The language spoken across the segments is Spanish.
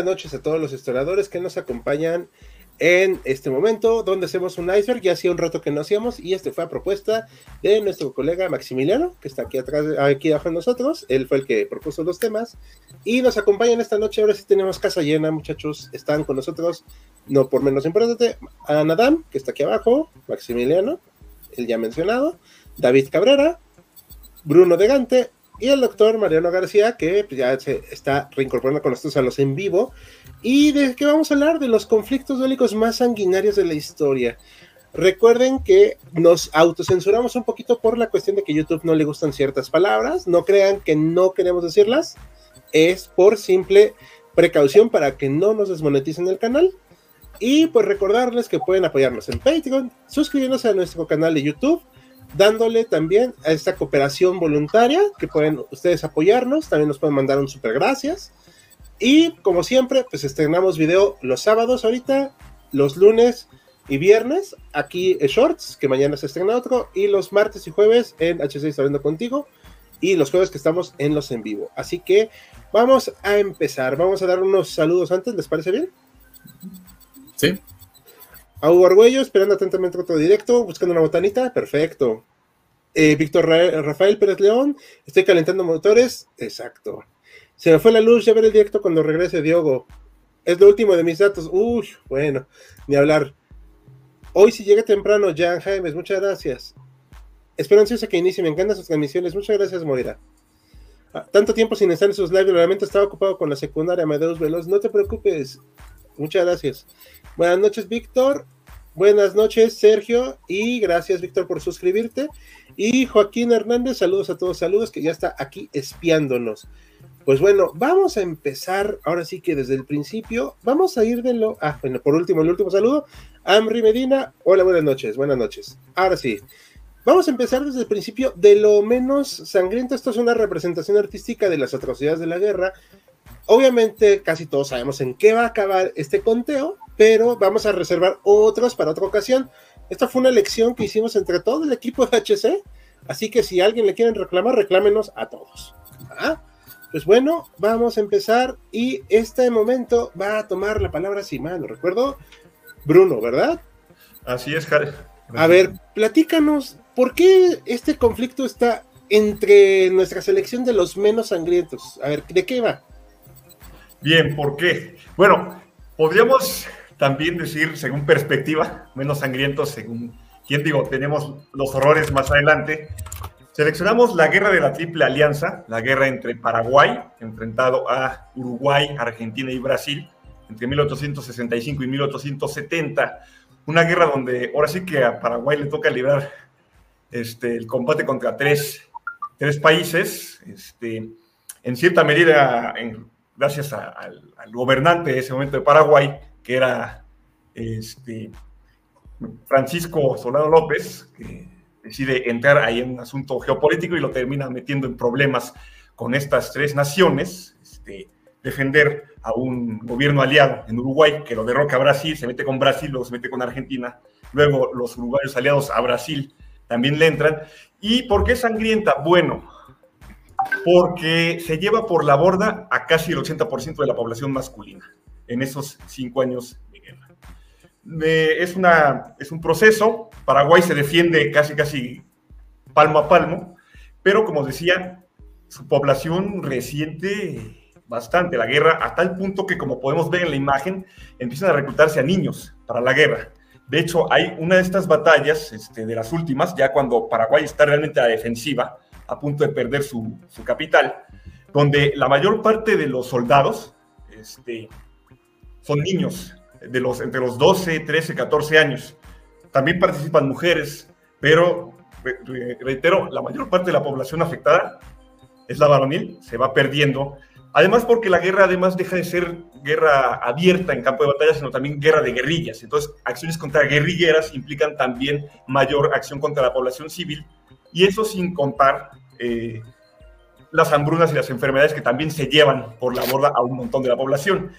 Buenas noches a todos los historiadores que nos acompañan en este momento, donde hacemos un iceberg. Ya hacía un rato que no hacíamos, y este fue a propuesta de nuestro colega Maximiliano, que está aquí atrás, aquí abajo de nosotros. Él fue el que propuso los temas. Y nos acompañan esta noche. Ahora sí tenemos casa llena, muchachos. Están con nosotros, no por menos importante, a Nadam, que está aquí abajo, Maximiliano, el ya mencionado, David Cabrera, Bruno de Gante y el doctor Mariano García, que pues, ya se está reincorporando con nosotros a los en vivo. ¿Y de qué vamos a hablar? De los conflictos bélicos más sanguinarios de la historia. Recuerden que nos autocensuramos un poquito por la cuestión de que YouTube no le gustan ciertas palabras. No crean que no queremos decirlas. Es por simple precaución para que no nos desmoneticen el canal. Y pues recordarles que pueden apoyarnos en Patreon, suscribiéndose a nuestro canal de YouTube dándole también a esta cooperación voluntaria que pueden ustedes apoyarnos, también nos pueden mandar un super gracias. Y como siempre, pues estrenamos video los sábados ahorita, los lunes y viernes, aquí en Shorts, que mañana se estrena otro, y los martes y jueves en H6 Hablando Contigo, y los jueves que estamos en los en vivo. Así que vamos a empezar, vamos a dar unos saludos antes, ¿les parece bien? Sí. A Hugo Arguello, esperando atentamente otro directo, buscando una botanita, perfecto. Eh, Víctor Rafael Pérez León, estoy calentando motores, exacto. Se me fue la luz, ya ver el directo cuando regrese Diogo. Es lo último de mis datos. Uy, bueno, ni hablar. Hoy si llega temprano, Jan Jaimes, muchas gracias. Espero ansiosa que inicie, me encantan sus transmisiones. Muchas gracias, Moira. Ah, tanto tiempo sin estar en sus lives, realmente estaba ocupado con la secundaria, Amadeus Veloz. No te preocupes. Muchas gracias. Buenas noches, Víctor. Buenas noches, Sergio. Y gracias, Víctor, por suscribirte. Y Joaquín Hernández, saludos a todos, saludos, que ya está aquí espiándonos. Pues bueno, vamos a empezar ahora sí que desde el principio. Vamos a ir de lo. Ah, bueno, por último, el último saludo. Amri Medina, hola, buenas noches, buenas noches. Ahora sí, vamos a empezar desde el principio de lo menos sangriento. Esto es una representación artística de las atrocidades de la guerra Obviamente, casi todos sabemos en qué va a acabar este conteo, pero vamos a reservar otros para otra ocasión. Esta fue una elección que hicimos entre todo el equipo de HC, así que si alguien le quieren reclamar, reclámenos a todos. ¿Ah? Pues bueno, vamos a empezar y este momento va a tomar la palabra, si mal recuerdo, Bruno, ¿verdad? Así es, Jare. A ver, platícanos, ¿por qué este conflicto está entre nuestra selección de los menos sangrientos? A ver, ¿de qué va? Bien, ¿por qué? Bueno, podríamos también decir, según perspectiva, menos sangrientos, según quién digo, tenemos los horrores más adelante. Seleccionamos la guerra de la Triple Alianza, la guerra entre Paraguay, enfrentado a Uruguay, Argentina y Brasil, entre 1865 y 1870. Una guerra donde ahora sí que a Paraguay le toca librar este, el combate contra tres, tres países. Este, en cierta medida, gracias al, gobernante de ese momento de Paraguay, era este, Francisco Solano López, que decide entrar ahí en un asunto geopolítico y lo termina metiendo en problemas con estas tres naciones, este, defender a un gobierno aliado en Uruguay que lo derroca a Brasil, se mete con Brasil, luego se mete con Argentina, luego los uruguayos aliados a Brasil también le entran. ¿Y por qué sangrienta? Bueno, porque se lleva por la borda a casi el 80% de la población masculina en esos cinco años de guerra. es, una, es un proceso, Paraguay se defiende casi, casi palmo a palmo, pero como decía, su población resiente bastante la guerra, a tal punto que, como podemos ver en la imagen, empiezan a reclutarse a niños para la guerra. De hecho, hay una de estas batallas, este, de las últimas, ya cuando Paraguay está realmente a la defensiva, a punto de perder su, capital, donde la mayor parte de los soldados este, son niños, de los, entre los 12, 13, 14 años. También participan mujeres, pero reitero, la mayor parte de la población afectada es la varonil, se va perdiendo. Además, porque la guerra además deja de ser guerra abierta en campo de batalla, sino también guerra de guerrillas. Entonces, acciones contra guerrilleras implican también mayor acción contra la población civil, y eso sin contar eh, las hambrunas y las enfermedades que también se llevan por la borda a un montón de la población.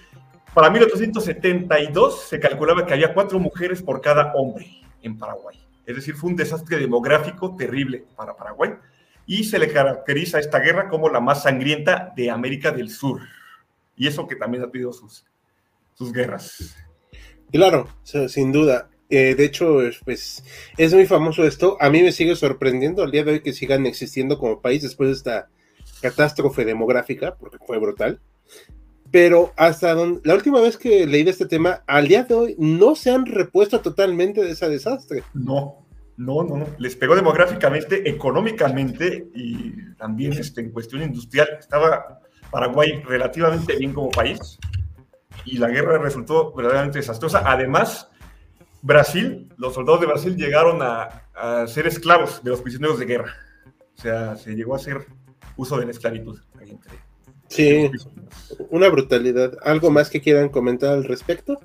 Para 1872 se calculaba que había cuatro mujeres por cada hombre en Paraguay. Es decir, fue un desastre demográfico terrible para Paraguay y se le caracteriza esta guerra como la más sangrienta de América del Sur. Y eso que también ha tenido sus, sus guerras. Claro, sin duda. Eh, de hecho, pues es muy famoso esto. A mí me sigue sorprendiendo al día de hoy que sigan existiendo como país después de esta catástrofe demográfica, porque fue brutal. Pero hasta la última vez que leí de este tema, al día de hoy no se han repuesto totalmente de ese desastre. No, no, no, no. Les pegó demográficamente, económicamente y también este, en cuestión industrial. Estaba Paraguay relativamente bien como país y la guerra resultó verdaderamente desastrosa. Además, Brasil, los soldados de Brasil llegaron a, a ser esclavos de los prisioneros de guerra. O sea, se llegó a ser uso de la esclavitud. Sí, una brutalidad. ¿Algo más que quieran comentar al respecto?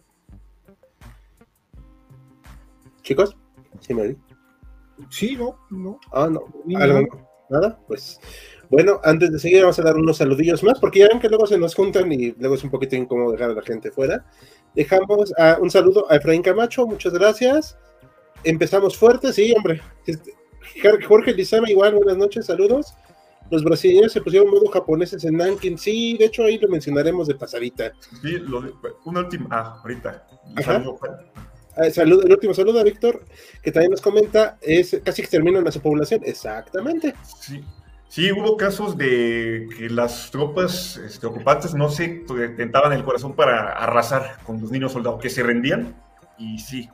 Chicos, sí, Mary. Sí, no, no. Ah, no. ¿Nada? Pues bueno, antes de seguir vamos a dar unos saludillos más, porque ya ven que luego se nos juntan y luego es un poquito incómodo dejar a la gente fuera. Dejamos un saludo a Efraín Camacho, muchas gracias. Empezamos fuerte, sí, hombre. Este, Jorge Lizama, igual, buenas noches, saludos. Los brasileños se pusieron modo japoneses en Nankin. Sí, de hecho ahí lo mencionaremos de pasadita. Sí, lo una última. Ah, ahorita. Ah, saludo, el último saludo a Víctor, que también nos comenta, es casi exterminan a su población. Exactamente. Sí. Sí, hubo casos de que las tropas este, ocupantes no se tentaban el corazón para arrasar con los niños soldados, que se rendían. Y sí,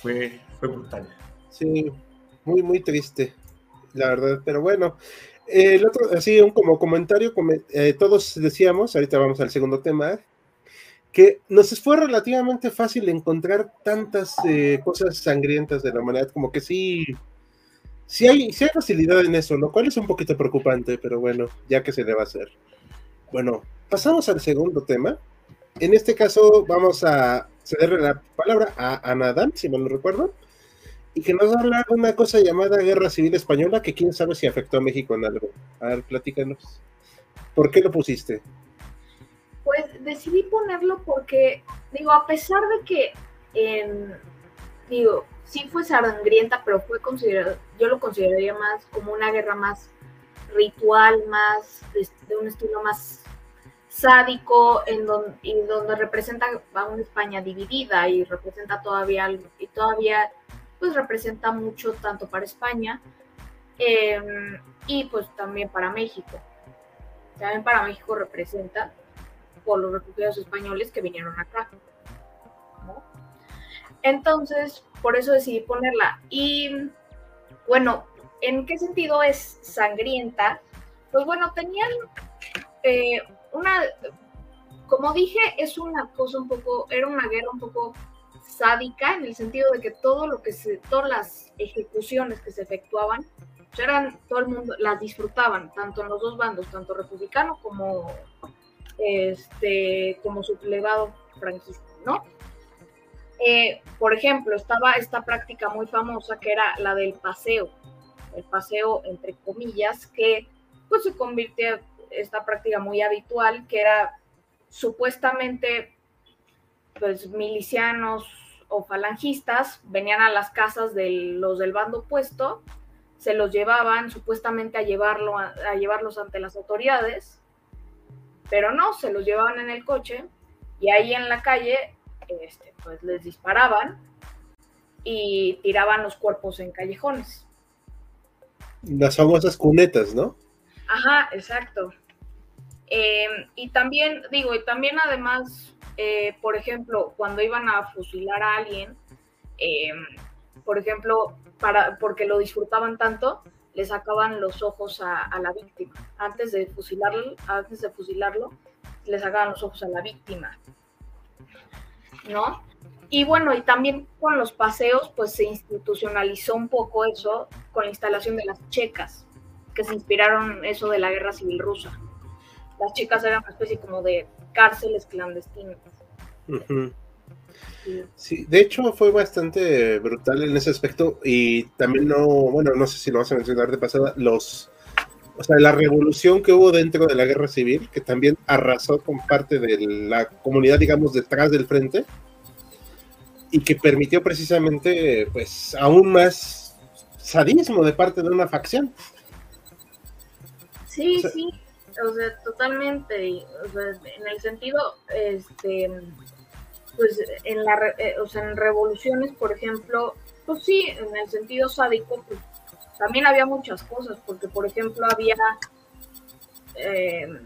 fue, fue brutal. Sí, muy, muy triste, la verdad. Pero bueno, el otro, así un como comentario, eh, todos decíamos, ahorita vamos al segundo tema, que nos fue relativamente fácil encontrar tantas eh, cosas sangrientas de la humanidad, como que sí, sí hay, hay facilidad en eso, lo cual es un poquito preocupante, pero bueno, ya que se debe hacer. Bueno, pasamos al segundo tema. En este caso vamos a cederle la palabra a Anadam, si mal no recuerdo y que nos habla de una cosa llamada Guerra Civil Española que quién sabe si afectó a México en algo. A ver, platícanos. ¿Por qué lo pusiste? Pues decidí ponerlo porque, digo, a pesar de que, digo, sí fue sangrienta, pero fue considerado, yo lo consideraría más como una guerra más ritual, más de, un estilo más sádico, en donde, y donde representa a una España dividida y representa todavía, y todavía pues representa mucho tanto para España em, y pues también para México. También para México representa por los refugiados españoles que vinieron acá. Entonces, por eso decidí ponerla. Y bueno, ¿en qué sentido es sangrienta? Pues bueno, tenían eh, una, como dije, es una cosa un poco, era una guerra un poco sádica en el sentido de que todo lo que se, todas las ejecuciones que se efectuaban, pues eran, todo el mundo las disfrutaban, tanto en los dos bandos, tanto republicano como este, como sublevado franquista, ¿no? Eh, por ejemplo, estaba esta práctica muy famosa que era la del paseo, el paseo entre comillas, que pues se convirtió esta práctica muy habitual, que era supuestamente pues milicianos o falangistas venían a las casas de los del bando opuesto, se los llevaban supuestamente a, llevarlo a, llevarlos ante las autoridades, pero no, se los llevaban en el coche y ahí en la calle este, pues les disparaban y tiraban los cuerpos en callejones. Las famosas cunetas, ¿no? Ajá, exacto. Em, y también, digo, y también además eh, por ejemplo, cuando iban a fusilar a alguien, eh, por ejemplo, para, porque lo disfrutaban tanto, le sacaban los ojos a, la víctima. Antes de fusilarlo, antes de fusilarlo, le sacaban los ojos a la víctima. ¿no? Y bueno, y también con los paseos, pues se institucionalizó un poco eso con la instalación de las checas, que se inspiraron eso de la guerra civil rusa. Las checas eran una especie como de cárceles clandestinas. Sí, de hecho fue bastante brutal en ese aspecto y también no, bueno, no sé si lo vas a mencionar de pasada, los, o sea, la revolución que hubo dentro de la guerra civil, que también arrasó con parte de la comunidad, digamos, detrás del frente, y que permitió precisamente, pues, aún más sadismo de parte de una facción. Sí, sí, o sea, totalmente, o sea, en el sentido, este, pues, en la, eh, o sea, en revoluciones, por ejemplo, pues sí, en el sentido sádico, pues, también había muchas cosas, porque, por ejemplo, había, eh,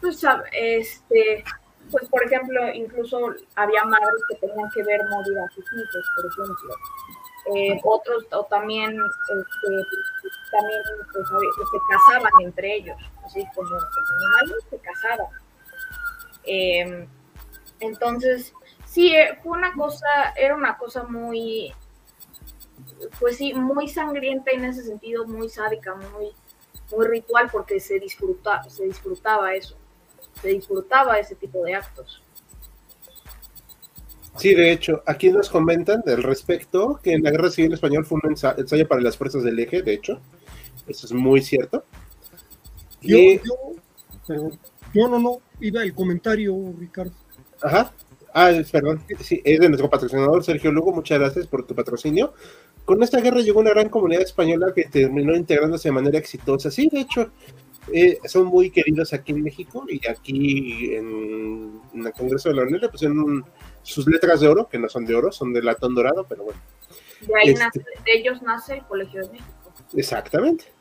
pues, este, pues por ejemplo, incluso había madres que tenían que ver morir a sus hijos, por ejemplo. Eh, otros, o también, este, también pues, se casaban entre ellos, así como animales se casaban. Em, entonces, sí, eh, fue una cosa, era una cosa muy, pues sí, muy sangrienta en ese sentido, muy sádica, muy, muy ritual, porque se disfruta, se disfrutaba eso se disfrutaba ese tipo de actos. Sí, de hecho, aquí nos comentan del respecto que en la Guerra Civil Española fue un ensayo para las fuerzas del eje, de hecho. Eso es muy cierto. Yo, yo, no, no, iba el comentario, Ricardo. Ajá. Ah, perdón. Sí, es de nuestro patrocinador Sergio Lugo, muchas gracias por tu patrocinio. Con esta guerra llegó una gran comunidad española que terminó integrándose de manera exitosa. Sí, de hecho, eh, son muy queridos aquí en México y aquí en, el Congreso de la Unión le pusieron sus letras de oro, que no son de oro, son de latón dorado, pero bueno. De ahí este nace, de ellos nace el Colegio de México. Exactamente.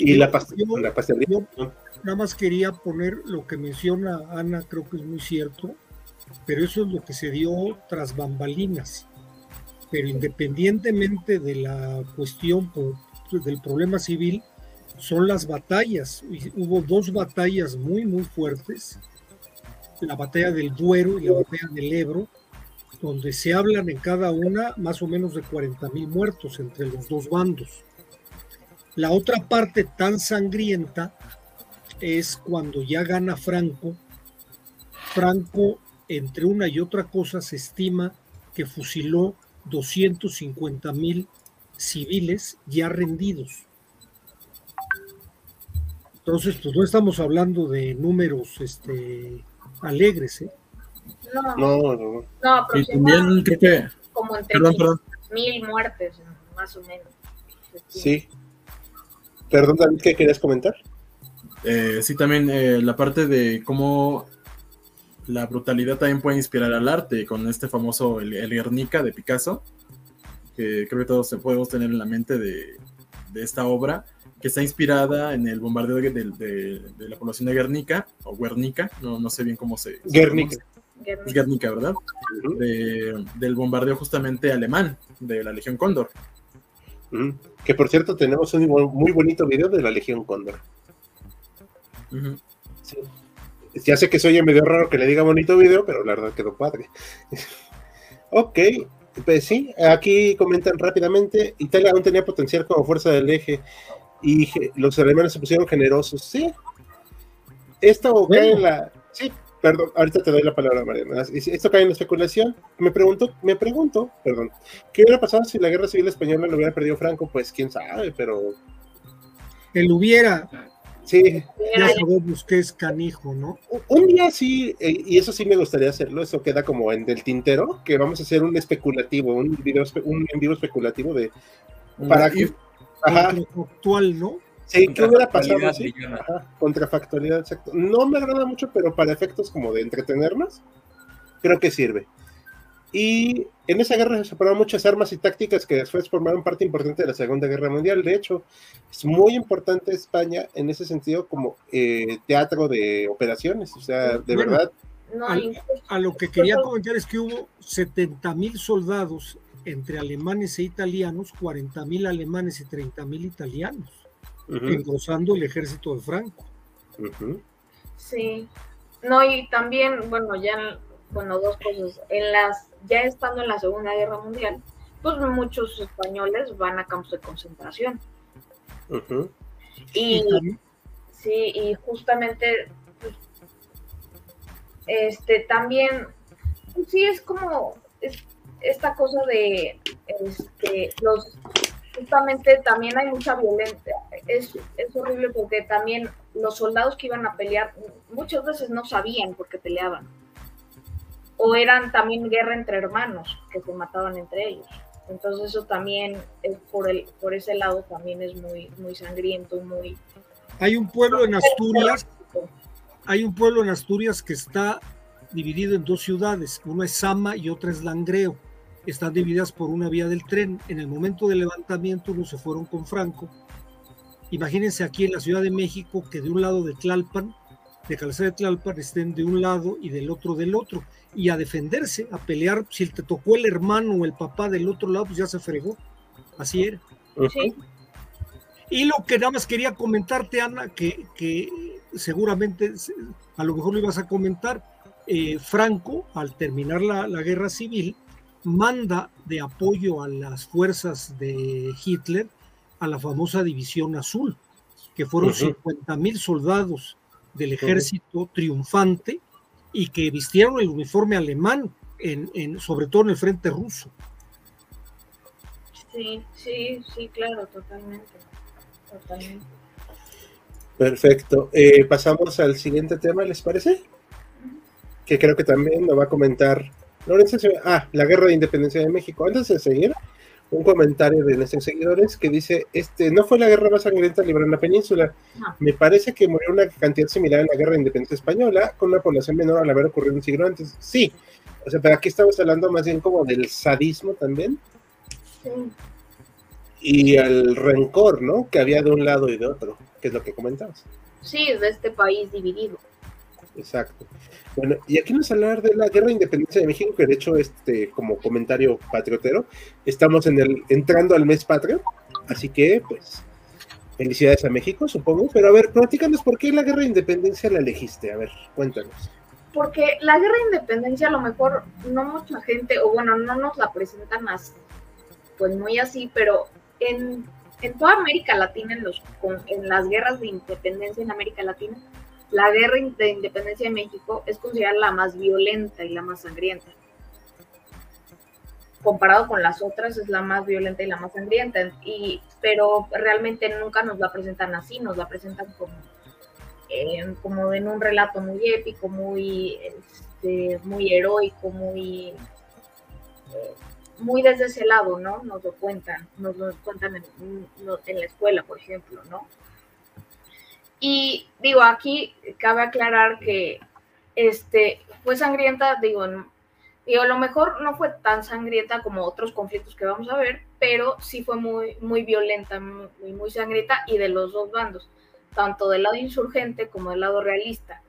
Y la, la pastelería. nada más quería poner lo que menciona Ana, creo que es muy cierto, pero eso es lo que se dio tras bambalinas. Pero independientemente de la cuestión del problema civil, son las batallas. Hubo dos batallas muy, muy fuertes. La batalla del Duero y la batalla del Ebro, donde se hablan en cada una más o menos de 40 mil muertos entre los dos bandos. La otra parte tan sangrienta es cuando ya gana Franco. Franco, entre una y otra cosa, se estima que fusiló 250 mil civiles ya rendidos. Entonces, pues no estamos hablando de números este, alegres, ¿eh? No, no, no. no y también creo que... Como entre perdón, perdón. mil muertes, más o menos. Sí. Perdón, David, ¿qué querías comentar? Eh, sí, también eh, la parte de cómo la brutalidad también puede inspirar al arte, con este famoso El, Guernica de Picasso, que creo que todos podemos tener en la mente de, de esta obra que está inspirada en el bombardeo de, la población de Guernica, o Guernica, no, no sé bien cómo se... Guernica. Es Guernica, ¿verdad? del bombardeo justamente alemán, de la Legión Cóndor. Que por cierto tenemos un muy bonito video de la Legión Cóndor. Ya sé que soy medio raro que le diga bonito video, pero la verdad quedó padre. ok, pues sí, aquí comentan rápidamente, Italia aún tenía potencial como fuerza del eje y los alemanes se pusieron generosos. Sí. Esto cae en la. Sí, perdón, ahorita te doy la palabra, Mariana. Esto cae en la especulación. Me pregunto, me pregunto, perdón, ¿qué hubiera pasado si la guerra civil española lo hubiera perdido Franco? Pues quién sabe, pero. Él hubiera. Sí. Ya sabemos que es canijo, ¿no? Un día sí, eh, y eso sí me gustaría hacerlo, eso queda como en el tintero, que vamos a hacer un especulativo, un video, un en vivo especulativo de para que actual, ¿no? Sí, ¿qué hubiera pasado? contrafactualidad, exacto. No me agrada mucho, pero para efectos como de entretenernos, creo que sirve. Y en esa guerra se separaron muchas armas y tácticas que después formaron parte importante de la Segunda Guerra Mundial. De hecho, es muy importante España en ese sentido como eh, teatro de operaciones, o sea, de verdad. a, lo que quería comentar es que hubo 70 mil soldados entre alemanes e italianos, 40 mil alemanes y 30 mil italianos, engrosando el ejército de Franco. Sí, no, y también, bueno, ya bueno, dos cosas. En las, ya estando en la Segunda Guerra Mundial, pues muchos españoles van a campos de concentración. Y sí, y justamente pues, este también pues, sí es como esta cosa de este, los justamente también hay mucha violencia. Es, es horrible porque también los soldados que iban a pelear muchas veces no sabían por qué peleaban. O eran también guerra entre hermanos que se mataban entre ellos. Entonces eso también es por el por ese lado también es muy muy sangriento, muy Hay un pueblo en Asturias hay un pueblo en Asturias que está dividido en dos ciudades, una es Sama y otra es Langreo están divididas por una vía del tren. En el momento del levantamiento unos se fueron con Franco. Imagínense aquí en la Ciudad de México que de un lado de Tlalpan, de Calzada de Tlalpan, estén de un lado y del otro del otro. Y a defenderse, a pelear. Si te tocó el hermano o el papá del otro lado, pues ya se fregó. Así era. Y lo que nada más quería comentarte, Ana, que, que seguramente a lo mejor lo ibas a comentar, eh, Franco, al terminar la, la guerra civil, manda de apoyo a las fuerzas de Hitler a la famosa División Azul, que fueron 50 mil soldados del ejército triunfante y que vistieron el uniforme alemán, en, sobre todo en el frente ruso. Sí, sí, sí, claro, totalmente. Perfecto. Eh, pasamos al siguiente tema, ¿les parece? Que creo que también lo va a comentar Lorenzo, ah, la guerra de independencia de México. Antes de seguir, un comentario de nuestros seguidores que dice, este, no fue la guerra más sangrienta libre en la península. Me parece que murió una cantidad similar en la guerra de independencia española, con una población menor al haber ocurrido un siglo antes. Sí, o sea, pero aquí estamos hablando más bien como del sadismo también. Sí. Y el rencor, ¿no? Que había de un lado y de otro, que es lo que comentabas. Sí, de este país dividido. Exacto. Bueno, y aquí nos hablar de la guerra de independencia de México, que de hecho, este, como comentario patriotero, estamos en el, entrando al mes patrio, así que, pues, felicidades a México, supongo. Pero a ver, platícanos por qué la guerra de independencia la elegiste. A ver, cuéntanos. Porque la guerra de independencia, a lo mejor no mucha gente, o bueno, no nos la presentan más, pues muy así, pero en, en toda América Latina, en, los, en las guerras de independencia en América Latina, la guerra de independencia de México es considerada la más violenta y la más sangrienta. Comparado con las otras, es la más violenta y la más sangrienta. Y, pero realmente nunca nos la presentan así, nos la presentan como, eh, como en un relato muy épico, muy, este, muy heroico, muy, eh, muy desde ese lado, ¿no? Nos lo cuentan, nos lo cuentan en, en la escuela, por ejemplo, ¿no? Y digo, aquí cabe aclarar que este fue sangrienta, digo, digo, a lo mejor no fue tan sangrienta como otros conflictos que vamos a ver, pero sí fue muy, muy violenta, muy, muy sangrienta y de los dos bandos, tanto del lado insurgente como del lado realista,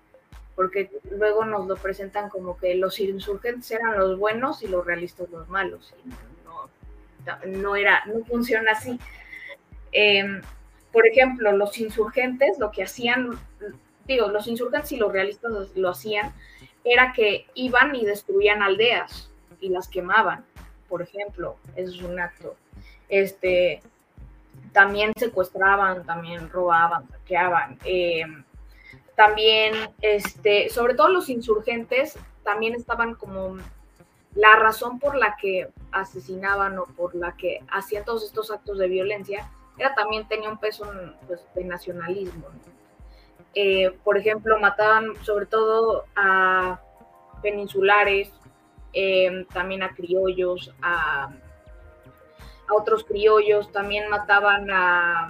porque luego nos lo presentan como que los insurgentes eran los buenos y los realistas los malos, y no, no era, no funciona así. Eh, por ejemplo, los insurgentes lo que hacían, digo, los insurgentes y los realistas lo hacían, era que iban y destruían aldeas y las quemaban, por ejemplo, eso es un acto. Este, también secuestraban, también robaban, saqueaban. Eh, también, este, sobre todo los insurgentes, también estaban como la razón por la que asesinaban o por la que hacían todos estos actos de violencia también tenía un peso pues, de nacionalismo. Eh, por ejemplo, mataban sobre todo a peninsulares, eh, también a criollos, a, a, otros criollos, también mataban a...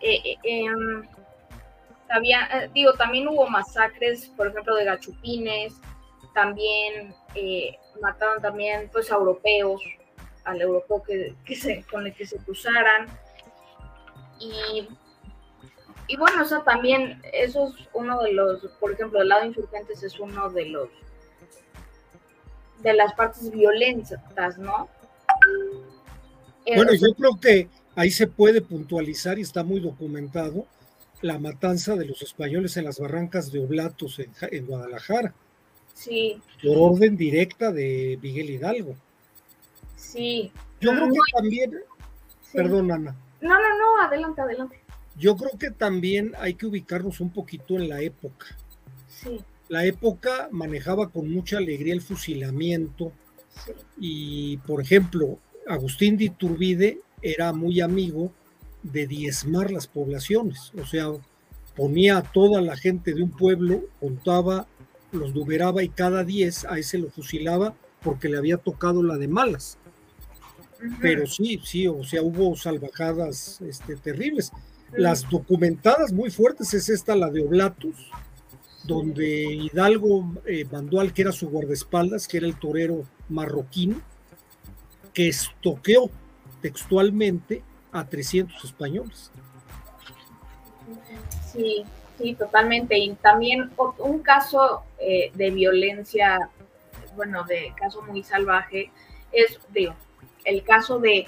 Eh, em, digo, también hubo masacres, por ejemplo, de gachupines, también mataban también pues a europeos, al europeo que, se, con el que se cruzaran. Y, y bueno, eso también, eso es uno de los, por ejemplo, el lado insurgentes es uno de los, de las partes violentas, ¿no? Bueno, yo creo que ahí se puede puntualizar y está muy documentado la matanza de los españoles en las barrancas de Oblatos en, en Guadalajara. Sí, por orden directa de Miguel Hidalgo. Sí. Yo creo que también, sí. perdón Ana, No, no, no, adelante, adelante. yo creo que también hay que ubicarnos un poquito en la época. Sí, La época manejaba con mucha alegría el fusilamiento sí. y, por ejemplo, Agustín de Iturbide era muy amigo de diezmar las poblaciones, o sea, ponía a toda la gente de un pueblo, contaba, los numeraba y cada diez a ese lo fusilaba porque le había tocado la de malas. Pero sí, sí, o sea, hubo salvajadas este, terribles. Las documentadas muy fuertes es esta, la de Oblatus, donde Hidalgo eh, mandó al que era su guardaespaldas, que era el torero marroquín, que estoqueó textualmente a 300 españoles. Sí, sí, totalmente. Y también un caso eh, de violencia, bueno, de caso muy salvaje, es, digo, el caso de,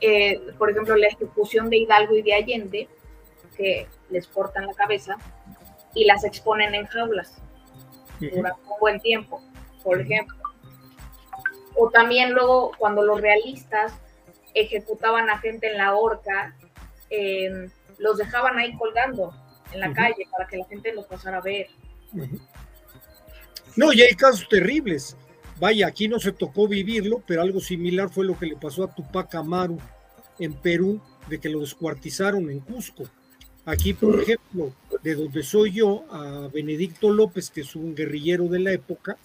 eh, por ejemplo, la ejecución de Hidalgo y de Allende, que les cortan la cabeza y las exponen en jaulas durante un buen tiempo, por ejemplo. O también luego cuando los realistas ejecutaban a gente en la horca, eh, los dejaban ahí colgando en la calle para que la gente los pasara a ver. No, y hay casos terribles. Vaya, aquí no se tocó vivirlo, pero algo similar fue lo que le pasó a Tupac Amaru en Perú, de que lo descuartizaron en Cusco. Aquí, por ejemplo, de donde soy yo, a Benedicto López, que es un guerrillero de la época,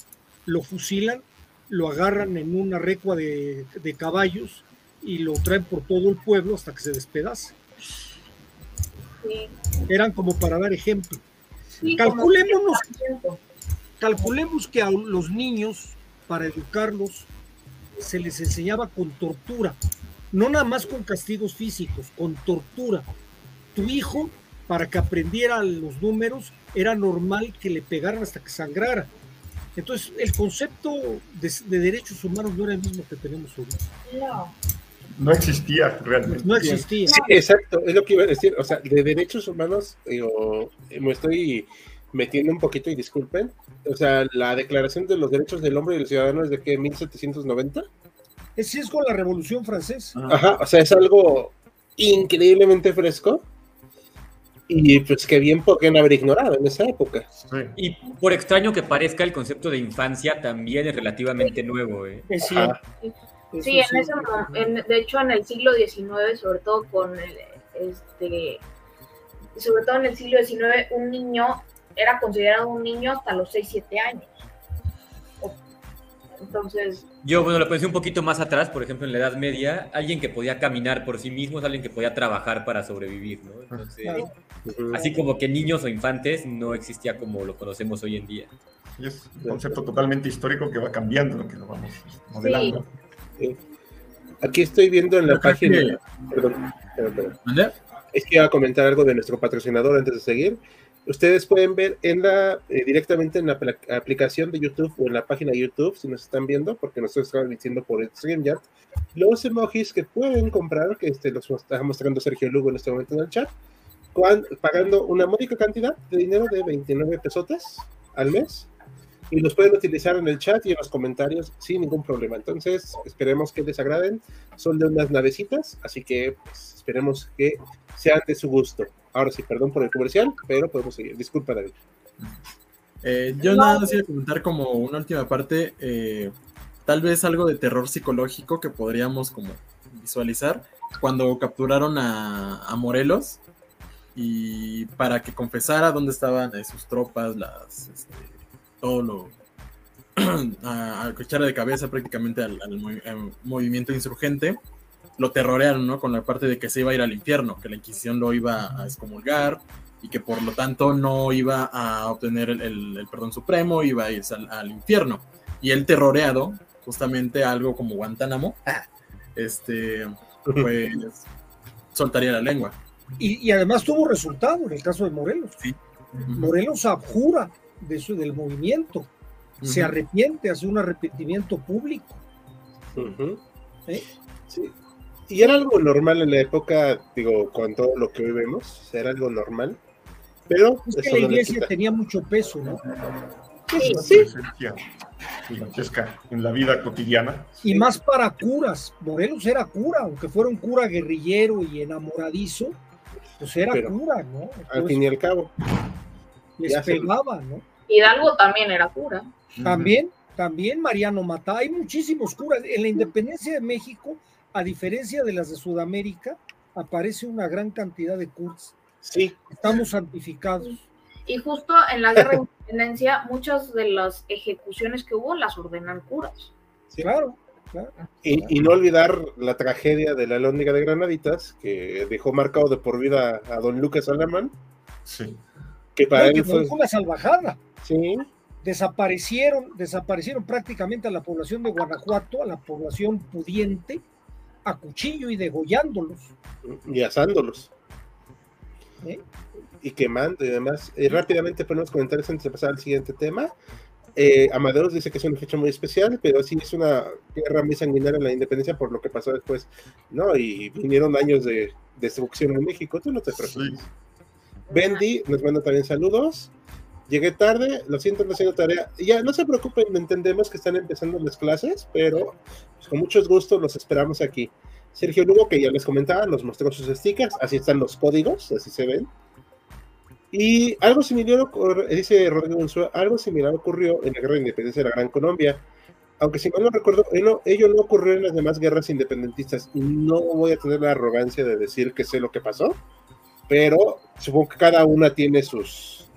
lo fusilan, lo agarran en una recua de, de caballos y lo traen por todo el pueblo hasta que se despedaza. Sí, Eran como para dar ejemplo. sí, como Calculémonos 100%. calculemos que a los niños, para educarlos, se les enseñaba con tortura, no nada más con castigos físicos, con tortura. Tu hijo, para que aprendiera los números, era normal que le pegaran hasta que sangrara. Entonces, el concepto de, de derechos humanos no era el mismo que tenemos hoy. No, No existía realmente. No existía. Sí, exacto, es lo que iba a decir. O sea, de derechos humanos, digo, me estoy metiendo un poquito y disculpen. O sea, la Declaración de los Derechos del Hombre y del Ciudadano es de que 1790. Es sí es con la Revolución Francesa. Ajá, o sea, es algo increíblemente fresco y pues que bien podrían haber ignorado en esa época. Sí. Y por extraño que parezca, el concepto de infancia también es relativamente nuevo. ¿eh? Sí, Eso en ese, mo- en- de hecho en el siglo XIX, sobre todo con el, este, sobre todo en el siglo XIX, un niño era considerado un niño hasta los 6, 7 años. Entonces, Yo, bueno, lo pensé un poquito más atrás, por ejemplo, en la Edad Media, alguien que podía caminar por sí mismo es alguien que podía trabajar para sobrevivir, ¿no? Entonces, así como que niños o infantes no existía como lo conocemos hoy en día. Y es un concepto totalmente histórico que va cambiando, lo que lo vamos modelando. Aquí estoy viendo en la Yo página. que- Perdón, perdón. Es que iba a comentar algo de nuestro patrocinador antes de seguir. Ustedes pueden ver en la eh, directamente en la apl- aplicación de YouTube o en la página de YouTube, si nos están viendo, porque nosotros estamos transmitiendo por StreamYard, los emojis que pueden comprar, que este, los está mostrando Sergio Lugo en este momento en el chat, pagando una módica cantidad de dinero de 29 pesotes al mes. Y los pueden utilizar en el chat y en los comentarios sin ningún problema. Entonces, esperemos que les agraden. Son de unas navecitas, así que pues, esperemos que sean de su gusto. Ahora sí, perdón por el comercial, pero podemos seguir. Disculpa, David. Eh, yo No. nada más iba a comentar como una última parte, eh, tal vez algo de terror psicológico que podríamos como visualizar cuando capturaron a, a Morelos y para que confesara dónde estaban eh, sus tropas, las este, todo lo a, a de cabeza prácticamente al, al movi- al movimiento insurgente lo terrorearon, ¿no? Con la parte de que se iba a ir al infierno, que la Inquisición lo iba a excomulgar, y que por lo tanto no iba a obtener el, el- el perdón supremo, iba a irse al, al infierno. Y él terroreado, justamente algo como Guantánamo, este, pues soltaría la lengua. Y, y además tuvo resultado en el caso de Morelos. Ujú. Morelos abjura de eso, del movimiento, se arrepiente, hace un arrepentimiento público. ¿Eh? Sí. Y era algo normal en la época, digo, con todo lo que hoy vemos, era algo normal. Pero Es que la iglesia tenía mucho peso, ¿no? gigantesca. Sí. Presencia gigantesca en la vida cotidiana. Y más para curas. Morelos era cura, aunque fuera un cura guerrillero y enamoradizo, pues era Pero, cura, ¿no? Al Entonces, fin y al cabo. les ya se- pegaba, ¿no? Hidalgo también era cura. También, también Mariano Mata, hay muchísimos curas. En la independencia de México, a diferencia de las de Sudamérica, aparece una gran cantidad de curas. Sí, Estamos santificados. Y justo en la guerra de independencia, muchas de las ejecuciones que hubo las ordenan curas. sí. Claro, claro. Y, y no olvidar la tragedia de la Lóndiga de Granaditas, que dejó marcado de por vida a don Lucas Alamán, Sí. que para No, él fue una salvajada. Sí, Desaparecieron, desaparecieron prácticamente a la población de Guanajuato, a la población pudiente, a cuchillo y degollándolos. y asándolos. ¿eh? Y quemando y demás. Y rápidamente ponemos comentarios antes de pasar al siguiente tema. Eh, Amadeus dice que es una fecha muy especial, pero sí es una guerra muy sanguinaria en la independencia por lo que pasó después. No, y vinieron años de destrucción en México, tú no te preocupes. Sí. Bendy nos manda también saludos. Llegué tarde, lo siento, no haciendo tarea. Ya, no se preocupen, entendemos que están empezando las clases, pero con mucho gusto los esperamos aquí. Sergio Lugo, que ya les comentaba, nos mostró sus stickers, así están los códigos, así se ven. Y algo similar, dice Rodrigo algo similar ocurrió en la Guerra de Independencia de la Gran Colombia. Aunque si mal no recuerdo, ello, ello no ocurrió en las demás guerras independentistas. Y no voy a tener la arrogancia de decir que sé lo que pasó, pero supongo que cada una tiene sus,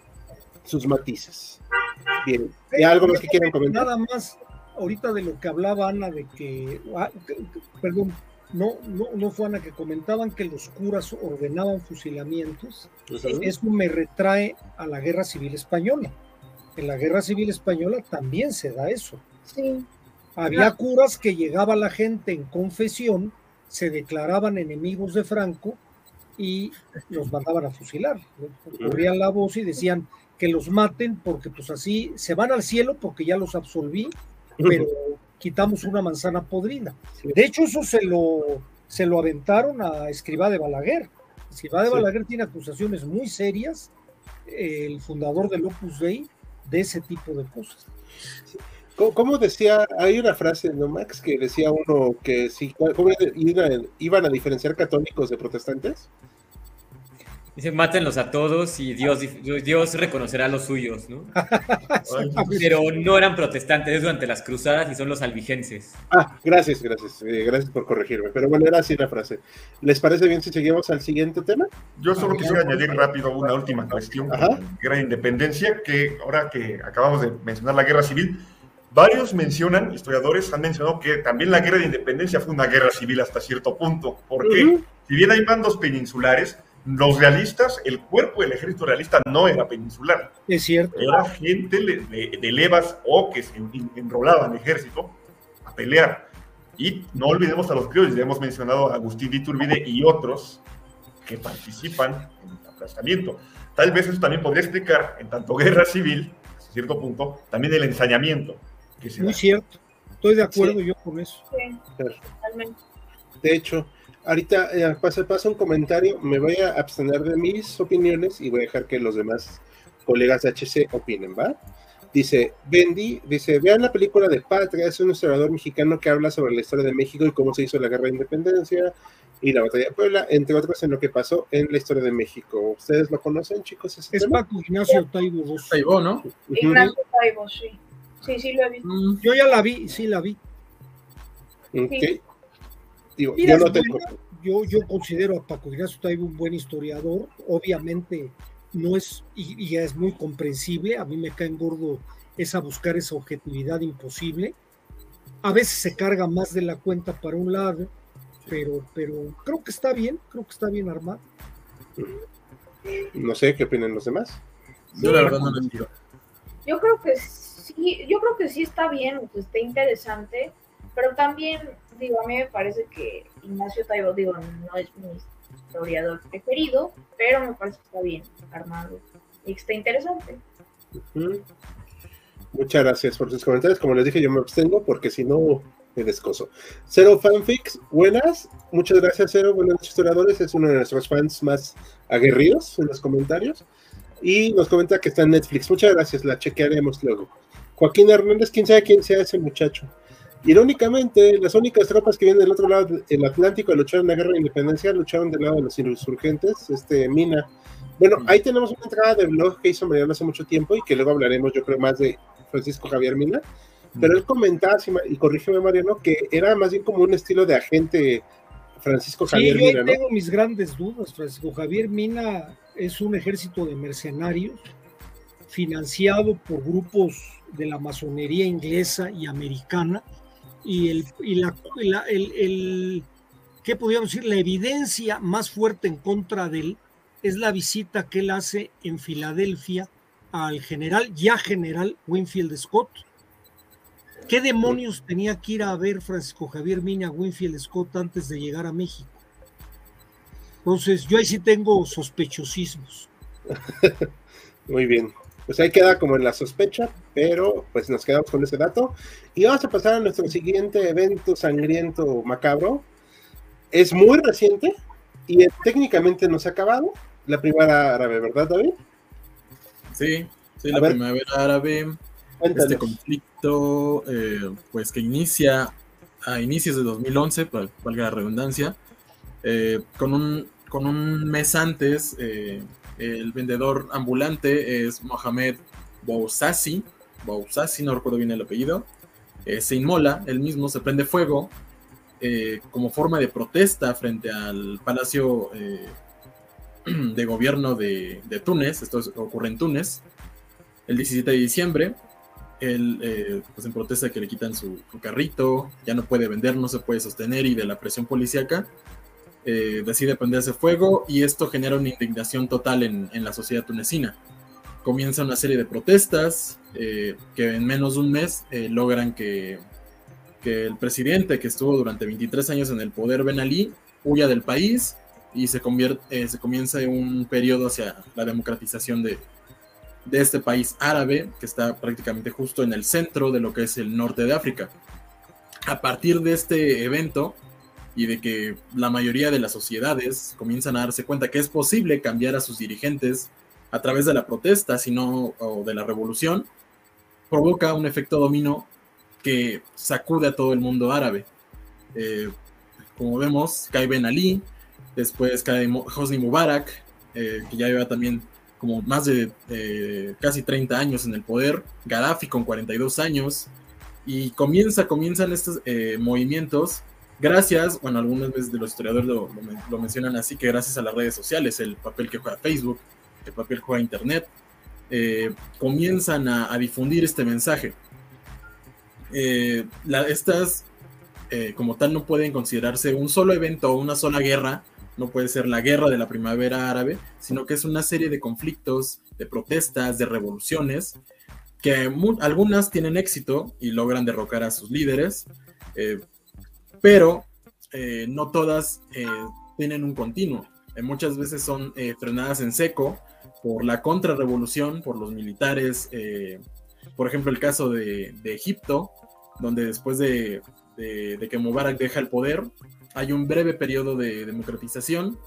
sus matices. Bien, ¿y algo más que quieran comentar? Nada más, ahorita de lo que hablaba Ana, de que, ah, que- perdón, no, no, no fue Ana que comentaban que los curas ordenaban fusilamientos. Ujú. Eso me retrae a la guerra civil española. En la guerra civil española también se da eso. Sí. Había curas que llegaba la gente en confesión, se declaraban enemigos de Franco y los mandaban a fusilar. ¿no? Corrían la voz y decían que los maten porque pues así se van al cielo porque ya los absolví, pero quitamos una manzana podrida. De hecho, eso se lo, se lo aventaron a Escribá de Balaguer. Escribá de Sí. Balaguer tiene acusaciones muy serias, el fundador del Opus Dei, de ese tipo de cosas. ¿Cómo, cómo decía? Hay una frase, ¿no, Max? Que decía uno que si ¿cómo iban, iban a diferenciar católicos de protestantes. Dice, mátenlos a todos y Dios, Dios reconocerá a los suyos, ¿no? Pero no eran protestantes, es durante las cruzadas y son los albigenses. Ah, gracias, gracias. eh, gracias por corregirme. Pero bueno, era así la frase. ¿Les parece bien si seguimos al siguiente tema? Yo solo quisiera añadir rápido una última cuestión Ajá. guerra de independencia, que ahora que acabamos de mencionar la guerra civil, varios mencionan, historiadores han mencionado que también la guerra de independencia fue una guerra civil hasta cierto punto. ¿Por qué? Ujú. Si bien hay mandos peninsulares, los realistas, el cuerpo del ejército realista no era peninsular. Es cierto. Era gente de, de- de levas o que se en- enrolaba en el ejército a pelear. Y no olvidemos a los criollos, ya hemos mencionado a Agustín de Iturbide y otros que participan en el aplastamiento. Tal vez eso también podría explicar, en tanto guerra civil, hasta cierto punto, también el ensañamiento que se Muy da. cierto. Estoy de acuerdo yo con eso. Sí, totalmente. De hecho, ahorita eh, pasa, pasa un comentario. Me voy a abstener de mis opiniones y voy a dejar que los demás colegas de HC opinen, ¿va? Dice, Bendy, dice, vean la película de Patria, es un historiador mexicano que habla sobre la historia de México y cómo se hizo la guerra de independencia y la batalla de Puebla, entre otros en lo que pasó en la historia de México. ¿Ustedes lo conocen, chicos? Ese Es tema? Paco Ignacio Taibo. Taibo, ¿no? Ignacio Taibo, sí. Sí, sí lo he visto. Mm, Yo ya la vi, sí la vi. Ok. Digo, Mira, yo no tengo. Yo, yo considero a Paco Ignacio Taibo un buen historiador. Obviamente no es, y, y es muy comprensible. A mí me cae en gordo esa buscar esa objetividad imposible. A veces se carga más de la cuenta para un lado, pero, pero creo que está bien, creo que está bien armado. No sé qué opinan los demás. yo la verdad no lo entiendo. Yo creo que sí, yo creo que sí está bien, que está interesante, pero también, digo, a mí me parece que Ignacio Taibo, digo, no es mi historiador preferido, pero me parece que está bien armado y que está interesante. Muchas gracias por sus comentarios. Como les dije, yo me abstengo porque si no me descoso. Cero Fanfics, buenas. Muchas gracias, Cero. Buenas noches, historiadores. Es uno de nuestros fans más aguerridos en los comentarios. Y nos comenta que está en Netflix. Muchas gracias, la chequearemos luego. Joaquín Hernández, quién sabe quién sea ese muchacho. Irónicamente, las únicas tropas que vienen del otro lado del Atlántico a luchar en la guerra de independencia lucharon del lado de los insurgentes, este Mina. Bueno, ahí tenemos una entrada de blog que hizo Mariano hace mucho tiempo y que luego hablaremos, yo creo, más de Francisco Javier Mina. Pero él comentaba, y corrígeme Mariano, que era más bien como un estilo de agente Francisco Javier sí, yo tengo mis grandes dudas. Francisco Javier Mina es un ejército de mercenarios financiado por grupos de la masonería inglesa y americana y el, y la, el, el, ¿qué decir? La evidencia más fuerte en contra de él es la visita que él hace en Filadelfia al general, ya general Winfield Scott. ¿Qué demonios tenía que ir a ver Francisco Javier Mina Winfield Scott antes de llegar a México? Entonces, yo ahí sí tengo sospechosismos. Muy bien pues ahí queda como en la sospecha, pero pues nos quedamos con ese dato. Y vamos a pasar a nuestro siguiente evento sangriento macabro. Es muy reciente y técnicamente no se ha acabado. La primavera árabe, ¿verdad, David? Sí, sí, la primavera árabe. Este conflicto, eh, pues que inicia a inicios de 2011, para valga la redundancia, eh, con, un, con un mes antes, eh, el vendedor ambulante es Mohamed Bousassi, Bousassi, no recuerdo bien el apellido, eh, se inmola, él mismo se prende fuego eh, como forma de protesta frente al palacio eh, de gobierno de, Túnez, esto ocurre en Túnez, el 17 de diciembre, él pues en protesta que le quitan su, su, carrito, ya no puede vender, no se puede sostener y de la presión policíaca, eh, decide prenderse fuego y esto genera una indignación total en, la sociedad tunecina. Comienza una serie de protestas eh, que en menos de un mes eh, logran que, el presidente que estuvo durante 23 años en el poder, Ben Ali, huya del país y se, convierte, comienza un periodo hacia la democratización de, de este país árabe que está prácticamente justo en el centro de lo que es el norte de África. A partir de este evento, y de que la mayoría de las sociedades comienzan a darse cuenta que es posible cambiar a sus dirigentes a través de la protesta, sino o de la revolución, provoca un efecto dominó que sacude a todo el mundo árabe. Eh, como vemos, cae Ben Ali, después cae Hosni Mubarak, eh, que ya lleva también como más de eh, casi 30 años en el poder, Gaddafi con 42 años, y comienza, comienzan estos movimientos gracias, bueno, algunas veces de los historiadores lo, mencionan así, que gracias a las redes sociales, el papel que juega Facebook, el papel que juega Internet, eh, comienzan a, difundir este mensaje. Eh, estas, eh, como tal, no pueden considerarse un solo evento o una sola guerra, no puede ser la guerra de la primavera árabe, sino que es una serie de conflictos, de protestas, de revoluciones, que algunas tienen éxito y logran derrocar a sus líderes, pero eh, no todas eh, tienen un continuo. Eh, muchas veces son frenadas en seco por la contrarrevolución, por los militares. por ejemplo, el caso de, Egipto, donde después de, que Mubarak deja el poder, hay un breve periodo de democratización,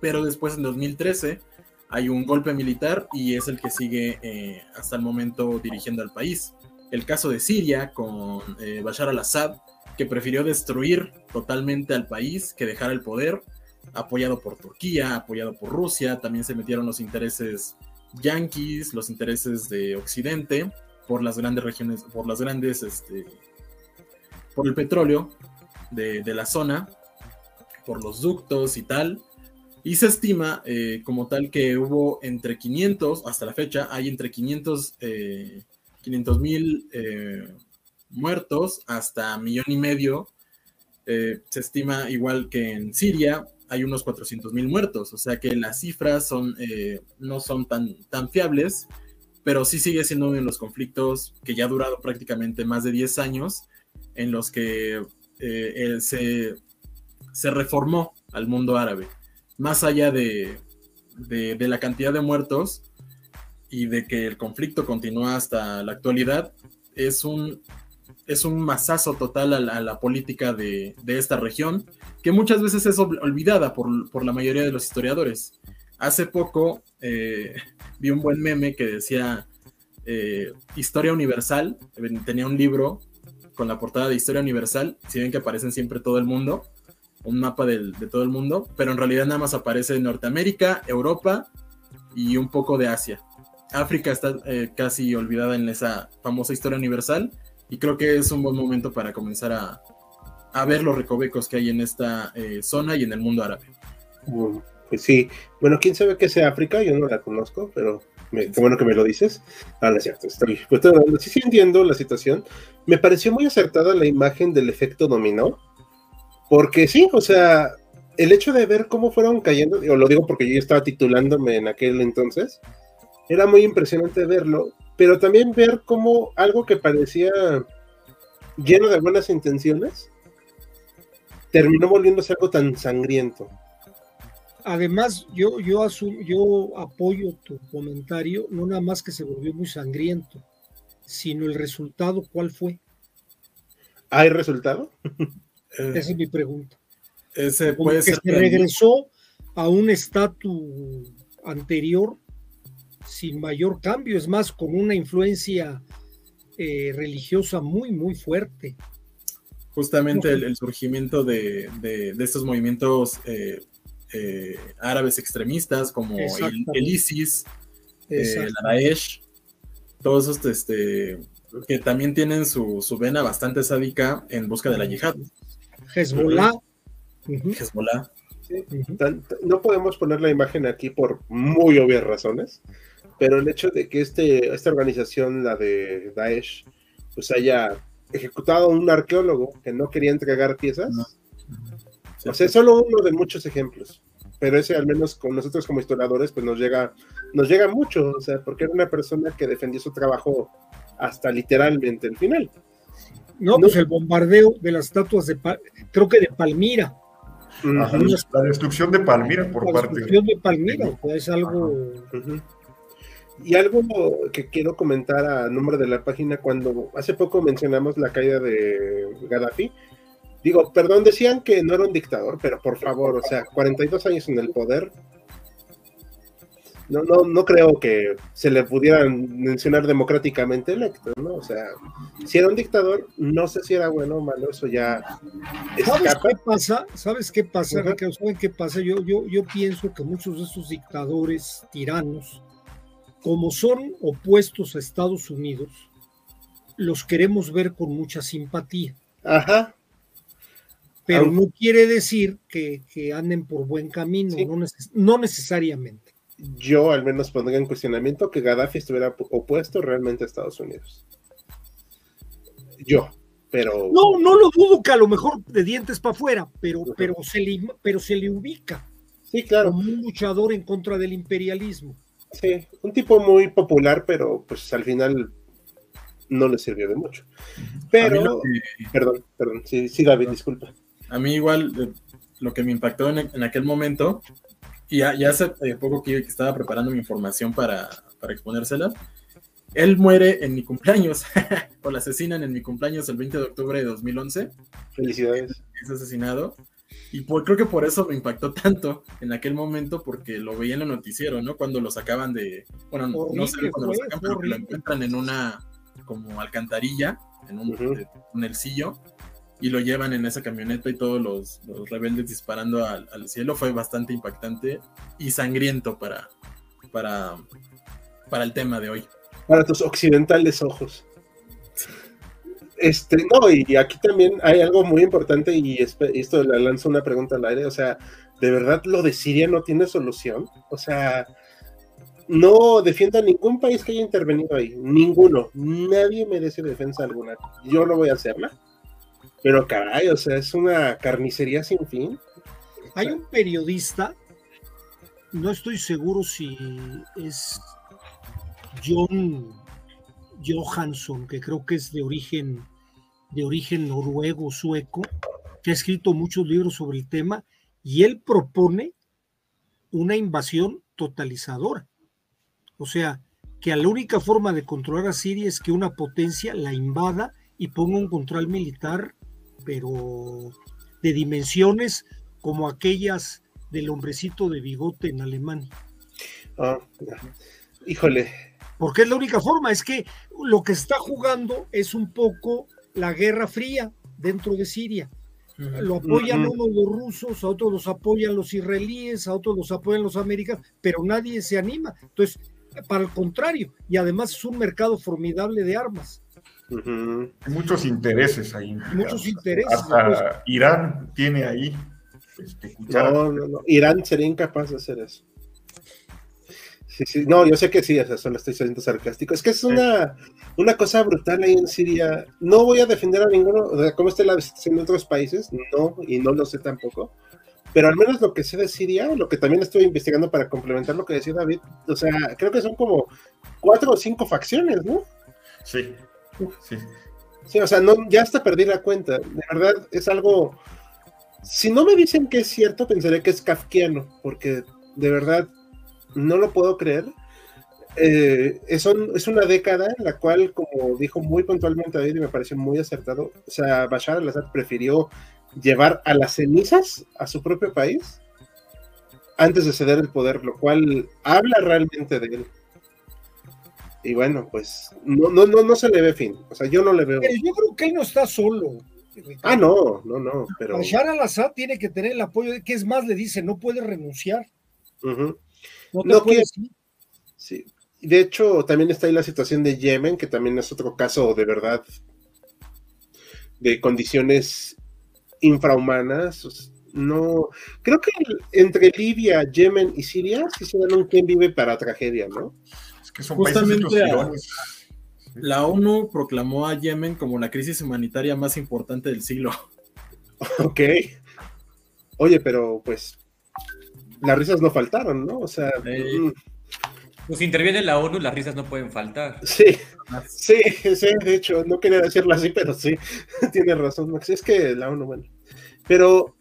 pero después en 2013 hay un golpe militar y es el que sigue hasta el momento dirigiendo al país. El caso de Siria con Bashar al-Assad, que prefirió destruir totalmente al país que dejar el poder, apoyado por Turquía, apoyado por Rusia, también se metieron los intereses yanquis, los intereses de Occidente, por las grandes regiones, por las grandes, este, por el petróleo de, la zona, por los ductos y tal. Y se estima eh, como tal que hubo entre 500, hasta la fecha, hay entre 500 eh, mil eh, muertos hasta millón y medio. Eh, se estima igual que en Siria hay unos 400 mil muertos, o sea que las cifras son, eh, no son tan, tan fiables, pero sí sigue siendo uno de los conflictos que ya ha durado prácticamente más de 10 años, en los que eh, se, se, reformó al mundo árabe. Más allá de, de la cantidad de muertos y de que el conflicto continúa hasta la actualidad, es un es un masazo total a la, política de, esta región, que muchas veces es olvidada por, la mayoría de los historiadores. Hace poco eh, vi un buen meme que decía, eh, Historia Universal, tenía un libro con la portada de Historia Universal, si ven que aparecen siempre todo el mundo, un mapa de todo el mundo, pero en realidad nada más aparece Norteamérica, Europa y un poco de Asia. África está eh, casi olvidada en esa famosa Historia Universal y creo que es un buen momento para comenzar a, a ver los recovecos que hay en esta eh, zona y en el mundo árabe. pues sí, bueno, quién sabe qué sea África, yo no la conozco, pero qué bueno que me lo dices. Ah, no es cierto, estoy, pues, sí, sí entiendo la situación. Me pareció muy acertada la imagen del efecto dominó, porque sí, o sea, el hecho de ver cómo fueron cayendo, o lo digo porque yo estaba titulándome en aquel entonces, era muy impresionante verlo, pero también ver cómo algo que parecía lleno de buenas intenciones terminó volviéndose algo tan sangriento. Además, yo, yo, yo apoyo tu comentario, no nada más que se volvió muy sangriento, sino el resultado, ¿cuál fue? ¿Hay resultado? Esa es mi pregunta. Ese puede que ser se regresó a un estatus anterior sin mayor cambio, es más, con una influencia eh, religiosa muy, muy fuerte. Justamente el, surgimiento de, estos movimientos eh, eh, árabes extremistas como el, ISIS, la Daesh, todos estos este, que también tienen su, vena bastante sádica en busca de la yihad. Hezbollah. Hezbollah. No podemos poner la imagen aquí por muy obvias razones, pero el hecho de que este, esta organización, la de Daesh, pues haya ejecutado a un arqueólogo que no quería entregar piezas. o sea, es solo uno de muchos ejemplos, pero ese al menos con nosotros como historiadores pues nos llega, nos llega mucho, o sea, porque era una persona que defendió su trabajo hasta literalmente el final. No, pues el bombardeo de las estatuas de, creo que de Palmira. la destrucción de Palmira por parte. La destrucción de Palmira, pues, es algo... Y algo que quiero comentar a nombre de la página, cuando hace poco mencionamos la caída de Gaddafi, digo, perdón, decían que no era un dictador, pero por favor, o sea, 42 años en el poder, no, no, no creo que se le pudiera mencionar democráticamente electo, ¿no? O sea, si era un dictador, no sé si era bueno o malo, eso ya ¿Sabes qué pasa? ¿Sabes qué pasa, ¿Saben qué pasa? Yo, yo, yo pienso que muchos de esos dictadores tiranos como son opuestos a Estados Unidos, los queremos ver con mucha simpatía. Ajá. Pero no quiere decir que, anden por buen camino, no, necesariamente. Yo al menos pondría en cuestionamiento que Gaddafi estuviera opuesto realmente a Estados Unidos. Yo, pero... No, no lo dudo que a lo mejor de dientes para afuera, pero, pero, se le, pero se le ubica. Sí, claro. Como un luchador en contra del imperialismo. Sí, un tipo muy popular, pero pues al final no le sirvió de mucho. Pero, perdón, perdón, sí, sí, David, disculpa. A mí igual eh, lo que me impactó en, aquel momento, y ya, hace eh, poco que, estaba preparando mi información para, para exponérsela, él muere en mi cumpleaños, o la asesinan en mi cumpleaños el 20 de octubre de 2011. Felicidades. Es asesinado. Y creo que por eso me impactó tanto en aquel momento, porque lo veía en el noticiero, ¿no? Cuando lo sacaban de. Bueno, no sé cuando lo sacan, pero que lo encuentran en una como alcantarilla, en un uh y lo llevan en esa camioneta y todos los, rebeldes disparando al, cielo. Fue bastante impactante y sangriento para, para, para el tema de hoy. Para tus occidentales ojos. Este, no, y aquí también hay algo muy importante y esto le lanzo una pregunta al aire, o sea, ¿de verdad lo de Siria no tiene solución? O sea, no defienda ningún país que haya intervenido ahí, ninguno, nadie merece defensa alguna. Yo no voy a hacerla, pero caray, o sea, es una carnicería sin fin. Hay un periodista, no estoy seguro si es John Johansson, que creo que es de origen, de origen noruego, sueco, que ha escrito muchos libros sobre el tema, y él propone una invasión totalizadora. O sea, que la única forma de controlar a Siria es que una potencia la invada y ponga un control militar, pero de dimensiones como aquellas del hombrecito de bigote en Alemania. Ah, híjole, porque es la única forma, es que lo que está jugando es un poco la guerra fría dentro de Siria. Lo apoyan unos los rusos, a otros los apoyan los israelíes, a otros los apoyan los americanos, pero nadie se anima. Entonces, para el contrario, y además es un mercado formidable de armas. Hay muchos intereses ahí. Muchos intereses. Hasta Irán tiene ahí. Este, no, no, no. Irán sería incapaz de hacer eso. Sí, sí. No, yo sé que sí, eso solo estoy siendo sarcástico. Es que es una, una cosa brutal ahí en Siria. No voy a defender a ninguno, de cómo está la situación en otros países, no, y no lo sé tampoco. Pero al menos lo que sé de Siria, lo que también estoy investigando para complementar lo que decía David, o sea, creo que son como cuatro o cinco facciones, ¿no? Sí, sí. Sí, o sea, no, ya hasta perdí la cuenta. De verdad, es algo. Si no me dicen que es cierto, pensaré que es kafkiano, porque de verdad no lo puedo creer. Eh, es, es, una década en la cual, como dijo muy puntualmente David y me pareció muy acertado, o sea, Bashar al-Assad prefirió llevar a las cenizas a su propio país antes de ceder el poder, lo cual habla realmente de él. Y bueno, pues no, no, no, no se le ve fin. O sea, yo no le veo. Pero yo creo que él no está solo. Ah, no, no, no. Pero... Bashar al-Assad tiene que tener el apoyo de que es más, le dice, no puede renunciar. No, quiere... Sí. De hecho, también está ahí la situación de Yemen, que también es otro caso de verdad de condiciones infrahumanas. No, creo que entre Libia, Yemen y Siria sí se dan un quien vive para tragedia, ¿no? Es que son Justamente la ONU proclamó a Yemen como la crisis humanitaria más importante del siglo. Ok. Oye, pero pues las risas no faltaron, ¿no? O sea. Mm. Pues interviene la ONU, las risas no pueden faltar. Sí, sí, sí, de hecho, no quería decirlo así, pero sí, tiene razón, Max. Es que la ONU, bueno. Pero,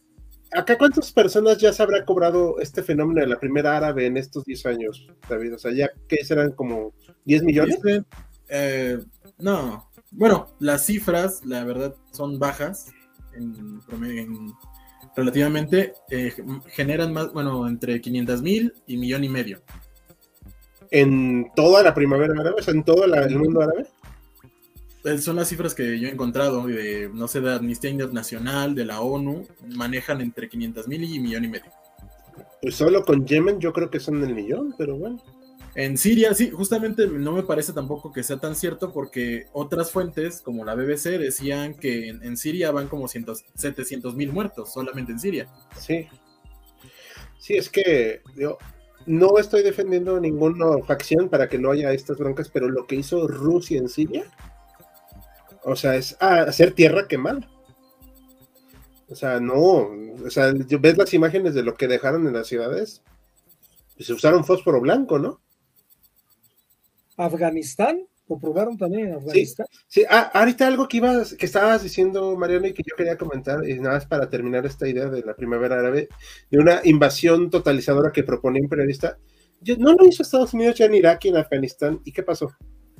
¿acá cuántas personas ya se habrá cobrado este fenómeno de la primera árabe en estos 10 años, David? O sea, ya que serán como 10 millones. Eh, no, bueno, las cifras, la verdad, son bajas en promedio, relativamente eh, generan más, bueno, entre 500 mil y millón y medio. ¿En toda la primavera árabe? ¿En todo el mundo árabe? Eh, son las cifras que yo he encontrado, de, no sé, de Amnistía Internacional, de la ONU, manejan entre 500 mil y millón y medio. Pues solo con Yemen yo creo que son el millón, pero bueno. En Siria, sí, justamente no me parece tampoco que sea tan cierto porque otras fuentes, como la BBC, decían que en, Siria van como 700 mil muertos solamente en Siria. Sí. Sí, es que yo no estoy defendiendo ninguna facción para que no haya estas broncas, pero lo que hizo Rusia en Siria, o sea, es hacer tierra quemada. O sea, no, o sea, ves las imágenes de lo que dejaron en las ciudades, se usaron fósforo blanco, ¿no? Afganistán, lo probaron también en Afganistán. Sí, Ah, ahorita algo que ibas, que estabas diciendo, Mariano, y que yo quería comentar, y nada más para terminar esta idea de la primavera árabe, de una invasión totalizadora que propone un periodista. ¿No lo hizo Estados Unidos ya en Irak y en Afganistán? ¿Y qué pasó?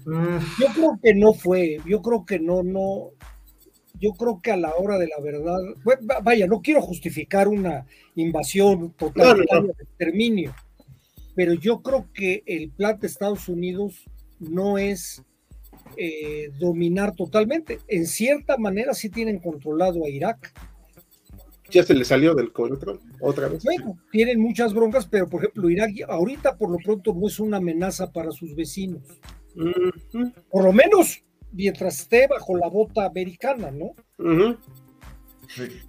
Mm. Yo creo que no fue, yo creo que no, no, yo creo que a la hora de la verdad, vaya, no quiero justificar una invasión total de exterminio, pero yo creo que el plan de Estados Unidos no es eh, dominar totalmente. En cierta manera sí tienen controlado a Irak. Ya se le salió del control otra vez. Bueno, tienen muchas broncas, pero por ejemplo, Irak ahorita por lo pronto no es una amenaza para sus vecinos. Por lo menos mientras esté bajo la bota americana, ¿no?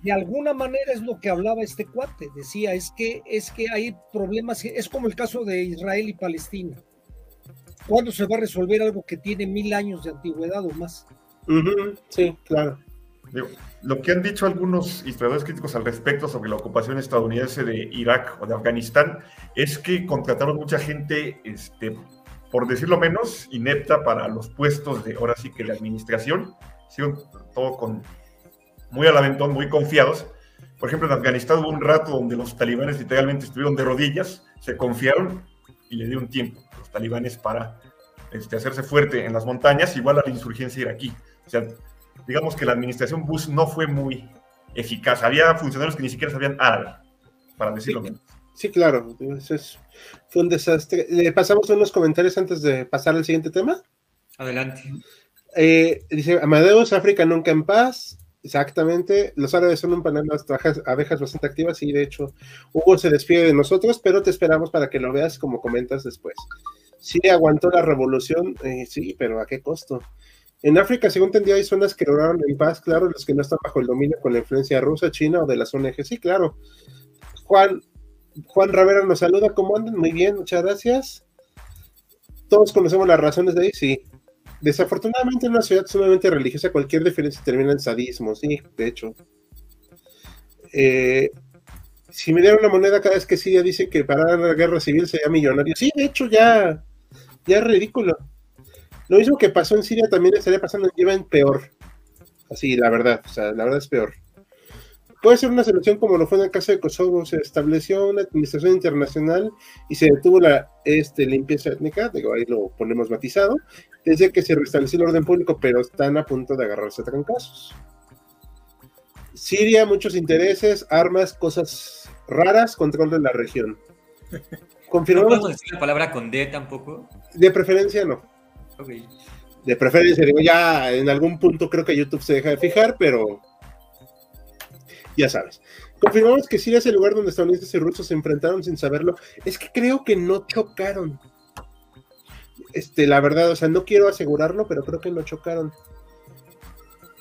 De alguna manera es lo que hablaba este cuate, decía, es que, es que hay problemas, es como el caso de Israel y Palestina. ¿Cuándo se va a resolver algo que tiene mil años de antigüedad o más? Sí, claro. lo que han dicho algunos historiadores críticos al respecto sobre la ocupación estadounidense de Irak o de Afganistán es que contrataron mucha gente, este, por decirlo menos, inepta para los puestos de, ahora sí que la administración, todo con muy al aventón, muy confiados. Por ejemplo, en Afganistán hubo un rato donde los talibanes literalmente estuvieron de rodillas, se confiaron y le dio un tiempo a los talibanes para este, hacerse fuerte en las montañas, igual a la insurgencia iraquí. O sea, digamos que la administración Bush no fue muy eficaz. Había funcionarios que ni siquiera sabían árabe, para decirlo sí, menos. Sí, claro. Fue un desastre. ¿Le pasamos unos comentarios antes de pasar al siguiente tema? Adelante. Eh, dice Amadeus, África nunca en paz. Exactamente. Los árabes son un panel de abejas bastante activas y de hecho Hugo se despide de nosotros, pero te esperamos para que lo veas como comentas después. Sí, aguantó la revolución, eh, sí, pero ¿a qué costo? En África, según entendí, hay zonas que lograron en paz, claro, los que no están bajo el dominio con la influencia rusa, china o de la zona eje. Sí, claro. Juan, Juan Ravera nos saluda, ¿cómo andan? Muy bien, muchas gracias. Todos conocemos las razones de ahí, sí. Desafortunadamente en una ciudad sumamente religiosa cualquier diferencia termina en sadismo, sí, de hecho. Eh, si me dieran una moneda cada vez que Siria dice que para la guerra civil sería millonario, sí, de hecho ya, ya es ridículo. Lo mismo que pasó en Siria también estaría pasando en Yemen peor. Así, la verdad, o sea, la verdad es peor. Puede ser una solución como lo fue en el caso de Kosovo, se estableció una administración internacional y se detuvo la este, limpieza étnica, digo, ahí lo ponemos matizado, desde que se restableció el orden público, pero están a punto de agarrarse a trancazos. Siria, muchos intereses, armas, cosas raras, control de la región. Confirmamos. ¿No podemos decir la palabra con D tampoco? De preferencia no. De preferencia, digo, ya en algún punto creo que YouTube se deja de fijar, pero ya sabes. Confirmamos que Siria es el lugar donde estadounidenses y rusos se enfrentaron sin saberlo. Es que creo que no chocaron. Este, la verdad, o sea, no quiero asegurarlo, pero creo que no chocaron.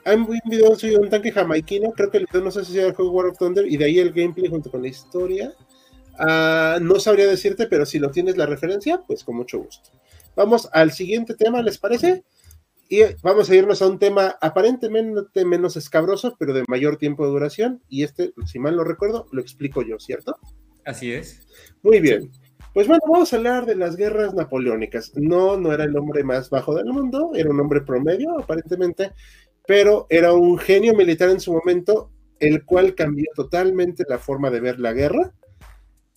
Hay un video de un tanque jamaiquino, creo que el video no sé si sea el juego War of Thunder, y de ahí el gameplay junto con la historia. Ah, no sabría decirte, pero si lo tienes la referencia, pues con mucho gusto. Vamos al siguiente tema, ¿les parece? Y vamos a irnos a un tema aparentemente menos escabroso, pero de mayor tiempo de duración. Y este, si mal no recuerdo, lo explico yo, ¿cierto? Así es. Muy bien. Pues bueno, vamos a hablar de las guerras napoleónicas. No, no era el hombre más bajo del mundo, era un hombre promedio, aparentemente, pero era un genio militar en su momento, el cual cambió totalmente la forma de ver la guerra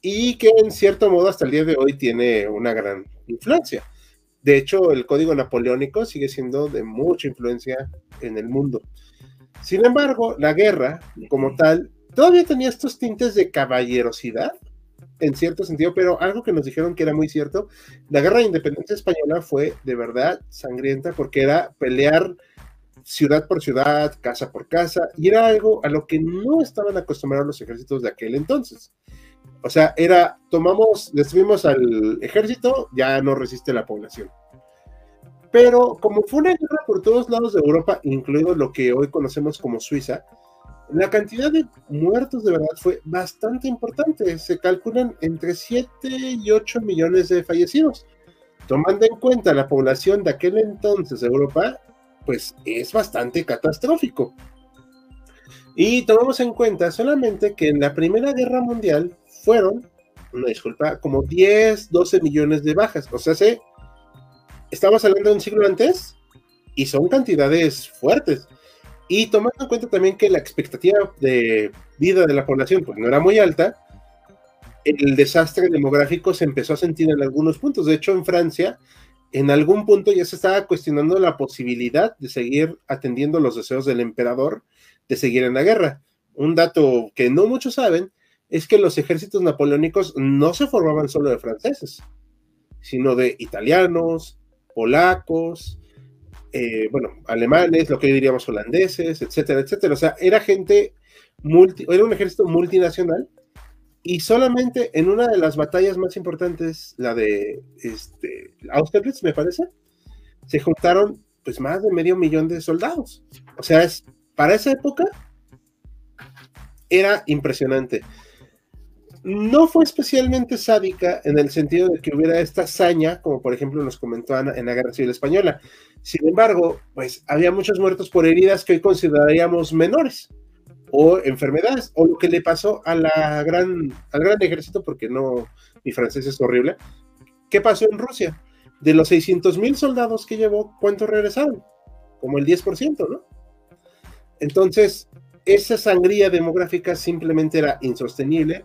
y que en cierto modo hasta el día de hoy tiene una gran influencia. De hecho, el código napoleónico sigue siendo de mucha influencia en el mundo. Sin embargo, la guerra, como tal, todavía tenía estos tintes de caballerosidad, en cierto sentido, pero algo que nos dijeron que era muy cierto, la guerra de independencia española fue de verdad sangrienta porque era pelear ciudad por ciudad, casa por casa, y era algo a lo que no estaban acostumbrados los ejércitos de aquel entonces. O sea, era, tomamos, destruimos al ejército, ya no resiste la población. Pero como fue una guerra por todos lados de Europa, incluido lo que hoy conocemos como Suiza, la cantidad de muertos de verdad fue bastante importante. Se calculan entre 7 y 8 millones de fallecidos. Tomando en cuenta la población de aquel entonces de Europa, pues es bastante catastrófico. Y tomamos en cuenta solamente que en la Primera Guerra Mundial fueron, una disculpa, como 10, 12 millones de bajas. O sea, se, estamos hablando de un siglo antes y son cantidades fuertes. Y tomando en cuenta también que la expectativa de vida de la población pues, no era muy alta, el desastre demográfico se empezó a sentir en algunos puntos. De hecho, en Francia, en algún punto ya se estaba cuestionando la posibilidad de seguir atendiendo los deseos del emperador de seguir en la guerra. Un dato que no muchos saben es que los ejércitos napoleónicos no se formaban solo de franceses, sino de italianos, polacos, eh, bueno, alemanes, lo que diríamos holandeses, etcétera, etcétera. O sea, era gente, multi, era un ejército multinacional y solamente en una de las batallas más importantes, la de este, Austerlitz, me parece, se juntaron pues más de medio millón de soldados. O sea, es, para esa época era impresionante no fue especialmente sádica en el sentido de que hubiera esta hazaña, como por ejemplo nos comentó Ana en la Guerra Civil Española. Sin embargo, pues había muchos muertos por heridas que hoy consideraríamos menores, o enfermedades, o lo que le pasó a gran, al gran ejército, porque no, mi francés es horrible. ¿Qué pasó en Rusia? De los 600 mil soldados que llevó, ¿cuántos regresaron? Como el 10%, ¿no? Entonces, esa sangría demográfica simplemente era insostenible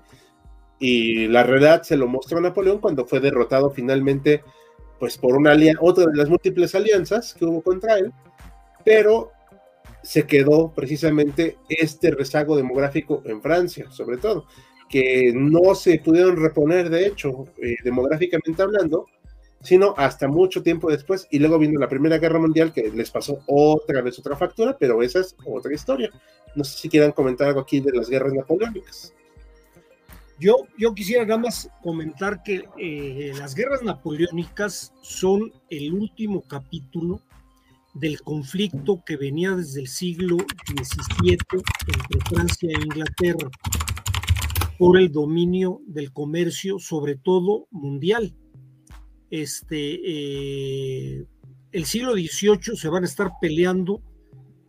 y la realidad se lo mostró a Napoleón cuando fue derrotado finalmente pues por una otra de las múltiples alianzas que hubo contra él, pero se quedó precisamente este rezago demográfico en Francia, sobre todo, que no se pudieron reponer, de hecho, eh, demográficamente hablando, sino hasta mucho tiempo después, y luego vino la Primera Guerra Mundial que les pasó otra vez otra factura, pero esa es otra historia. No sé si quieran comentar algo aquí de las guerras napoleónicas. Yo, quisiera nada más comentar que eh, las guerras napoleónicas son el último capítulo del conflicto que venía desde el siglo XVII entre Francia e Inglaterra por el dominio del comercio, sobre todo mundial este, eh, el siglo XVIII se van a estar peleando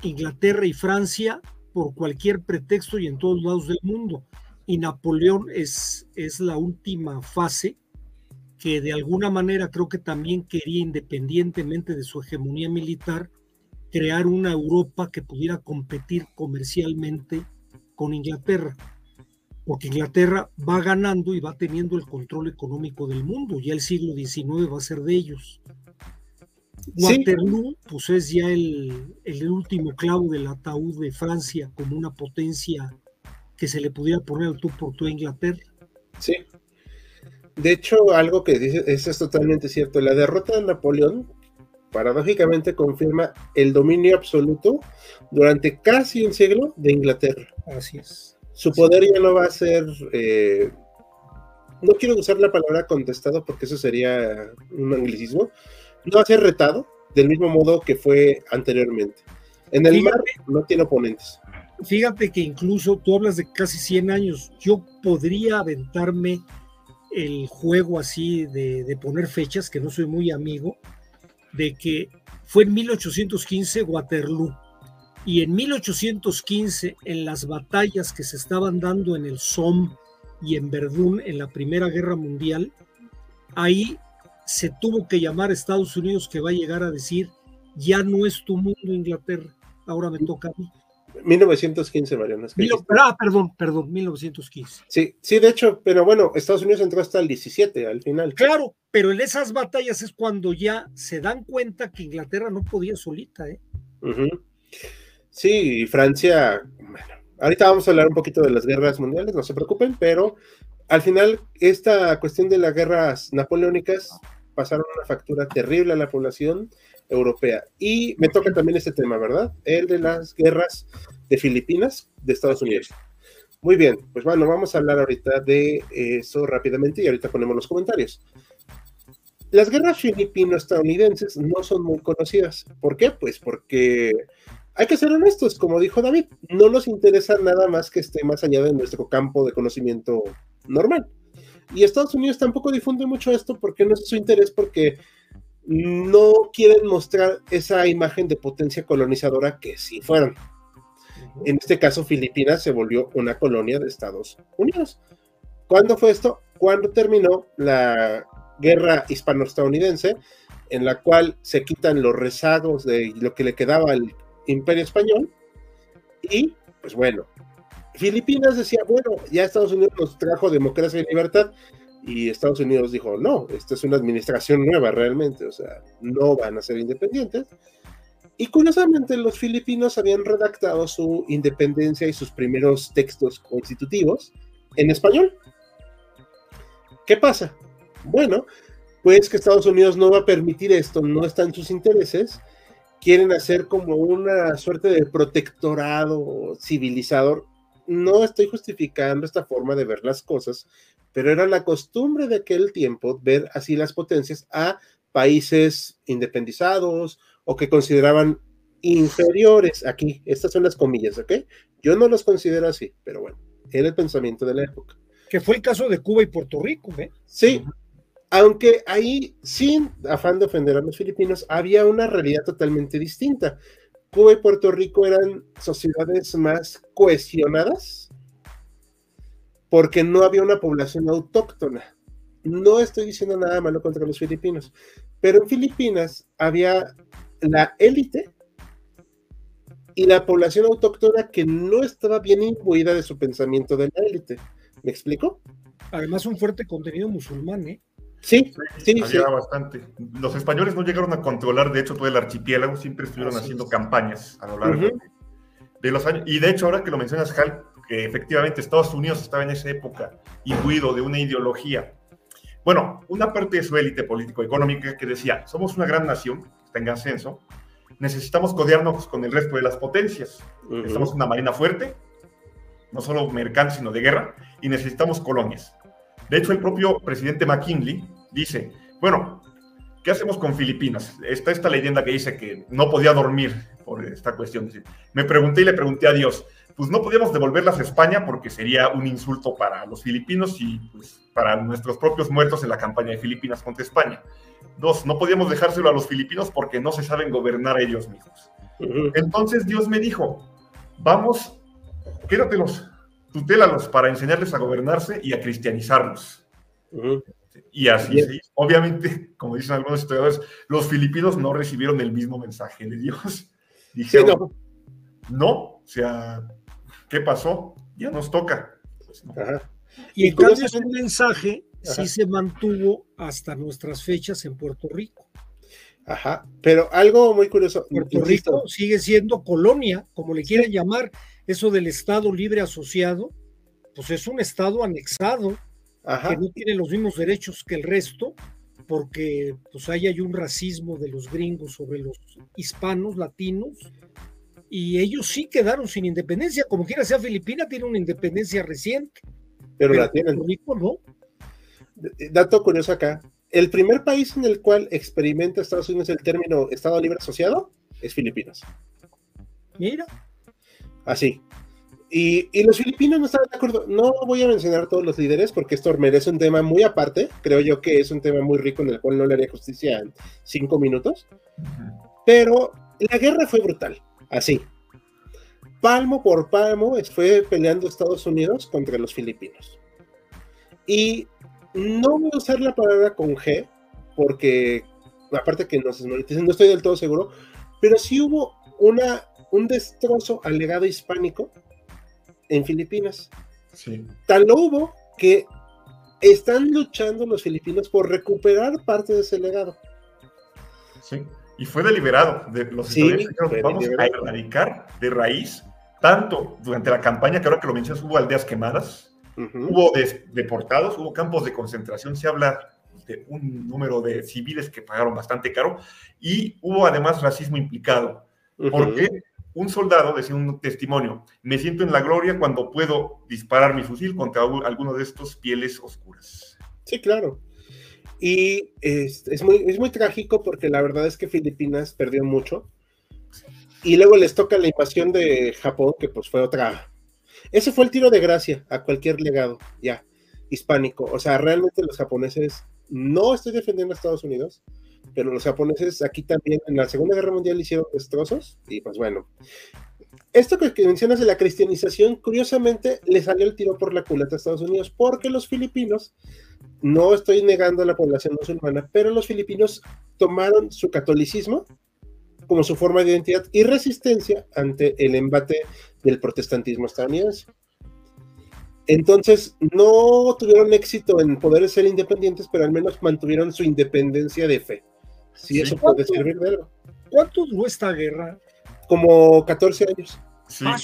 Inglaterra y Francia por cualquier pretexto y en todos lados del mundo. Y Napoleón es, es la última fase que de alguna manera creo que también quería, independientemente de su hegemonía militar, crear una Europa que pudiera competir comercialmente con Inglaterra porque Inglaterra va ganando y va teniendo el control económico del mundo, ya el siglo XIX va a ser de ellos. Waterloo, pues es ya el, el, último clavo del ataúd de Francia como una potencia que se le pudiera poner al tú por tú a Inglaterra. Sí. De hecho, algo que dice, eso es totalmente cierto. La derrota de Napoleón, paradójicamente, confirma el dominio absoluto durante casi un siglo de Inglaterra. Así es su poder ya no va a ser, eh, no quiero usar la palabra contestado porque eso sería un anglicismo, no va a ser retado del mismo modo que fue anteriormente. En el mar no tiene oponentes. Fíjate que incluso tú hablas de casi 100 años, yo podría aventarme el juego así de, poner fechas, que no soy muy amigo, de que fue en 1815 Waterloo y en 1815, en las batallas que se estaban dando en el Somme y en Verdún en la Primera Guerra Mundial, ahí se tuvo que llamar a Estados Unidos que va a llegar a decir, ya no es tu mundo Inglaterra, ahora me toca a mí. 1915, Mariano. ah, perdón, perdón, 1915. Sí, sí, de hecho, pero bueno, Estados Unidos entró hasta el 17 al final. Claro, pero en esas batallas es cuando ya se dan cuenta que Inglaterra no podía solita, ¿eh? Sí, Francia, bueno, ahorita vamos a hablar un poquito de las guerras mundiales, no se preocupen, pero al final esta cuestión de las guerras napoleónicas pasaron una factura terrible a la población europea. Y me toca también este tema, ¿verdad? El de las guerras de Filipinas de Estados Unidos. Muy bien, pues bueno, vamos a hablar ahorita de eso rápidamente y ahorita ponemos los comentarios. Las guerras filipino-estadounidenses no son muy conocidas. ¿Por qué? Pues porque hay que ser honestos, como dijo David, no nos interesa nada más que esté más allá de nuestro campo de conocimiento normal. Y Estados Unidos tampoco difunde mucho esto porque no es su interés, porque no quieren mostrar esa imagen de potencia colonizadora que sí fueron. En este caso, Filipinas se volvió una colonia de Estados Unidos. ¿Cuándo fue esto? Cuando terminó la guerra hispano-estadounidense, en la cual se quitan los rezagos de lo que le quedaba al Imperio Español. Y, pues bueno, Filipinas decía, bueno, ya Estados Unidos nos trajo democracia y libertad. Y Estados Unidos dijo, no, esta es una administración nueva realmente, o sea, no van a ser independientes. Y curiosamente los filipinos habían redactado su independencia y sus primeros textos constitutivos en español. ¿Qué pasa? Bueno, pues que Estados Unidos no va a permitir esto, no está en sus intereses, quieren hacer como una suerte de protectorado civilizador. No estoy justificando esta forma de ver las cosas, pero era la costumbre de aquel tiempo ver así las potencias a países independizados o que consideraban inferiores. Aquí, estas son las comillas, ¿ok? Yo no los considero así, pero bueno, era el pensamiento de la época. Que fue el caso de Cuba y Puerto Rico, ¿eh? Sí, aunque ahí, sin afán de ofender a los filipinos, había una realidad totalmente distinta. Cuba y Puerto Rico eran sociedades más cohesionadas porque no había una población autóctona. No estoy diciendo nada malo contra los filipinos, pero en Filipinas había la élite y la población autóctona que no estaba bien imbuida de su pensamiento de la élite. ¿Me explico? Además, un fuerte contenido musulmán, ¿eh? Sí, sí, sí. bastante. Los españoles no llegaron a controlar, de hecho, todo el archipiélago, siempre estuvieron haciendo campañas a lo largo de los años. Y de hecho, ahora que lo mencionas, Hal, que efectivamente Estados Unidos estaba en esa época imbuido de una ideología. Bueno, una parte de su élite político-económica que decía, somos una gran nación, está en ascenso, necesitamos codearnos con el resto de las potencias. Necesitamos una marina fuerte, no solo mercante, sino de guerra, y necesitamos colonias. De hecho, el propio presidente McKinley dice, bueno, ¿qué hacemos con Filipinas? Está esta leyenda que dice que no podía dormir por esta cuestión. Me pregunté y le pregunté a Dios, pues no podíamos devolverlas a España porque sería un insulto para los filipinos y pues, para nuestros propios muertos en la campaña de Filipinas contra España. Dos, no podíamos dejárselo a los filipinos porque no se saben gobernar ellos mismos. Entonces Dios me dijo, vamos, quédatelos, tutélalos para enseñarles a gobernarse y a cristianizarlos. Y así, obviamente, como dicen algunos historiadores, los filipinos no recibieron el mismo mensaje de Dios. Dijeron, no. o sea, ¿qué pasó? Ya nos toca. Pues y en cambio ese mensaje sí se mantuvo hasta nuestras fechas en Puerto Rico. Ajá, pero algo muy curioso. Puerto Rico sigue siendo colonia, como le quieran llamar, eso del Estado libre asociado, pues es un Estado anexado que no tiene los mismos derechos que el resto, porque pues ahí hay un racismo de los gringos sobre los hispanos, latinos, y ellos sí quedaron sin independencia, como quiera sea Filipina, tiene una independencia reciente. Pero, la tienen. Rico no. Dato curioso acá. El primer país en el cual experimenta Estados Unidos el término Estado Libre Asociado es Filipinas. Mira. Así. Y, los filipinos no estaban de acuerdo. No voy a mencionar todos los líderes porque esto merece un tema muy aparte. Creo yo que es un tema muy rico en el cual no le haría justicia en cinco minutos. Pero la guerra fue brutal. Así. Palmo por palmo fue peleando Estados Unidos contra los filipinos. Y no voy a usar la palabra con G, porque aparte que no, no estoy del todo seguro, pero sí hubo una, un destrozo al legado hispánico en Filipinas. Sí. Tal lo hubo que están luchando los filipinos por recuperar parte de ese legado. Sí, y fue deliberado. De los sí, vamos a erradicar de raíz, tanto durante la campaña, que ahora que lo mencionas, hubo aldeas quemadas, hubo deportados, hubo campos de concentración, se habla de un número de civiles que pagaron bastante caro, y hubo además racismo implicado. Porque un soldado decía un testimonio, me siento en la gloria cuando puedo disparar mi fusil contra alguno de estos pieles oscuras. Sí, claro. Y es, es, muy, es muy trágico porque la verdad es que Filipinas perdió mucho. Y luego les toca la invasión de Japón, que pues fue otra. Ese fue el tiro de gracia a cualquier legado, ya, hispánico. O sea, realmente los japoneses, no estoy defendiendo a Estados Unidos, pero los japoneses aquí también en la Segunda Guerra Mundial hicieron destrozos y pues bueno. Esto que, mencionas de la cristianización, curiosamente le salió el tiro por la culata a Estados Unidos porque los filipinos, no estoy negando a la población musulmana, pero los filipinos tomaron su catolicismo como su forma de identidad y resistencia ante el embate del protestantismo estadounidense. Entonces, no tuvieron éxito en poder ser independientes, pero al menos mantuvieron su independencia de fe. Si eso puede servir de algo. ¿Cuánto duró esta guerra? Como 14 años. Sí. Ah,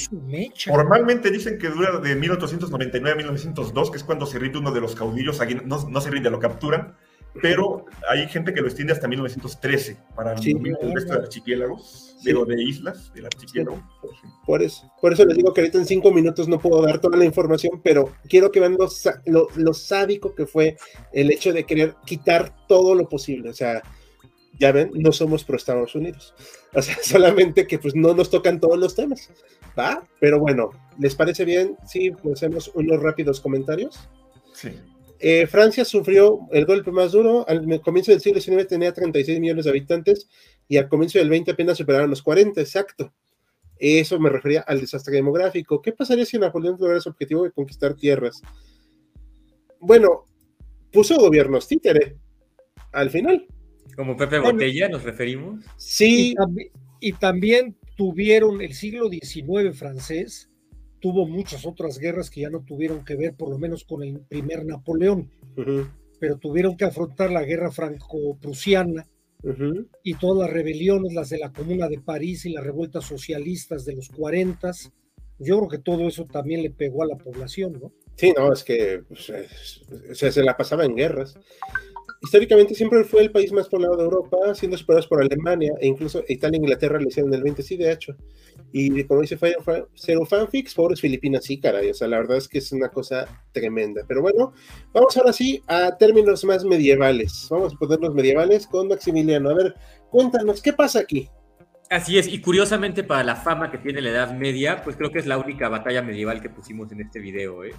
Formalmente dicen que dura de 1899 a 1902, que es cuando se rinde uno de los caudillos, no, no se rinde, lo capturan, pero hay gente que lo extiende hasta 1913 para el resto de archipiélagos, de islas del archipiélago. Por eso, por eso les digo que ahorita en cinco minutos no puedo dar toda la información, pero quiero que vean lo, lo sádico que fue el hecho de querer quitar todo lo posible. O sea, ya ven, no somos pro Estados Unidos. O sea, solamente que pues no nos tocan todos los temas. ¿Va? Pero bueno, ¿les parece bien si pues, hacemos unos rápidos comentarios? Sí. Eh, Francia sufrió el golpe más duro. Al comienzo del siglo XIX tenía 36 millones de habitantes y al comienzo del 20 apenas superaron los 40, exacto. Eso me refería al desastre demográfico. ¿Qué pasaría si Napoleón tuviera su objetivo de conquistar tierras? Bueno, puso gobiernos títere al final. Como Pepe Botella nos referimos. Sí. Y, también tuvieron el siglo XIX francés, tuvo muchas otras guerras que ya no tuvieron que ver, por lo menos con el primer Napoleón, pero tuvieron que afrontar la guerra franco-prusiana y todas las rebeliones, las de la Comuna de París y las revueltas socialistas de los 40, Yo creo que todo eso también le pegó a la población, ¿no? Sí, no, es que pues, se la pasaba en guerras históricamente siempre fue el país más poblado de Europa, siendo superados por Alemania, e incluso Italia e Inglaterra le hicieron el 20, sí, de hecho. Y como dice Zero Fanfics, pobres Filipinas, sí, caray, o sea, la verdad es que es una cosa tremenda. Pero bueno, vamos ahora sí a términos más medievales. Vamos a ponernos medievales con Maximiliano. A ver, cuéntanos, ¿qué pasa aquí? Así es, y curiosamente para la fama que tiene la Edad Media, pues creo que es la única batalla medieval que pusimos en este video, ¿eh?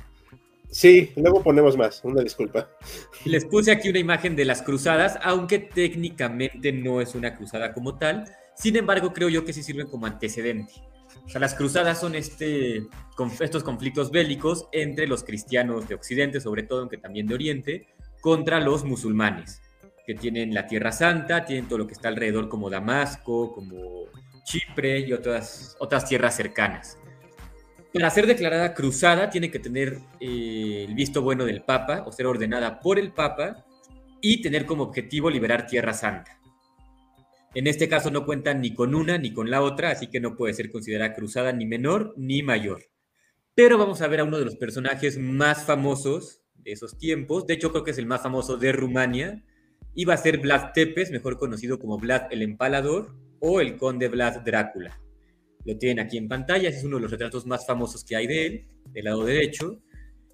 Sí, luego ponemos más, una disculpa. Les puse aquí una imagen de las cruzadas, aunque técnicamente no es una cruzada como tal. Sin embargo, creo yo que sí sirven como antecedente. O sea, las cruzadas son este, estos conflictos bélicos entre los cristianos de Occidente, sobre todo, aunque también de Oriente, contra los musulmanes, que tienen la Tierra Santa, tienen todo lo que está alrededor como Damasco, como Chipre y otras, otras tierras cercanas. Para ser declarada cruzada tiene que tener eh, el visto bueno del Papa o ser ordenada por el Papa y tener como objetivo liberar Tierra Santa. En este caso no cuentan ni con una ni con la otra, así que no puede ser considerada cruzada ni menor ni mayor. Pero vamos a ver a uno de los personajes más famosos de esos tiempos. De hecho, creo que es el más famoso de Rumania. Y va a ser Vlad Tepes, mejor conocido como Vlad el Empalador o el Conde Vlad Drácula. Lo tienen aquí en pantalla, es uno de los retratos más famosos que hay de él, del lado derecho.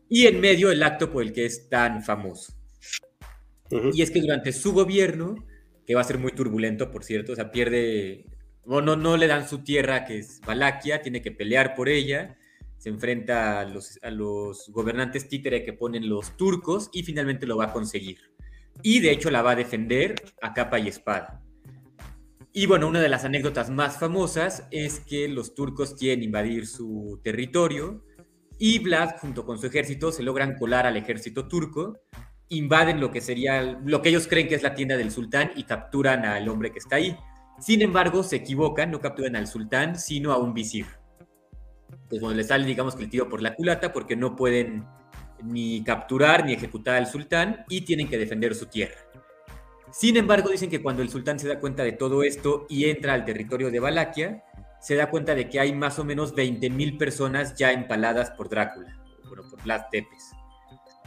Y en medio el acto por el que es tan famoso. Y es que durante su gobierno, que va a ser muy turbulento, por cierto, o sea, pierde, o no, no le dan su tierra, que es Valaquia, tiene que pelear por ella, se enfrenta a los, a los gobernantes títere que ponen los turcos y finalmente lo va a conseguir. Y de hecho la va a defender a capa y espada. Y bueno, una de las anécdotas más famosas es que los turcos quieren invadir su territorio y Vlad junto con su ejército se logran colar al ejército turco, invaden lo que sería lo que ellos creen que es la tienda del sultán y capturan al hombre que está ahí. Sin embargo, se equivocan, no capturan al sultán, sino a un visir. Pues bueno, les sale digamos que el tiro por la culata porque no pueden ni capturar ni ejecutar al sultán y tienen que defender su tierra. Sin embargo, dicen que cuando el sultán se da cuenta de todo esto y entra al territorio de Valaquia, se da cuenta de que hay más o menos 20.000 personas ya empaladas por Drácula, bueno, por Vlad Tepes.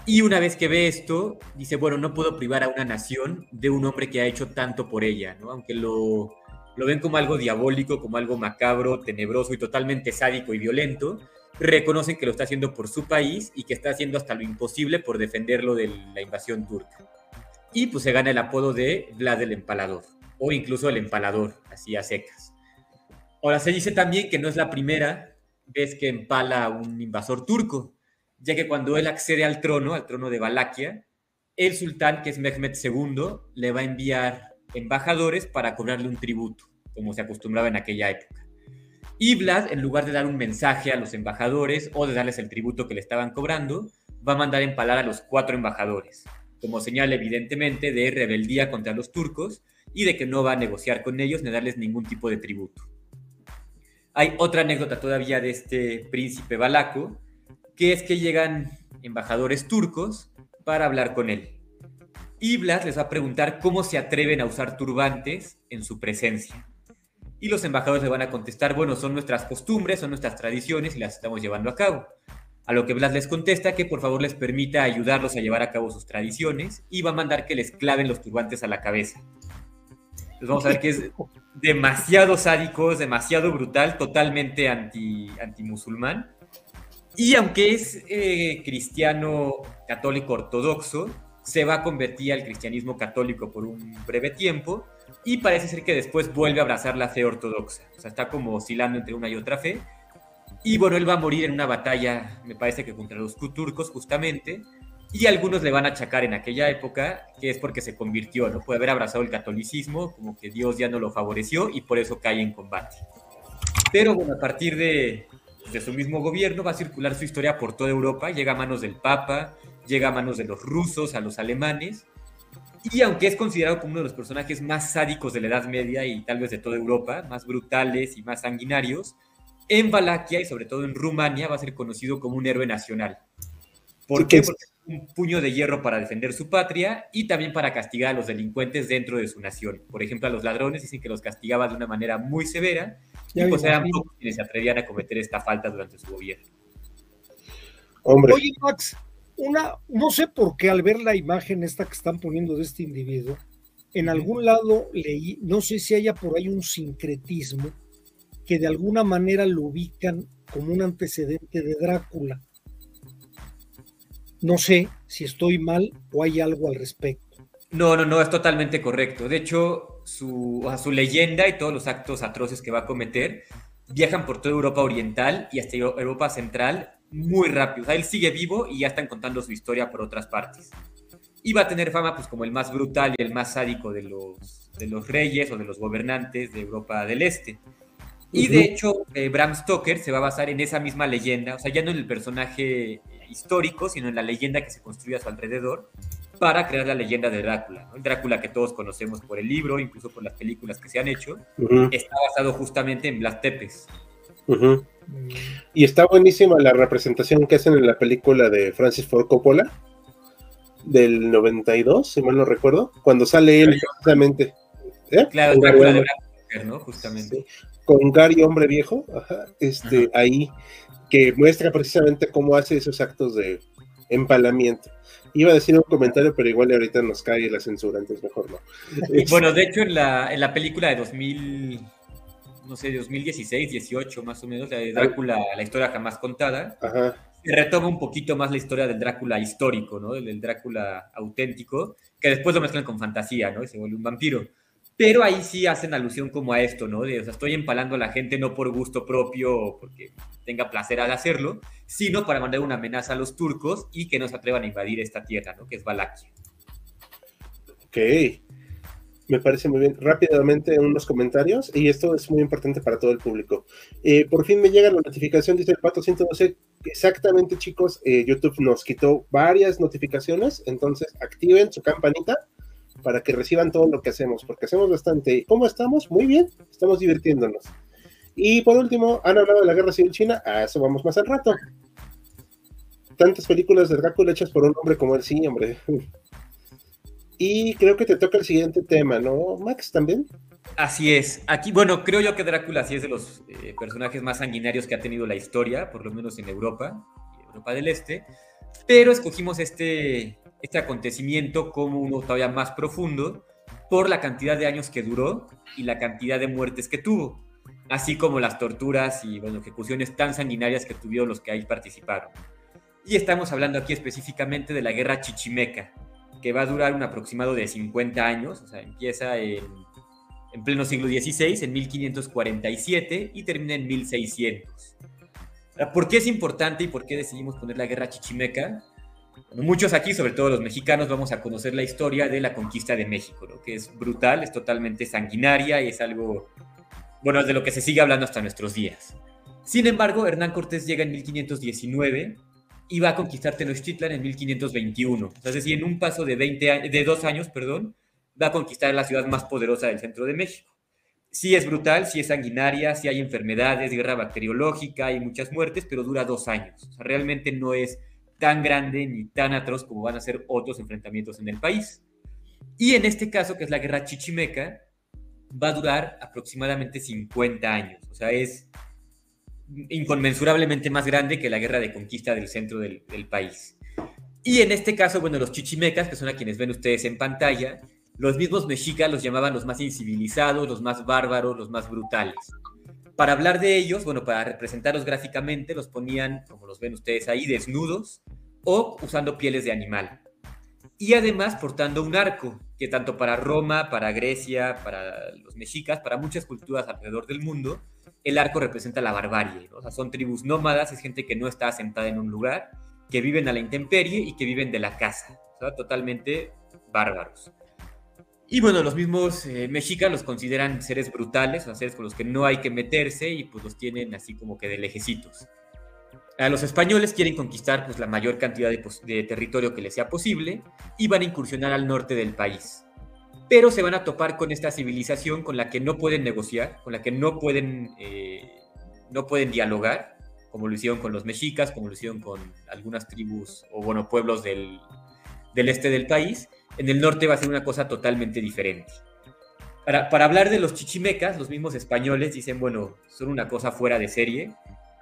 Y una vez que ve esto, dice, bueno, no puedo privar a una nación de un hombre que ha hecho tanto por ella, ¿no? Aunque lo, lo ven como algo diabólico, como algo macabro, tenebroso y totalmente sádico y violento, reconocen que lo está haciendo por su país y que está haciendo hasta lo imposible por defenderlo de la invasión turca y pues se gana el apodo de Vlad el Empalador o incluso el Empalador, así a secas. Ahora se dice también que no es la primera vez que empala a un invasor turco, ya que cuando él accede al trono, al trono de Valaquia, el sultán, que es Mehmed II, le va a enviar embajadores para cobrarle un tributo, como se acostumbraba en aquella época. Y Vlad, en lugar de dar un mensaje a los embajadores o de darles el tributo que le estaban cobrando, va a mandar empalar a los cuatro embajadores, como señal evidentemente de rebeldía contra los turcos y de que no va a negociar con ellos ni darles ningún tipo de tributo. Hay otra anécdota todavía de este príncipe balaco, que es que llegan embajadores turcos para hablar con él. Y Blas les va a preguntar cómo se atreven a usar turbantes en su presencia. Y los embajadores le van a contestar, bueno, son nuestras costumbres, son nuestras tradiciones y las estamos llevando a cabo. A lo que Blas les contesta que por favor les permita ayudarlos a llevar a cabo sus tradiciones y va a mandar que les claven los turbantes a la cabeza. Entonces vamos a ver que es demasiado sádico, es demasiado brutal, totalmente anti, anti-musulmán. Y aunque es eh, cristiano católico ortodoxo, se va a convertir al cristianismo católico por un breve tiempo y parece ser que después vuelve a abrazar la fe ortodoxa. O sea, está como oscilando entre una y otra fe y él va a morir en una batalla, me parece que contra los turcos justamente, y algunos le van a achacar en aquella época que es porque se convirtió, no puede haber abrazado el catolicismo, como que Dios ya no lo favoreció y por eso cae en combate. Pero bueno, a partir de, de su mismo gobierno va a circular su historia por toda Europa, llega a manos del Papa, llega a manos de los rusos, a los alemanes, y aunque es considerado como uno de los personajes más sádicos de la Edad Media y tal vez de toda Europa, más brutales y más sanguinarios, en Valaquia y sobre todo en Rumania va a ser conocido como un héroe nacional. ¿Por qué? Porque es un puño de hierro para defender su patria y también para castigar a los delincuentes dentro de su nación. Por ejemplo, a los ladrones dicen que los castigaba de una manera muy severa y pues eran pocos quienes se atrevían a cometer esta falta durante su gobierno. Hombre. Oye, Max, una, no sé por qué al ver la imagen esta que están poniendo de este individuo, en algún lado leí, no sé si haya por ahí un sincretismo que de alguna manera lo ubican como un antecedente de Drácula. No sé si estoy mal o hay algo al respecto. No, no, no, es totalmente correcto. De hecho, su, su leyenda y todos los actos atroces que va a cometer viajan por toda Europa Oriental y hasta Europa Central muy rápido. O sea, él sigue vivo y ya están contando su historia por otras partes. Y va a tener fama pues como el más brutal y el más sádico de los, de los reyes o de los gobernantes de Europa del Este. Y de hecho, eh, Bram Stoker se va a basar en esa misma leyenda, o sea, ya no en el personaje histórico, sino en la leyenda que se construye a su alrededor para crear la leyenda de Drácula. El Drácula que todos conocemos por el libro, incluso por las películas que se han hecho, está basado justamente en Blas Tepes. Y está buenísima la representación que hacen en la película de Francis Ford Coppola del 92, si mal no recuerdo, cuando sale él precisamente. ¿eh? Claro, Drácula de Bram ¿no? Justamente. Con Gary Hombre Viejo, este, ahí, que muestra precisamente cómo hace esos actos de empalamiento. Iba a decir un comentario, pero igual ahorita nos cae la censura, entonces mejor no. Bueno, de hecho, en la, en la película de 2000, no sé, 2016, 18 más o menos, la de Drácula, la historia jamás contada, se retoma un poquito más la historia del Drácula histórico, ¿no? Del, Drácula auténtico, que después lo mezclan con fantasía, ¿no? Y se vuelve un vampiro. Pero ahí sí hacen alusión como a esto, ¿no? De, o sea, estoy empalando a la gente no por gusto propio o porque tenga placer al hacerlo, sino para mandar una amenaza a los turcos y que no se atrevan a invadir esta tierra, ¿no? Que es Valaquia. Ok, me parece muy bien. Rápidamente unos comentarios, y esto es muy importante para todo el público. Eh, por fin me llega la notificación, dice el Pato 112, exactamente chicos, eh, YouTube nos quitó varias notificaciones, entonces activen su campanita para que reciban todo lo que hacemos, porque hacemos bastante. ¿Cómo estamos? Muy bien, estamos divirtiéndonos. Y por último, han hablado de la guerra civil china, a eso vamos más al rato. Tantas películas de Drácula hechas por un hombre como él, sí, hombre. Y creo que te toca el siguiente tema, ¿no, Max? ¿También? Así es. Aquí, bueno, creo yo que Drácula sí es de los eh, personajes más sanguinarios que ha tenido la historia, por lo menos en Europa, Europa del Este. Pero escogimos este, este acontecimiento como uno todavía más profundo por la cantidad de años que duró y la cantidad de muertes que tuvo, así como las torturas y ejecuciones tan sanguinarias que tuvieron los que ahí participaron. Y estamos hablando aquí específicamente de la guerra chichimeca, que va a durar un aproximado de 50 años, o sea, empieza en, en pleno siglo XVI, en 1547, y termina en 1600. ¿Por qué es importante y por qué decidimos poner la guerra chichimeca? Muchos aquí, sobre todo los mexicanos, vamos a conocer la historia de la conquista de México, que es brutal, es totalmente sanguinaria y es algo, bueno, de lo que se sigue hablando hasta nuestros días. Sin embargo, Hernán Cortés llega en 1519 y va a conquistar Tenochtitlan en 1521. Es decir, en un paso de, 20 de dos años, perdón, va a conquistar la ciudad más poderosa del centro de México. Sí es brutal, sí es sanguinaria, sí hay enfermedades, guerra bacteriológica, hay muchas muertes, pero dura dos años. Realmente no es tan grande ni tan atroz como van a ser otros enfrentamientos en el país. Y en este caso, que es la guerra chichimeca, va a durar aproximadamente 50 años. O sea, es inconmensurablemente más grande que la guerra de conquista del centro del, país. Y en este caso, bueno, los chichimecas, que son a quienes ven ustedes en pantalla, los mismos mexicas los llamaban los más incivilizados, los más bárbaros, los más brutales. Para hablar de ellos, bueno, para representarlos gráficamente, los ponían, como los ven ustedes ahí, desnudos o usando pieles de animal. Y además portando un arco, que tanto para Roma, para Grecia, para los mexicas, para muchas culturas alrededor del mundo, el arco representa la barbarie. O sea, son tribus nómadas, es gente que no está asentada en un lugar, que viven a la intemperie y que viven de la caza. O sea, totalmente bárbaros. Y bueno, los mismos eh, mexicas los consideran seres brutales, seres con los que no hay que meterse y pues los tienen así como que de lejecitos. A los españoles quieren conquistar pues la mayor cantidad de, territorio que les sea posible y van a incursionar al norte del país. Pero se van a topar con esta civilización con la que no pueden negociar, con la que no pueden, eh, no pueden dialogar como lo hicieron con los mexicas, como lo hicieron con algunas tribus o, bueno, pueblos del, del este del país. En el norte va a ser una cosa totalmente diferente. Para, hablar de los chichimecas, los mismos españoles dicen, bueno, son una cosa fuera de serie.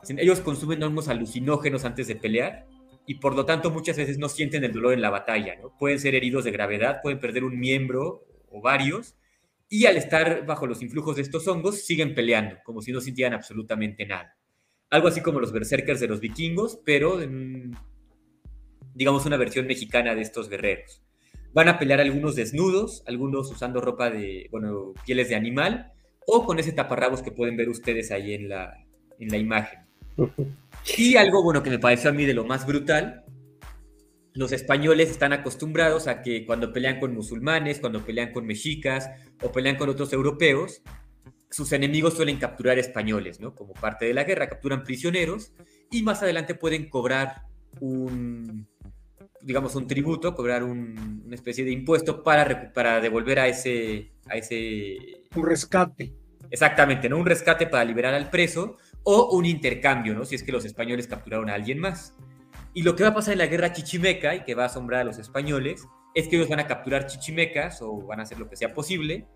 Ellos consumen unos alucinógenos antes de pelear y por lo tanto muchas veces no sienten el dolor en la batalla, ¿no? Pueden ser heridos de gravedad, pueden perder un miembro o varios y al estar bajo los influjos de estos hongos siguen peleando, como si no sintieran absolutamente nada. Algo así como los berserkers de los vikingos, pero digamos una versión mexicana de estos guerreros. Van a pelear algunos desnudos, algunos usando ropa de, bueno, pieles de animal, o con ese taparrabos que pueden ver ustedes ahí en la, en la imagen. Y algo bueno que me pareció a mí de lo más brutal, los españoles están acostumbrados a que cuando pelean con musulmanes, cuando pelean con mexicas o pelean con otros europeos, sus enemigos suelen capturar españoles, ¿no? Como parte de la guerra, capturan prisioneros y más adelante pueden cobrar un, digamos, un tributo, cobrar un, una especie de impuesto para, para devolver a ese, a ese... Un rescate. Exactamente, ¿no? Un rescate para liberar al preso o un intercambio, ¿no? Si es que los españoles capturaron a alguien más. Y lo que va a pasar en la guerra chichimeca y que va a asombrar a los españoles es que ellos van a capturar chichimecas o van a hacer lo que sea posible.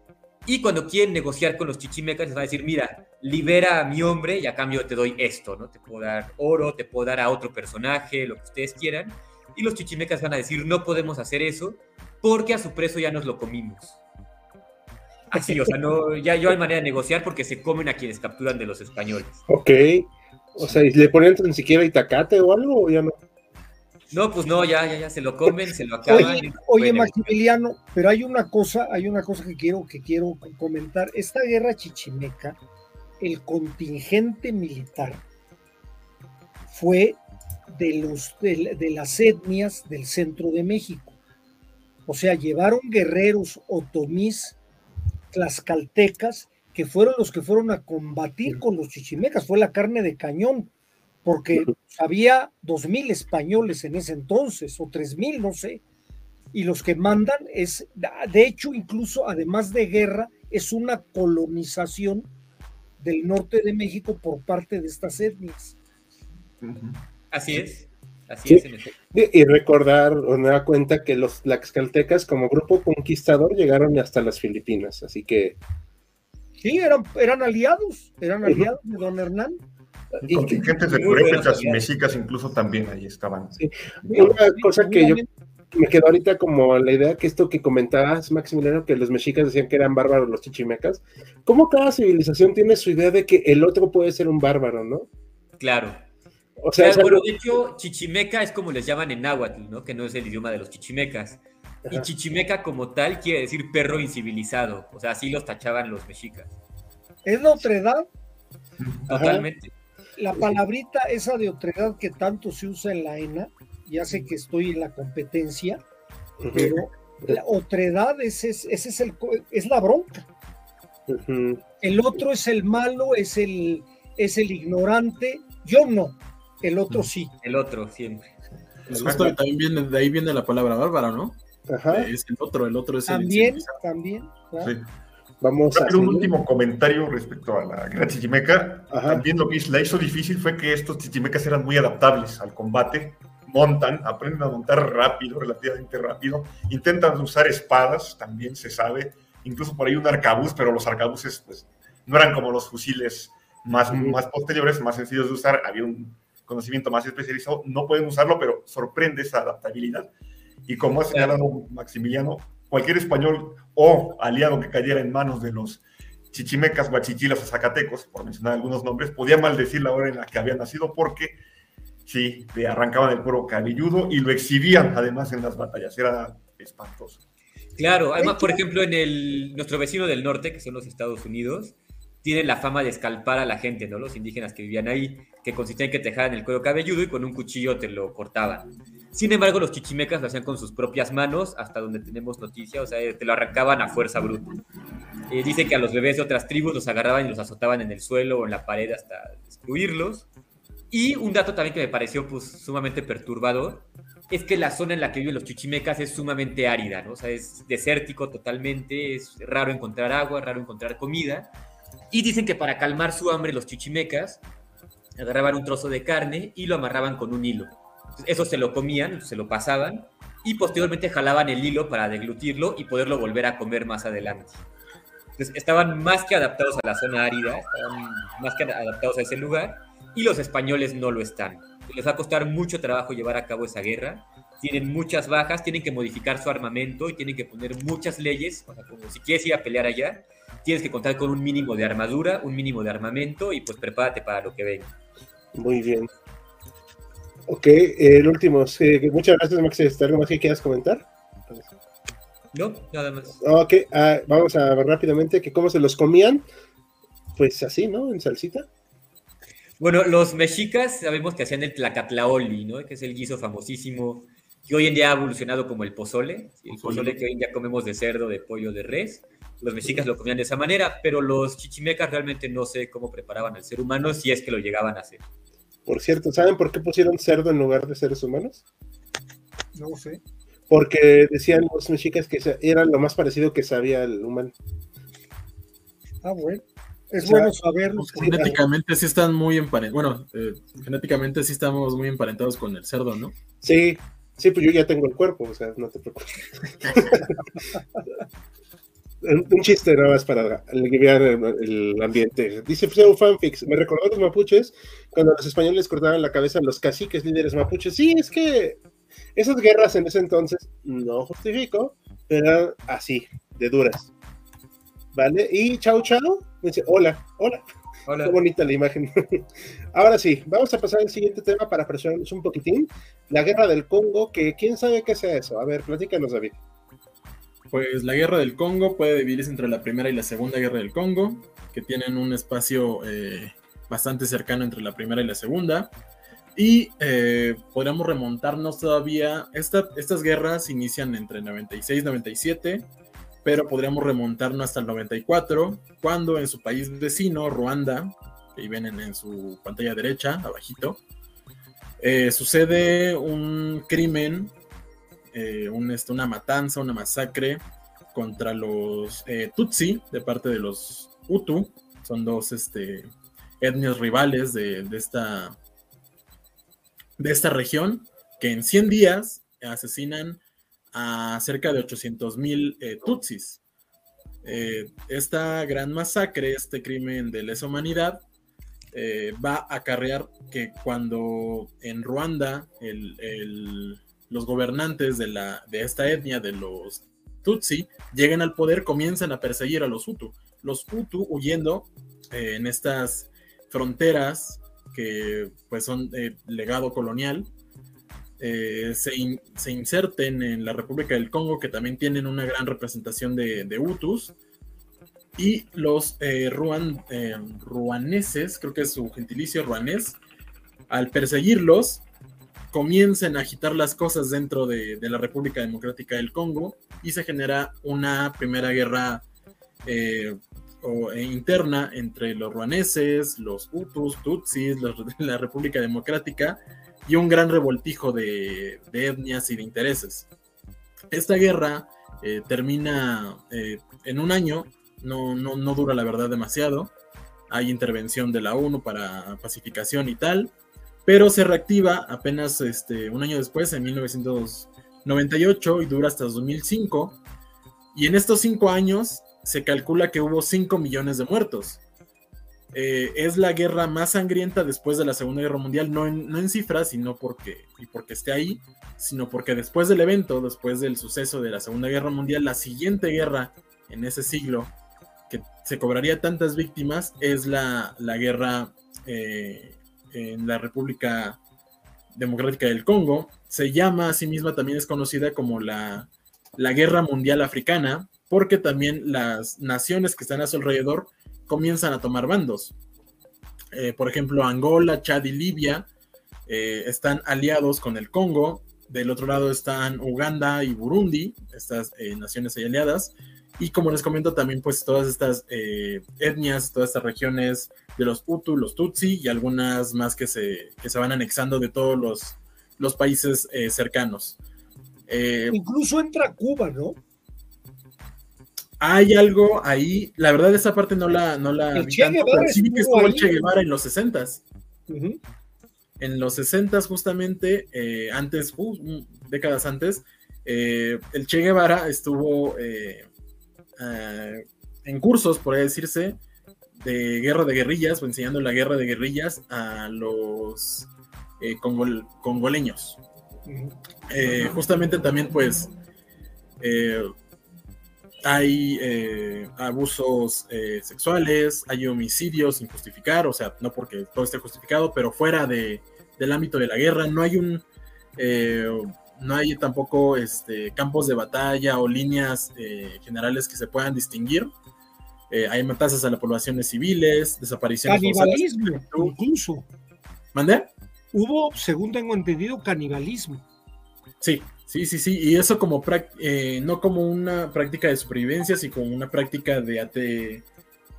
Y cuando quieren negociar con los chichimecas, les van a decir, mira, libera a mi hombre y a cambio te doy esto, ¿no? Te puedo dar oro, te puedo dar a otro personaje, lo que ustedes quieran. Y los chichimecas van a decir, no podemos hacer eso porque a su preso ya nos lo comimos. Así, o sea, no, ya, yo hay manera de negociar porque se comen a quienes capturan de los españoles. Ok. O sea, ¿y le ponen ni siquiera itacate o algo o ya no? No, pues no, ya, ya, ya se lo comen, se lo acaban. Oye, oye Maximiliano, pero hay una cosa, hay una cosa que quiero, que quiero comentar. Esta guerra chichimeca, el contingente militar fue de, los, de, de las etnias del centro de México. O sea, llevaron guerreros otomís, tlaxcaltecas, que fueron los que fueron a combatir con los chichimecas, fue la carne de cañón, porque había dos mil españoles en ese entonces, o tres mil, no sé, y los que mandan es, de hecho, incluso además de guerra, es una colonización del norte de México por parte de estas etnias. Así es. Así Sí. es, en efecto. Y, recordar o me da cuenta que los tlaxcaltecas como grupo conquistador llegaron hasta las Filipinas, así que Sí, eran, eran aliados, eran aliados de don Hernán. y- Contingentes de purépechas y mexicas incluso también ahí estaban. una cosa que yo me quedó ahorita como la idea que esto que comentabas, Maximiliano, que los mexicas decían que eran bárbaros los chichimecas. ¿Cómo cada civilización tiene su idea de que el otro puede ser un bárbaro, no? Claro. O sea, es bueno, algo- de hecho, chichimeca es como les llaman en náhuatl, ¿no? Que no es el idioma de los chichimecas. Y chichimeca como tal quiere decir perro incivilizado. O sea, así los tachaban los mexicas. Es la otredad, Totalmente. la palabrita esa de otredad que tanto se usa en la ENA, ya sé que estoy en la competencia, pero la otredad ese es, ese es, el, co- es la bronca. El otro es el malo, es el, es el ignorante. Yo no, el otro sí. El otro, siempre. Pues justo también viene, de ahí viene la palabra bárbara, ¿no? Ajá, Es el otro, el otro es el También, también. Sí. vamos a Rápido, un último comentario respecto a la guerra chichimeca. Ajá. También lo que la hizo difícil fue que estos chichimecas eran muy adaptables al combate. Montan, aprenden a montar rápido, relativamente rápido. Intentan usar espadas, también se sabe. Incluso por ahí un arcabuz, pero los arcabuces pues, no eran como los fusiles más, más posteriores, más sencillos de usar. Había un conocimiento más especializado. No pueden usarlo, pero sorprende esa adaptabilidad. Y como ha señalado Maximiliano, cualquier español o aliado que cayera en manos de los chichimecas, guachichilas o zacatecos, por mencionar algunos nombres, podía maldecir la hora en la que había nacido porque sí, le arrancaban el cuero cabelludo y lo exhibían además en las batallas. Era espantoso. Claro, además, por ejemplo, en el, nuestro vecino del norte, que son los Estados Unidos, tienen la fama de escalpar a la gente, ¿no? Los indígenas que vivían ahí, que consistía en que te dejaran el cuero cabelludo y con un cuchillo te lo cortaban. Sin embargo, los chichimecas lo hacían con sus propias manos, hasta donde tenemos noticia, o sea, te lo arrancaban a fuerza bruta. Eh, dice que a los bebés de otras tribus los agarraban y los azotaban en el suelo o en la pared hasta destruirlos. Y un dato también que me pareció pues, sumamente perturbador es que la zona en la que viven los chichimecas es sumamente árida, ¿no? O sea, es desértico totalmente, es raro encontrar agua, raro encontrar comida. Y dicen que para calmar su hambre los chichimecas agarraban un trozo de carne y lo amarraban con un hilo. eso se lo comían, se lo pasaban y posteriormente jalaban el hilo para deglutirlo y poderlo volver a comer más adelante. Estaban más que adaptados a la zona árida, estaban más que adaptados a ese lugar y los españoles no lo están. Les va a costar mucho trabajo llevar a cabo esa guerra. Tienen muchas bajas, tienen que modificar su armamento y tienen que poner muchas leyes. O sea, como si quieres ir a pelear allá, tienes que contar con un mínimo de armadura, un mínimo de armamento y pues prepárate para lo que venga. Muy bien. Ok, el último. muchas gracias, Max. ¿Está algo más que quieras comentar? No, nada más. Ok, ah, vamos a ver rápidamente que cómo se los comían. Pues así, ¿no? En salsita. Bueno, los mexicas sabemos que hacían el tlacatlaoli, ¿no? Que es el guiso famosísimo que hoy en día ha evolucionado como el pozole. El pozole que hoy en día comemos de cerdo, de pollo, de res. Los mexicas lo comían de esa manera, pero los chichimecas realmente no sé cómo preparaban al ser humano si es que lo llegaban a hacer. Por cierto, ¿saben por qué pusieron cerdo en lugar de seres humanos? No sé. Porque decían los mexicas que era lo más parecido que sabía el humano. Ah, bueno. Es bueno saberlo. Genéticamente sí están muy emparentados. Bueno, eh, genéticamente sí estamos muy emparentados con el cerdo, ¿no? Sí, sí, pues yo ya tengo el cuerpo, o sea, no te preocupes. un chiste nada más para aliviar el, ambiente. Dice Pseudo Fanfix, me recordó a los mapuches cuando los españoles cortaban la cabeza a los caciques líderes mapuches. Sí, es que esas guerras en ese entonces, no justifico, pero así, de duras. ¿Vale? Y chao, chao. Dice, hola, hola. Hola. Qué bonita la imagen. Ahora sí, vamos a pasar al siguiente tema para presionarnos un poquitín. La guerra del Congo, que quién sabe qué sea eso. A ver, platícanos, David. Pues la guerra del Congo puede dividirse entre la primera y la segunda guerra del Congo, que tienen un espacio eh, bastante cercano entre la primera y la segunda. Y eh, podríamos remontarnos todavía, estas guerras inician entre 96 y 97, pero podríamos remontarnos hasta el 94, cuando en su país vecino, Ruanda, que ahí ven en, su pantalla derecha, abajito, eh, sucede un crimen eh, este, una matanza, una masacre contra los eh, Tutsi de parte de los Hutu. Son dos este, etnias rivales de, esta, de esta región que en 100 días asesinan a cerca de 800 mil eh, Tutsis. esta gran masacre, este crimen de lesa humanidad, va a acarrear que cuando en Ruanda los gobernantes de, esta etnia, de los Tutsi, llegan al poder, comienzan a perseguir a los Hutu. Los Hutu huyendo eh, en estas fronteras que pues son eh, legado colonial, eh, se, inserten en la República del Congo, que también tienen una gran representación de, de Hutus, y los ruan, ruaneses, creo que es su gentilicio ruanés, al perseguirlos, comiencen a agitar las cosas dentro de, la República Democrática del Congo y se genera una primera guerra eh, e interna entre los ruaneses, los hutus, tutsis, los, la República Democrática y un gran revoltijo de, etnias y de intereses. Esta guerra eh, termina eh, en un año, no, no, no dura la verdad demasiado, hay intervención de la ONU para pacificación y tal, pero se reactiva apenas este, un año después, en 1998, y dura hasta 2005. Y en estos cinco años se calcula que hubo 5 millones de muertos. Eh, es la guerra más sangrienta después de la Segunda Guerra Mundial, no en, no en cifras, sino porque, y porque esté ahí, sino porque después del evento, después del suceso de la Segunda Guerra Mundial, la siguiente guerra en ese siglo que se cobraría tantas víctimas es la, la guerra eh, en la República Democrática del Congo. Se llama a sí misma, también es conocida como la, Guerra Mundial Africana, porque también las naciones que están a su alrededor comienzan a tomar bandos. Eh, por ejemplo, Angola, Chad y Libia eh, están aliados con el Congo. Del otro lado están Uganda y Burundi, estas eh, naciones aliadas. Y como les comento también, pues todas estas etnias, todas estas regiones de los Hutu, los Tutsi y algunas más que se, que se van anexando de todos los, los países cercanos. Incluso entra Cuba, ¿no? Hay algo ahí, la verdad esa parte no la, no la el che Guevara sí que estuvo el Che Guevara en los 60 Ujú. En los 60 justamente, eh, antes, uh, décadas antes, eh, el Che Guevara estuvo eh, en cursos, por así decirse, de guerra de guerrillas, o enseñando la guerra de guerrillas a los congol- congoleños. Justamente también, pues, eh, hay eh, abusos eh, sexuales, hay homicidios sin justificar, o sea, no porque todo esté justificado, pero fuera de, del ámbito de la guerra, no hay un, eh, no hay tampoco este, campos de batalla o líneas eh, generales que se puedan distinguir. Eh, hay matanzas a las poblaciones civiles, desapariciones forzadas. Canibalismo, incluso. ¿Mande? Hubo, según tengo entendido, canibalismo. Sí, sí, sí, sí. Y eso como eh, no como una práctica de supervivencia, sino como una práctica de, ate-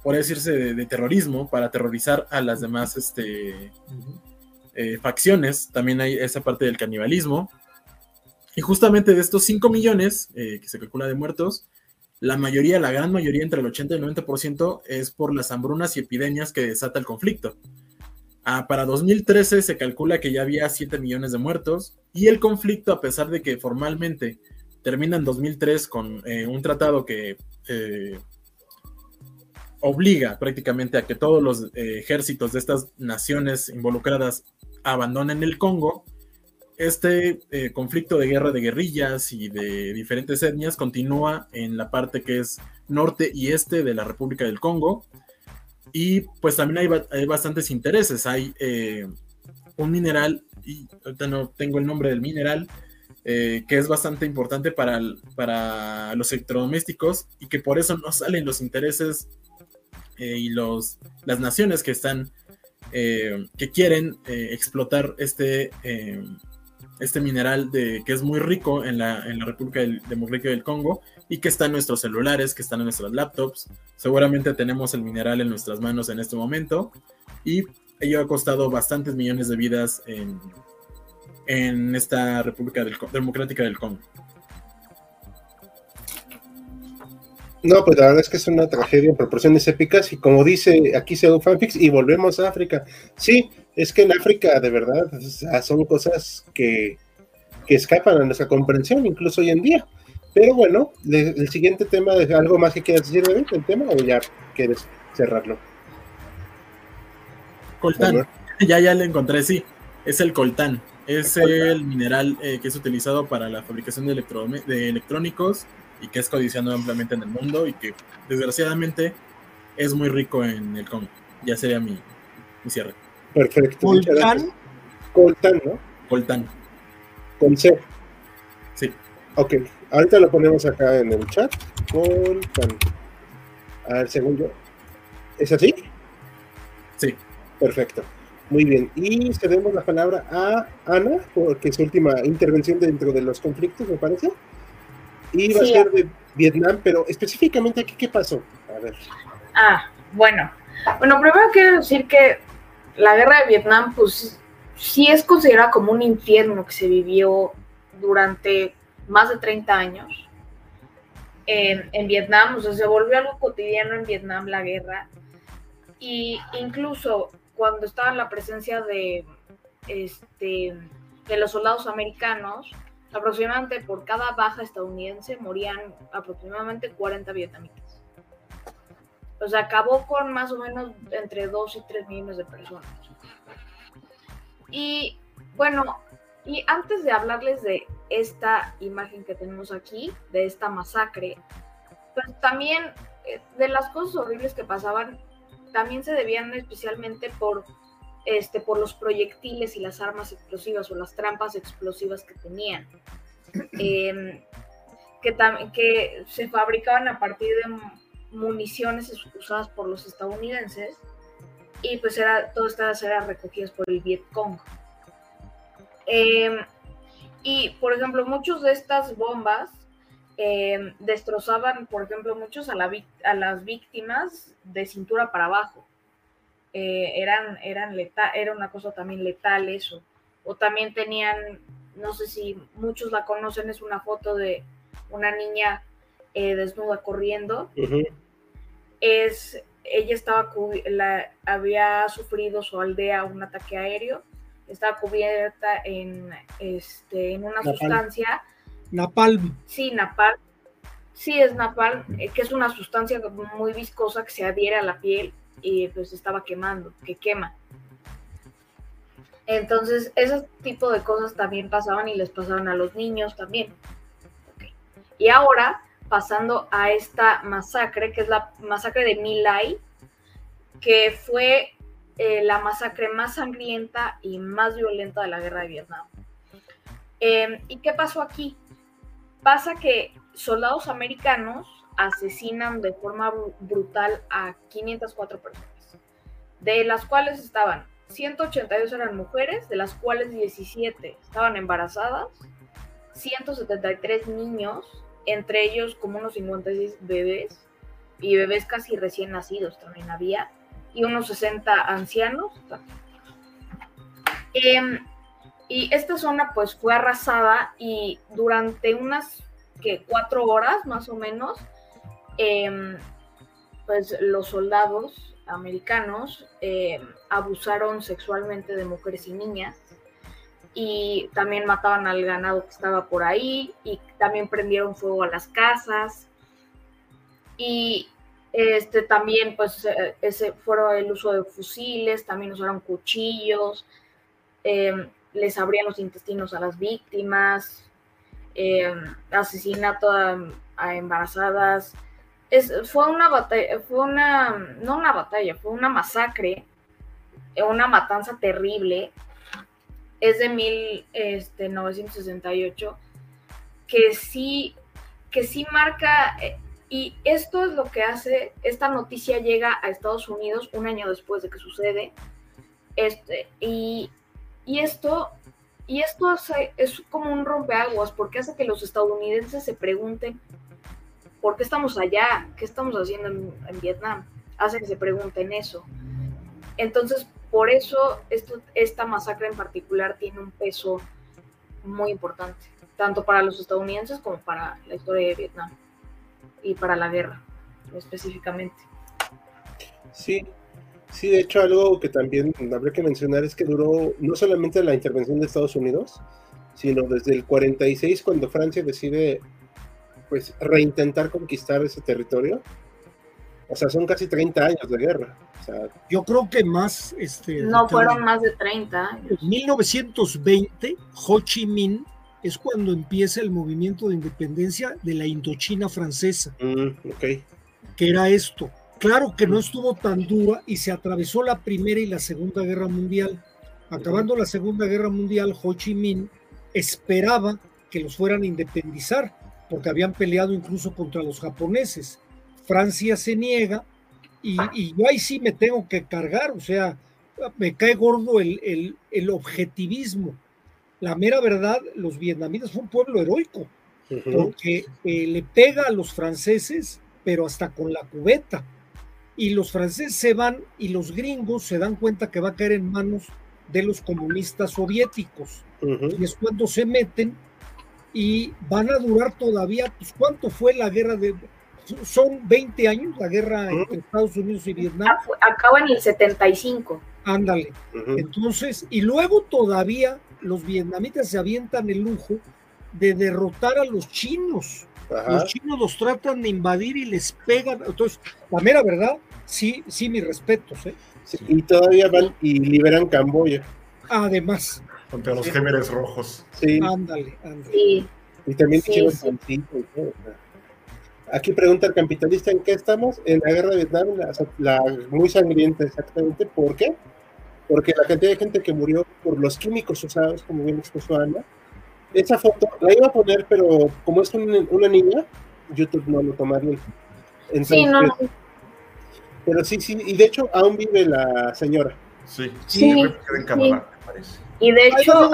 por decirse, de, de terrorismo, para aterrorizar a las demás este, eh, facciones. También hay esa parte del canibalismo. Y justamente de estos 5 millones eh, que se calcula de muertos, la mayoría, la gran mayoría, entre el 80 y el 90%, es por las hambrunas y epidemias que desata el conflicto. Ah, para 2013 se calcula que ya había 7 millones de muertos y el conflicto, a pesar de que formalmente termina en 2003 con eh, un tratado que eh, obliga prácticamente a que todos los eh, ejércitos de estas naciones involucradas abandonen el Congo, este conflicto de guerra de guerrillas y de diferentes etnias continúa en la parte que es norte y este de la República del Congo. Y pues también hay, hay bastantes intereses. Hay eh, un mineral, y ahorita no tengo el nombre del mineral, eh, que es bastante importante para, para los electrodomésticos y que por eso no salen los intereses eh, y los, las naciones que están, que quieren explotar este, este mineral de, que es muy rico en la, en la República del- Democrática del Congo y que está en nuestros celulares, que están en nuestras laptops. Seguramente tenemos el mineral en nuestras manos en este momento y ello ha costado bastantes millones de vidas en, en esta República del Democrática del Congo. No, pues la verdad es que es una tragedia en proporciones épicas y como dice aquí Pseudo Fanfics y volvemos a África. Sí, es que en África de verdad son cosas que, que escapan a nuestra comprensión incluso hoy en día. Pero bueno, le- el siguiente tema, ¿es ¿algo más que quieras decir David, del tema o ya quieres cerrarlo? Coltán, ya, ya le encontré, sí, es el coltán. Es el mineral eh, que es utilizado para la fabricación de, electrónicos y que es codiciado ampliamente en el mundo y que desgraciadamente es muy rico en el Congo. Ya sería mi, mi cierre. Perfecto. Coltán, Coltán, ¿no? Coltán, Con C. sí. Ok, ahorita lo ponemos acá en el chat. Coltán. A ver, según yo. ¿Es así? Sí. Perfecto. Muy bien. Y cedemos la palabra a Ana, porque es su última intervención dentro de los conflictos, me parece. Y va Sí. a ser de Vietnam, pero específicamente aquí, ¿qué pasó? A ver. Ah, bueno. Bueno, primero quiero decir que la guerra de Vietnam, pues sí es considerada como un infierno que se vivió durante más de 30 años en, Vietnam. O sea, se volvió algo cotidiano en Vietnam la guerra. Y incluso cuando estaba en la presencia de, este, de los soldados americanos, aproximadamente por cada baja estadounidense morían aproximadamente 40 vietnamitas. O sea, acabó con más o menos entre 2 y 3 millones de personas. Y bueno, y antes de hablarles de esta imagen que tenemos aquí, de esta masacre, pues también eh, de las cosas horribles que pasaban, también se debían especialmente por, este, por los proyectiles y las armas explosivas o las trampas explosivas que tenían. Em, que, que se fabricaban a partir de municiones usadas por los estadounidenses y pues era, todas estas eran recogidas por el Vietcong. Em, y por ejemplo, muchas de estas bombas em, destrozaban, por ejemplo, muchos a, la a las víctimas de cintura para abajo. Eh, eran, eran leta- era una cosa también letal eso. O también tenían, no sé si muchos la conocen, es una foto de una niña eh, desnuda corriendo es ella estaba la, había sufrido su aldea un ataque aéreo, estaba cubierta en, este, en una sustancia. Napalm. Sí, napalm. Sí, es napalm, eh, que es una sustancia muy viscosa que se adhiere a la piel y pues estaba quemando, que quema. Entonces, ese tipo de cosas también pasaban y les pasaban a los niños también. Y ahora, pasando a esta masacre, que es la masacre de Milay, que fue eh, la masacre más sangrienta y más violenta de la guerra de Vietnam. Em, ¿Y qué pasó aquí? Pasa que soldados americanos asesinan de forma brutal a 504 personas, de las cuales estaban 182 eran mujeres, de las cuales 17 estaban embarazadas, 173 niños, entre ellos como unos 56 bebés y bebés casi recién nacidos también había, y unos 60 ancianos. Em, y esta zona pues fue arrasada y durante unas que cuatro horas más o menos, em, pues los soldados americanos em, abusaron sexualmente de mujeres y niñas y también mataban al ganado que estaba por ahí y también prendieron fuego a las casas y este también pues eh, ese fueron el uso de fusiles también usaron cuchillos em, les abrían los intestinos a las víctimas eh, asesinato a, embarazadas. Fue una batalla fue una no una batalla fue una masacre una matanza terrible. Es de 1968, este, que sí, que sí marca, eh, y esto es lo que hace, esta noticia llega a Estados Unidos un año después de que sucede, este, y, esto, y esto es como un rompeaguas, porque hace que los estadounidenses se pregunten, ¿por qué estamos allá? ¿Qué estamos haciendo en, en Vietnam? Hace que se pregunten eso. Entonces, por eso esto, esta masacre en particular tiene un peso muy importante, tanto para los estadounidenses como para la historia de Vietnam y para la guerra específicamente. Sí, sí, de hecho algo que también habría que mencionar es que duró no solamente la intervención de Estados Unidos, sino desde el 46 cuando Francia decide pues reintentar conquistar ese territorio. O sea, son casi 30 años de guerra yo creo que más. Este, no fueron más de 30 En 1920, Ho Chi Minh es cuando empieza el movimiento de independencia de la Indochina francesa. Mm, que era esto. Claro que no estuvo tan dura y se atravesó la Primera y la Segunda Guerra Mundial. Acabando la Segunda Guerra Mundial, Ho Chi Minh esperaba que los fueran a independizar, porque habían peleado incluso contra los japoneses. Francia se niega y, yo ahí sí me tengo que cargar, o sea, me cae gordo el, objetivismo. La mera verdad, los vietnamitas son un pueblo heroico, porque eh, le pega a los franceses, pero hasta con la cubeta. Y los franceses se van y los gringos se dan cuenta que va a caer en manos de los comunistas soviéticos. Y es cuando se meten y van a durar todavía, pues ¿cuánto fue la guerra de son 20 años la guerra entre Estados Unidos y Vietnam. Acaba en el 75. Ándale. Entonces, y luego todavía los vietnamitas se avientan el lujo de derrotar a los chinos. Los chinos los tratan de invadir y les pegan. Entonces, la mera verdad, sí, sí, mis respetos. ¿eh? y todavía van y liberan Camboya. Además. Contra los gémeres rojos. Sí. Ándale, ándale. Sí. Y también sí, Aquí pregunta el capitalista en qué estamos. En la guerra de Vietnam, la, muy sangrienta exactamente. ¿Por qué? Porque la cantidad de gente que murió por los químicos usados, como bien expuso Ana, esa foto la iba a poner, pero como es una niña, YouTube no lo tomaría. sí, no, Pero sí, sí, y de hecho aún vive la señora. Sí, sí, en cámara, me parece. Y de hecho,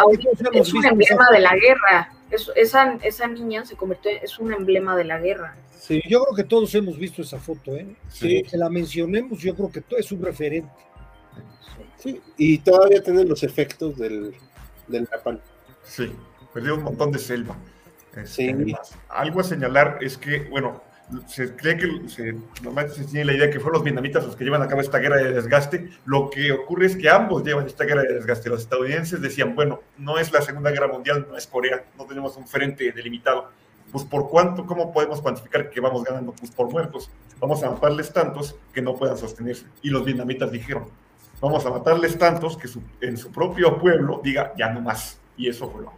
es un emblema de la guerra. esa, esa niña se convirtió, es un emblema de la guerra. Sí, yo creo que todos hemos visto esa foto, ¿eh? Sí. Que la mencionemos, yo creo que es un referente. Sí, y todavía tienen los efectos del, del napalm. Sí, perdió un montón de selva. Este, sí. Algo a señalar es que, bueno, se cree que se, normalmente se tiene la idea que fueron los vietnamitas los que llevan a cabo esta guerra de desgaste. Lo que ocurre es que ambos llevan esta guerra de desgaste. Los estadounidenses decían, bueno, no es la Segunda Guerra Mundial, no es Corea, no tenemos un frente delimitado. Pues por cuánto, ¿cómo podemos cuantificar que vamos ganando? Pues por muertos. Vamos a matarles tantos que no puedan sostenerse. Y los vietnamitas dijeron, vamos a matarles tantos que en su propio pueblo diga, ya no más. Y eso fue lo.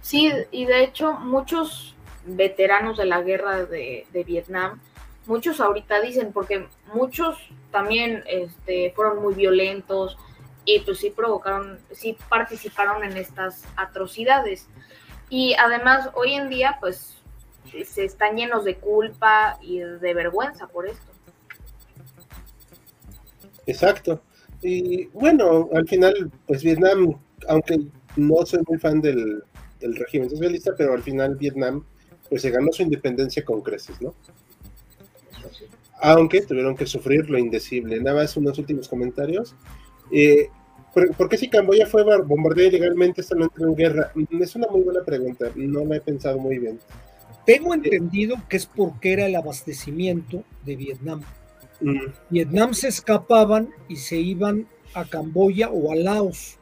Sí, y de hecho muchos veteranos de la guerra de, Vietnam, muchos ahorita dicen, porque muchos también este, fueron muy violentos y pues sí provocaron, sí participaron en estas atrocidades. Y además hoy en día pues se están llenos de culpa y de vergüenza por esto. Exacto. Y bueno, al final, pues Vietnam, aunque no soy muy fan del, del régimen socialista, pero al final Vietnam pues se ganó su independencia con creces, ¿no? Aunque tuvieron que sufrir lo indecible. Nada más unos últimos comentarios. Eh, ¿por, qué si Camboya fue bombardeada ilegalmente esta no entró en guerra? Mm, es una muy buena pregunta, no la he pensado muy bien. Tengo entendido que es porque era el abastecimiento de Vietnam. Mm. Vietnam se escapaban y se iban a Camboya o a Laos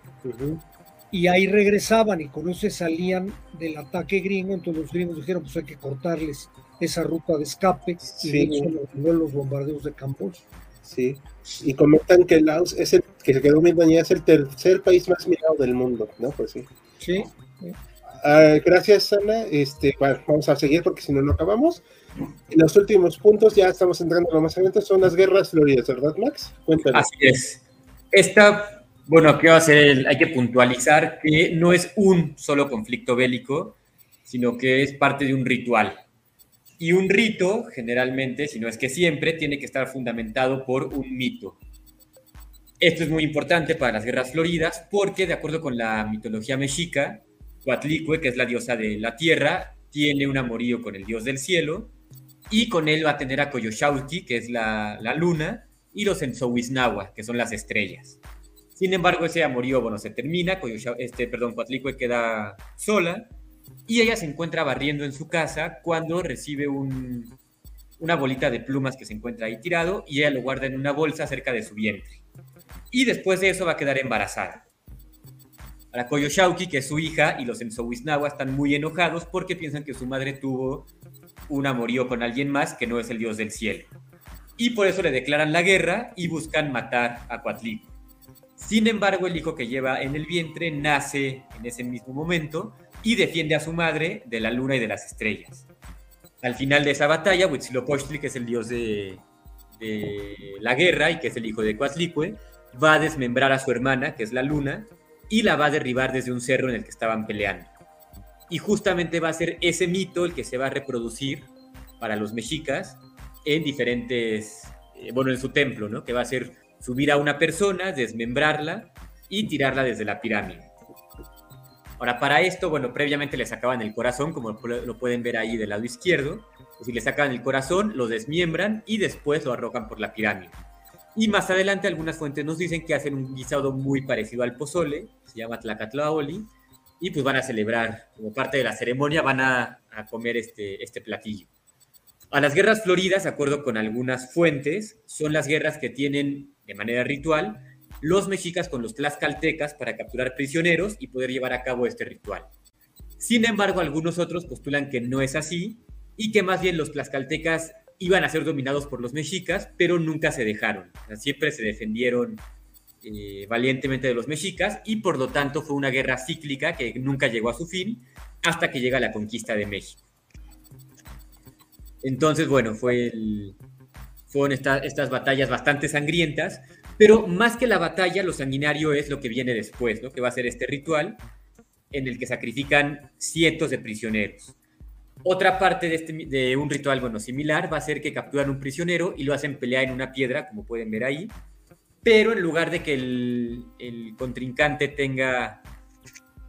y ahí regresaban y con eso se salían del ataque gringo, entonces los gringos dijeron pues hay que cortarles esa ruta de escape y no los bombardeos de Camboya. Sí, y comentan que Laos es el que se quedó dañado, es el tercer país más mirado del mundo, ¿no? Pues sí. Sí. Ah, gracias, Ana. Este, vamos a seguir porque si no, no acabamos. los últimos puntos, ya estamos entrando lo más adelante, son las guerras floridas, ¿verdad, Max? Cuéntanos. Así es. Esta bueno, ¿qué va a ser? Hay que puntualizar que no es un solo conflicto bélico, sino que es parte de un ritual. Y un rito, generalmente, si no es que siempre, tiene que estar fundamentado por un mito. Esto es muy importante para las guerras floridas porque, de acuerdo con la mitología mexica, Coatlicue, que es la diosa de la tierra, tiene un amorío con el dios del cielo y con él va a tener a Coyoshauki, que es la, la luna, y los Enzohuiznahua, que son las estrellas. Sin embargo, ese amorío, bueno, se termina, este, perdón, Coatlicue queda sola y ella se encuentra barriendo en su casa cuando recibe una bolita de plumas que se encuentra ahí tirado y ella lo guarda en una bolsa cerca de su vientre. Y después de eso va a quedar embarazada. Para Koyoshauki, que es su hija, y los Enzohuiznahua están muy enojados porque piensan que su madre tuvo un amorío con alguien más que no es el dios del cielo. Y por eso le declaran la guerra y buscan matar a Coatlicue. Sin embargo, el hijo que lleva en el vientre nace en ese mismo momento y defiende a su madre de la luna y de las estrellas. Al final de esa batalla, Huitzilopochtli, que es el dios de, la guerra y que es el hijo de Coatlicue, va a desmembrar a su hermana, que es la luna, y la va a derribar desde un cerro en el que estaban peleando. Y justamente va a ser ese mito el que se va a reproducir para los mexicas en diferentes, eh, bueno, en su templo, ¿no? Que va a ser subir a una persona, desmembrarla y tirarla desde la pirámide. Ahora, para esto, bueno, previamente le sacaban el corazón, como lo pueden ver ahí del lado izquierdo. Si le sacan el corazón, lo desmiembran y después lo arrojan por la pirámide. Y más adelante algunas fuentes nos dicen que hacen un guisado muy parecido al pozole, se llama Tlacatlaoli, y pues van a celebrar, como parte de la ceremonia, van a, comer este, este platillo. A las guerras floridas, de acuerdo con algunas fuentes, son las guerras que tienen de manera ritual los mexicas con los tlaxcaltecas para capturar prisioneros y poder llevar a cabo este ritual. Sin embargo, algunos otros postulan que no es así y que más bien los tlaxcaltecas iban a ser dominados por los mexicas, pero nunca se dejaron. siempre se defendieron eh, valientemente de los mexicas y por lo tanto fue una guerra cíclica que nunca llegó a su fin hasta que llega la conquista de México. Entonces, bueno, fue fueron estas batallas bastante sangrientas, pero más que la batalla, lo sanguinario es lo que viene después, ¿no? que va a ser este ritual en el que sacrifican cientos de prisioneros. Otra parte de, este, de un ritual bueno, similar va a ser que capturan un prisionero y lo hacen pelear en una piedra, como pueden ver ahí, pero en lugar de que el, contrincante tenga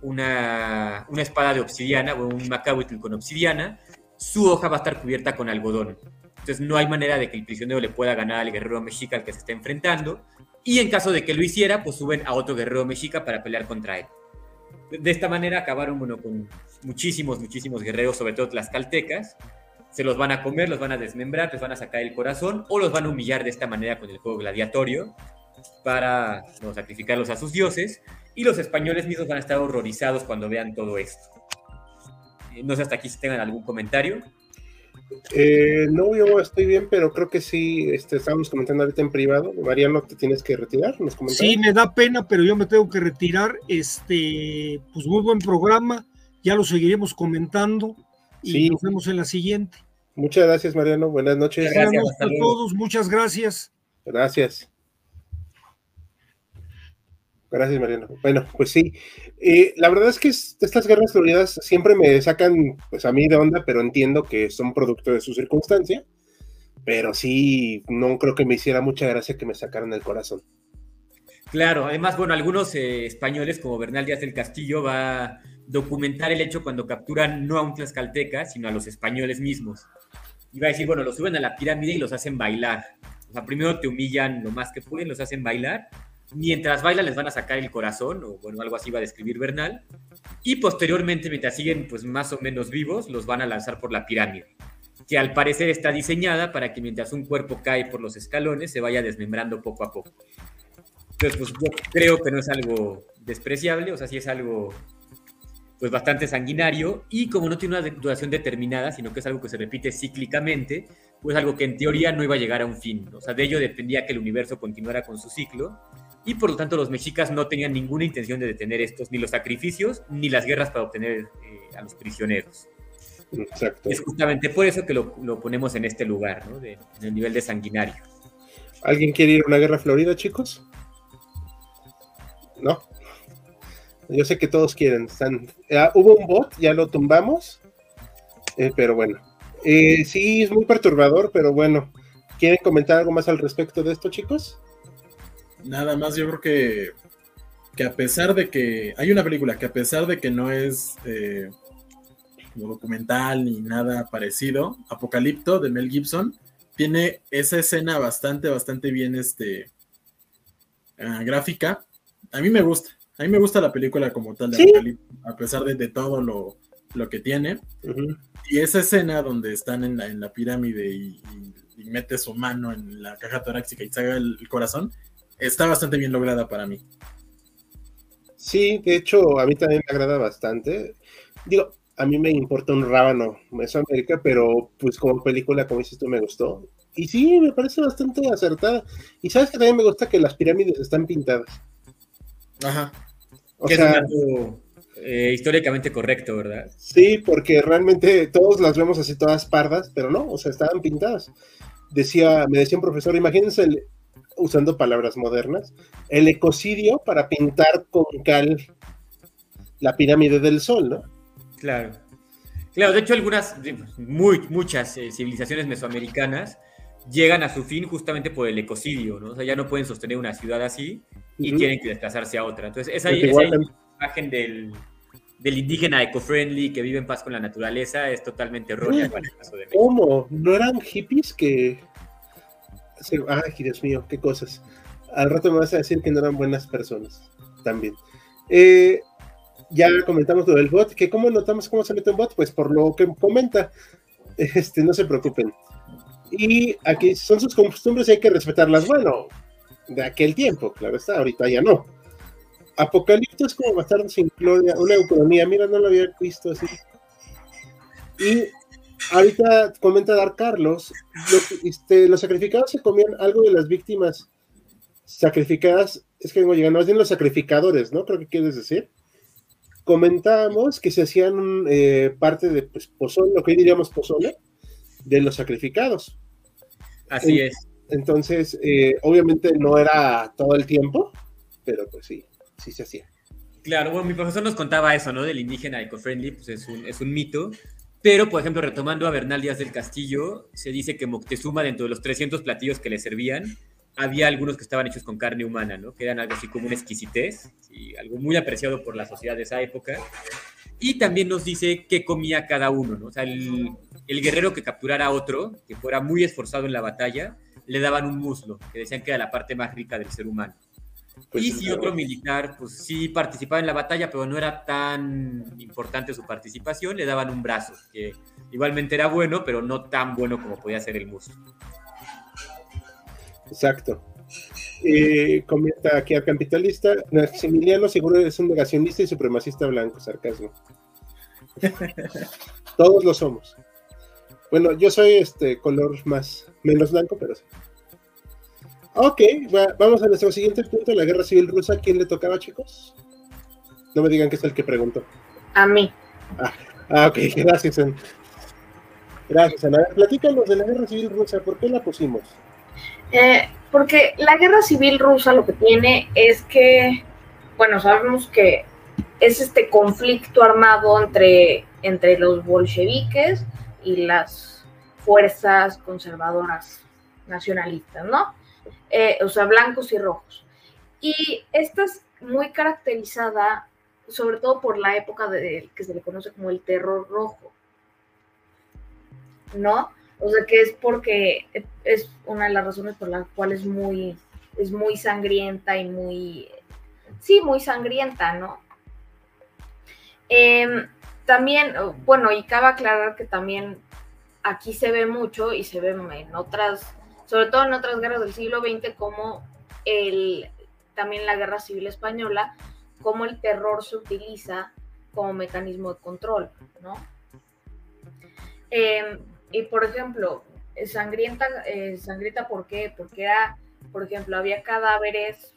una, una, espada de obsidiana o un macahuitl con obsidiana, su hoja va a estar cubierta con algodón. Entonces no hay manera de que el prisionero le pueda ganar al guerrero mexica al que se está enfrentando. Y en caso de que lo hiciera, pues suben a otro guerrero mexica para pelear contra él. De esta manera acabaron bueno, con muchísimos, muchísimos guerreros, sobre todo tlaxcaltecas. se los van a comer, los van a desmembrar, les van a sacar el corazón o los van a humillar de esta manera con el juego gladiatorio para no, sacrificarlos a sus dioses. Y los españoles mismos van a estar horrorizados cuando vean todo esto. Eh, no sé hasta aquí si tengan algún comentario. Eh, no, yo estoy bien, pero creo que sí, este, estábamos comentando ahorita en privado. Mariano, te tienes que retirar. ¿Nos sí, me da pena, pero yo me tengo que retirar. Este, pues muy buen programa, ya lo seguiremos comentando y nos vemos en la siguiente. Muchas gracias, Mariano. Buenas noches. Buenas noches a todos, muchas gracias. Gracias. Gracias, Mariano. Bueno, pues sí. Eh, la verdad es que estas guerras floridas siempre me sacan, pues a mí de onda, pero entiendo que son producto de su circunstancia. Pero sí, no creo que me hiciera mucha gracia que me sacaran el corazón. Claro, además, bueno, algunos eh, españoles, como Bernal Díaz del Castillo, va a documentar el hecho cuando capturan no a un tlaxcalteca, sino a los españoles mismos. Y va a decir, bueno, los suben a la pirámide y los hacen bailar. O sea, primero te humillan lo más que pueden, los hacen bailar, mientras bailan les van a sacar el corazón, o bueno, algo así va a describir Bernal, y posteriormente, mientras siguen pues más o menos vivos, los van a lanzar por la pirámide, que al parecer está diseñada para que mientras un cuerpo cae por los escalones se vaya desmembrando poco a poco. Entonces, pues yo creo que no es algo despreciable, o sea, sí es algo pues bastante sanguinario y como no tiene una duración determinada, sino que es algo que se repite cíclicamente, pues algo que en teoría no iba a llegar a un fin. O sea, de ello dependía que el universo continuara con su ciclo y por lo tanto los mexicas no tenían ninguna intención de detener estos, ni los sacrificios, ni las guerras para obtener eh, a los prisioneros. Exacto. Es justamente por eso que lo, ponemos en este lugar, ¿no? en el nivel de sanguinario. ¿Alguien quiere ir a una guerra florida, chicos? No. Yo sé que todos quieren. Están... Ah, hubo un bot, ya lo tumbamos. Eh, pero bueno. Eh, sí, es muy perturbador, pero bueno. ¿Quieren comentar algo más al respecto de esto, chicos? Nada más yo creo que, que a pesar de que hay una película que a pesar de que no es eh, como documental ni nada parecido, Apocalipto de Mel Gibson, tiene esa escena bastante, bastante bien este, ah, gráfica. A mí me gusta, a mí me gusta la película como tal de Apocalipto, a pesar de, todo lo, que tiene. Y esa escena donde están en la, en la pirámide y, mete su mano en la caja torácica y saca el corazón, está bastante bien lograda para mí. Sí, de hecho, a mí también me agrada bastante. Digo, a mí me importa un rábano Mesoamérica, pero pues como película, como dices tú, me gustó. Y sí, me parece bastante acertada. Y sabes que también me gusta que las pirámides están pintadas. Ajá. O sea, es eh, históricamente correcto, ¿verdad? Sí, porque realmente todos las vemos así todas pardas, pero no, o sea, estaban pintadas. Decía, me decía un profesor, imagínense el, usando palabras modernas, el ecocidio para pintar con cal la pirámide del sol, ¿no? Claro. Claro, de hecho algunas, muy, muchas eh, civilizaciones mesoamericanas llegan a su fin justamente por el ecocidio, ¿no? O sea, ya no pueden sostener una ciudad así y tienen que desplazarse a otra. Entonces, esa, esa imagen del, del indígena eco-friendly que vive en paz con la naturaleza es totalmente errónea para el caso de México. ¿Cómo? ¿No eran hippies que ay, Dios mío, qué cosas. Al rato me vas a decir que no eran buenas personas también. Eh, ya comentamos lo del bot, que cómo notamos cómo se mete un bot, pues por lo que comenta, este, no se preocupen. Y aquí son sus costumbres y hay que respetarlas. Bueno, de aquel tiempo, claro está, ahorita ya no. Apocalipto es como bastardo sin gloria, una economía, mira, no lo había visto así. Y ahorita comenta Dar Carlos, este, los sacrificados se comían algo de las víctimas sacrificadas, es que vengo llegando, más bien los sacrificadores, ¿no? Creo que quieres decir. Comentábamos que se hacían eh, parte de pues, pozole, lo que hoy diríamos pozole, de los sacrificados. Así es. Entonces, eh, obviamente no era todo el tiempo, pero pues sí, sí se hacía. Claro, bueno, mi profesor nos contaba eso, ¿no? Del indígena eco-friendly, pues es un, es un mito. Pero, por ejemplo, retomando a Bernal Díaz del Castillo, se dice que Moctezuma, dentro de los 300 platillos que le servían, había algunos que estaban hechos con carne humana, ¿no? Que eran algo así como una exquisitez, y algo muy apreciado por la sociedad de esa época. Y también nos dice qué comía cada uno, ¿no? O sea, el, el guerrero que capturara a otro, que fuera muy esforzado en la batalla, le daban un muslo, que decían que era la parte más rica del ser humano. Pues y si otro militar, pues sí participaba en la batalla, pero no era tan importante su participación, le daban un brazo, que igualmente era bueno, pero no tan bueno como podía ser el Mus. Exacto. Eh, comenta aquí al capitalista, Maximiliano seguro es un negacionista y supremacista blanco, sarcasmo. Todos lo somos. Bueno, yo soy este color más, menos blanco, pero sí. Ok, vamos a nuestro siguiente punto, la guerra civil rusa. ¿Quién le tocaba, chicos? No me digan que es el que preguntó. A mí. Ah, ah ok, gracias. Gracias, Ana. Platícanos de la guerra civil rusa, ¿por qué la pusimos? Eh, porque la guerra civil rusa lo que tiene es que, bueno, sabemos que es este conflicto armado entre, entre los bolcheviques y las fuerzas conservadoras nacionalistas, ¿no? Eh, o sea, blancos y rojos. Y esta es muy caracterizada sobre todo por la época de, que se le conoce como el terror rojo, ¿no? O sea, que es porque es una de las razones por las cuales es muy, es muy sangrienta y muy, sí, muy sangrienta, ¿no? Em, también, bueno, y cabe aclarar que también aquí se ve mucho y se ve en otras, sobre todo en otras guerras del siglo XX, como el, también la guerra civil española, cómo el terror se utiliza como mecanismo de control, ¿no? Em, y por ejemplo, sangrienta, eh, sangrienta, ¿por qué? Porque era, por ejemplo, había cadáveres,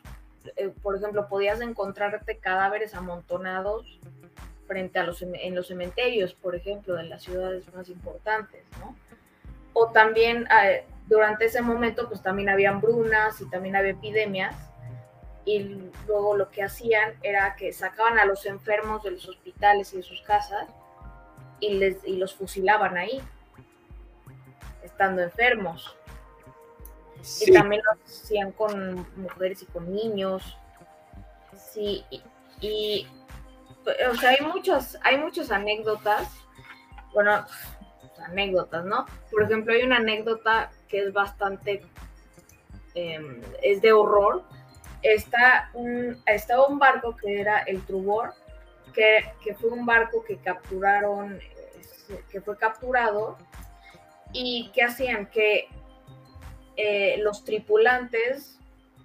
eh, por ejemplo, podías encontrarte cadáveres amontonados frente a los, en los cementerios, por ejemplo, de las ciudades más importantes, ¿no? O también eh, durante ese momento, pues también había hambrunas y también había epidemias y luego lo que hacían era que sacaban a los enfermos de los hospitales y de sus casas y, les, y los fusilaban ahí, estando enfermos. Y también lo hacían con mujeres y con niños. Sí, y, o sea, hay muchas, hay muchas anécdotas, bueno, anécdotas, ¿no? Por ejemplo, hay una anécdota que es bastante, em, es de horror, está un, estaba un barco que era el Trubor, que, fue un barco que capturaron, que fue capturado y que hacían que eh, los tripulantes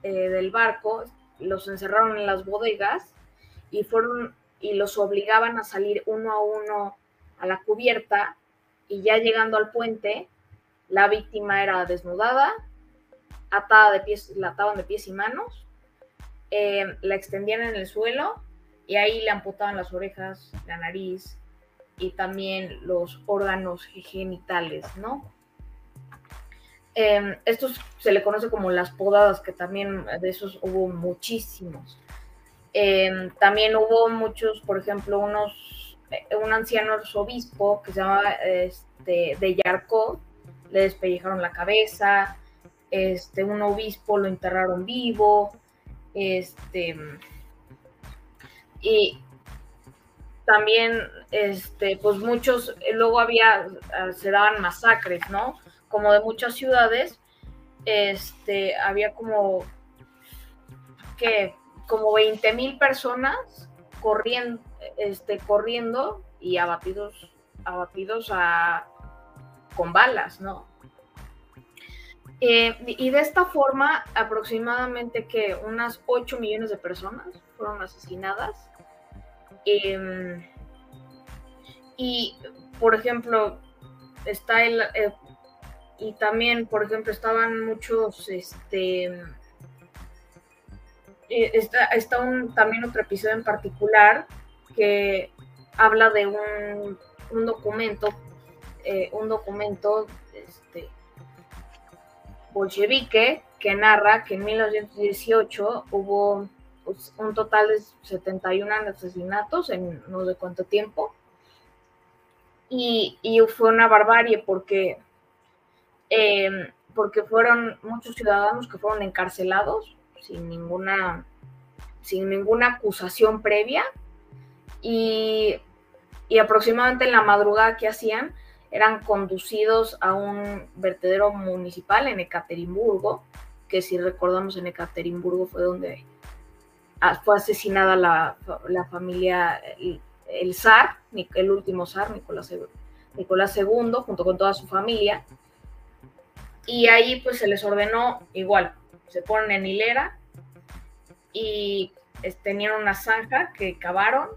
eh, del barco los encerraron en las bodegas y fueron y los obligaban a salir uno a uno a la cubierta y ya llegando al puente la víctima era desnudada atada de pies la ataban de pies y manos eh, la extendían en el suelo y ahí le amputaban las orejas, la nariz y también los órganos genitales, ¿no? Eh, esto se le conoce como las podadas, que también de esos hubo muchísimos. Eh, también hubo muchos, por ejemplo, unos, un anciano arzobispo que se llamaba este, de Yarkov, le despellejaron la cabeza, este, un obispo lo enterraron vivo, este, y también, este, pues muchos, luego había, ah, se daban masacres, ¿no? Como de muchas ciudades, este, había como, que, como 20 mil personas corriendo, este, corriendo y abatidos, abatidos a, con balas, ¿no? Eh, y de esta forma, aproximadamente que unas 8 millones de personas fueron asesinadas. Em, y, por ejemplo, está el... Eh, y también, por ejemplo, estaban muchos, este... Eh, está, está un, también otro episodio en particular que habla de un, un documento, un documento este, bolchevique que narra que en 1918 hubo pues, un total de 71 asesinatos en no sé cuánto tiempo. Y, fue una barbarie porque, em, porque fueron muchos ciudadanos que fueron encarcelados sin ninguna, sin ninguna acusación previa. Y, y aproximadamente en la madrugada que hacían, eran conducidos a un vertedero municipal en Ekaterimburgo, que si recordamos en Ekaterimburgo fue donde ah, fue asesinada la, familia, el, zar, el último zar, Nicolás Nicolás II, junto con toda su familia. Y ahí pues se les ordenó igual, se ponen en hilera y tenían una zanja que cavaron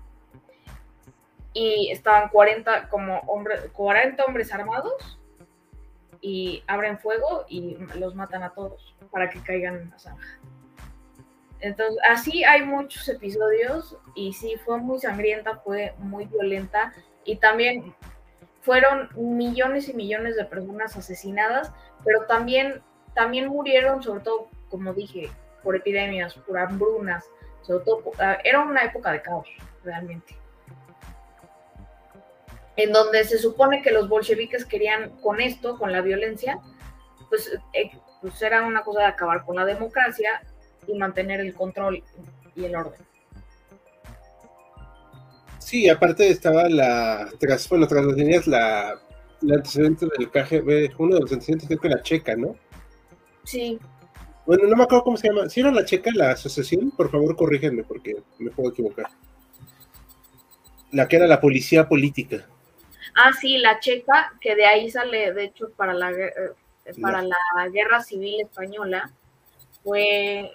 y estaban 40 como hombres, 40 hombres armados y abren fuego y los matan a todos para que caigan en la zanja. Entonces, así hay muchos episodios y sí, fue muy sangrienta, fue muy violenta y también fueron millones y millones de personas asesinadas, pero también, también murieron, sobre todo, como dije, por epidemias, por hambrunas, sobre todo, ah, era una época de caos, realmente. En donde se supone que los bolcheviques querían con esto, con la violencia, pues, eh, pues era una cosa de acabar con la democracia y mantener el control y el orden. Sí, aparte estaba la, tras, bueno, tras las líneas, la, el antecedente del KGB, uno de los antecedentes creo que la checa, ¿no? Sí. Bueno, no me acuerdo cómo se llama. ¿Si era la checa la asociación? Por favor, corrígenme porque me puedo equivocar. La que era la policía política. Ah, sí, la checa, que de ahí sale, de hecho, para la, eh, para la guerra civil española, fue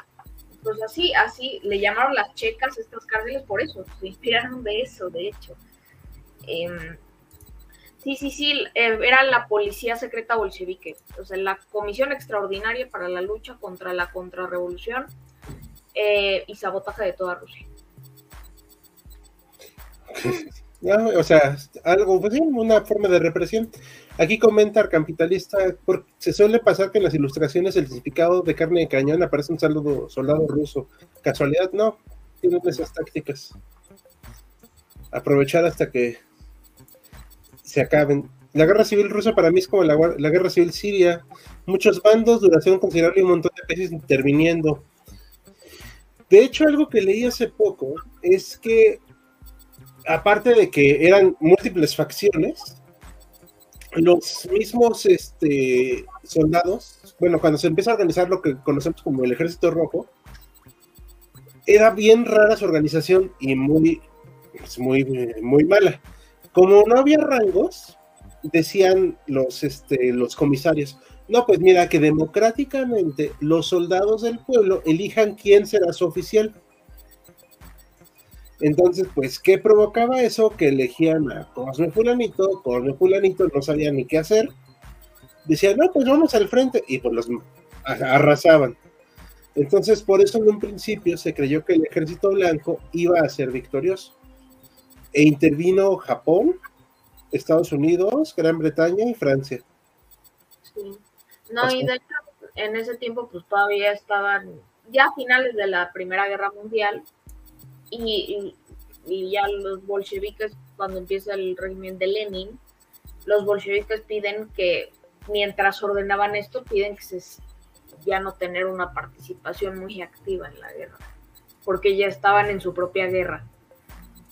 pues así, así, le llamaron las checas estas cárceles por eso, se inspiraron de eso, de hecho. Em, sí, sí, sí, eh, era la policía secreta bolchevique, o sea, la Comisión Extraordinaria para la Lucha contra la Contrarrevolución eh, y Sabotaje de toda Rusia. o sea, algo, pues una forma de represión. Aquí comenta Capitalista, se suele pasar que en las ilustraciones el significado de carne de cañón aparece un saludo soldado ruso. ¿Casualidad? No, tienen esas tácticas. Aprovechar hasta que se acaben. La guerra civil rusa para mí es como la, la guerra civil siria. Muchos bandos, duración considerable y un montón de países interviniendo. De hecho, algo que leí hace poco es que, aparte de que eran múltiples facciones, los mismos este, soldados, bueno, cuando se empieza a organizar lo que conocemos como el Ejército Rojo, era bien rara su organización y muy, pues, muy, muy mala. Como no había rangos, decían los, este, los comisarios, no, pues mira, que democráticamente los soldados del pueblo elijan quién será su oficial. Entonces, pues, ¿qué provocaba eso? Que elegían a Cosme Fulanito, Cosme Fulanito no sabía ni qué hacer. Decían, no, pues vamos al frente, y pues los arrasaban. Entonces, por eso en un principio se creyó que el ejército blanco iba a ser victorioso. E intervino Japón, Estados Unidos, Gran Bretaña y Francia. Sí. No, y de hecho, en ese tiempo, pues todavía estaban, ya a finales de la Primera Guerra Mundial, y, ya los bolcheviques, cuando empieza el régimen de Lenin, los bolcheviques piden que, mientras ordenaban esto, piden que se, ya no tener una participación muy activa en la guerra, porque ya estaban en su propia guerra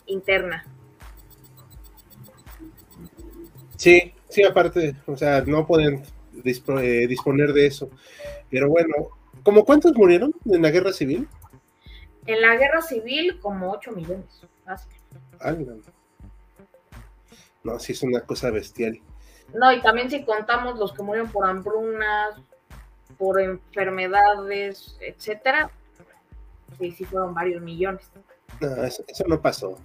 interna. Sí, sí, aparte, o sea, no pueden eh, disponer de eso. Pero bueno, ¿cómo cuántos murieron en la guerra civil? En la guerra civil, como 8 millones. no. sí es una cosa bestial. No, y también si contamos los que murieron por hambrunas, por enfermedades, etcétera, sí, sí fueron varios millones. No, eso, no pasó.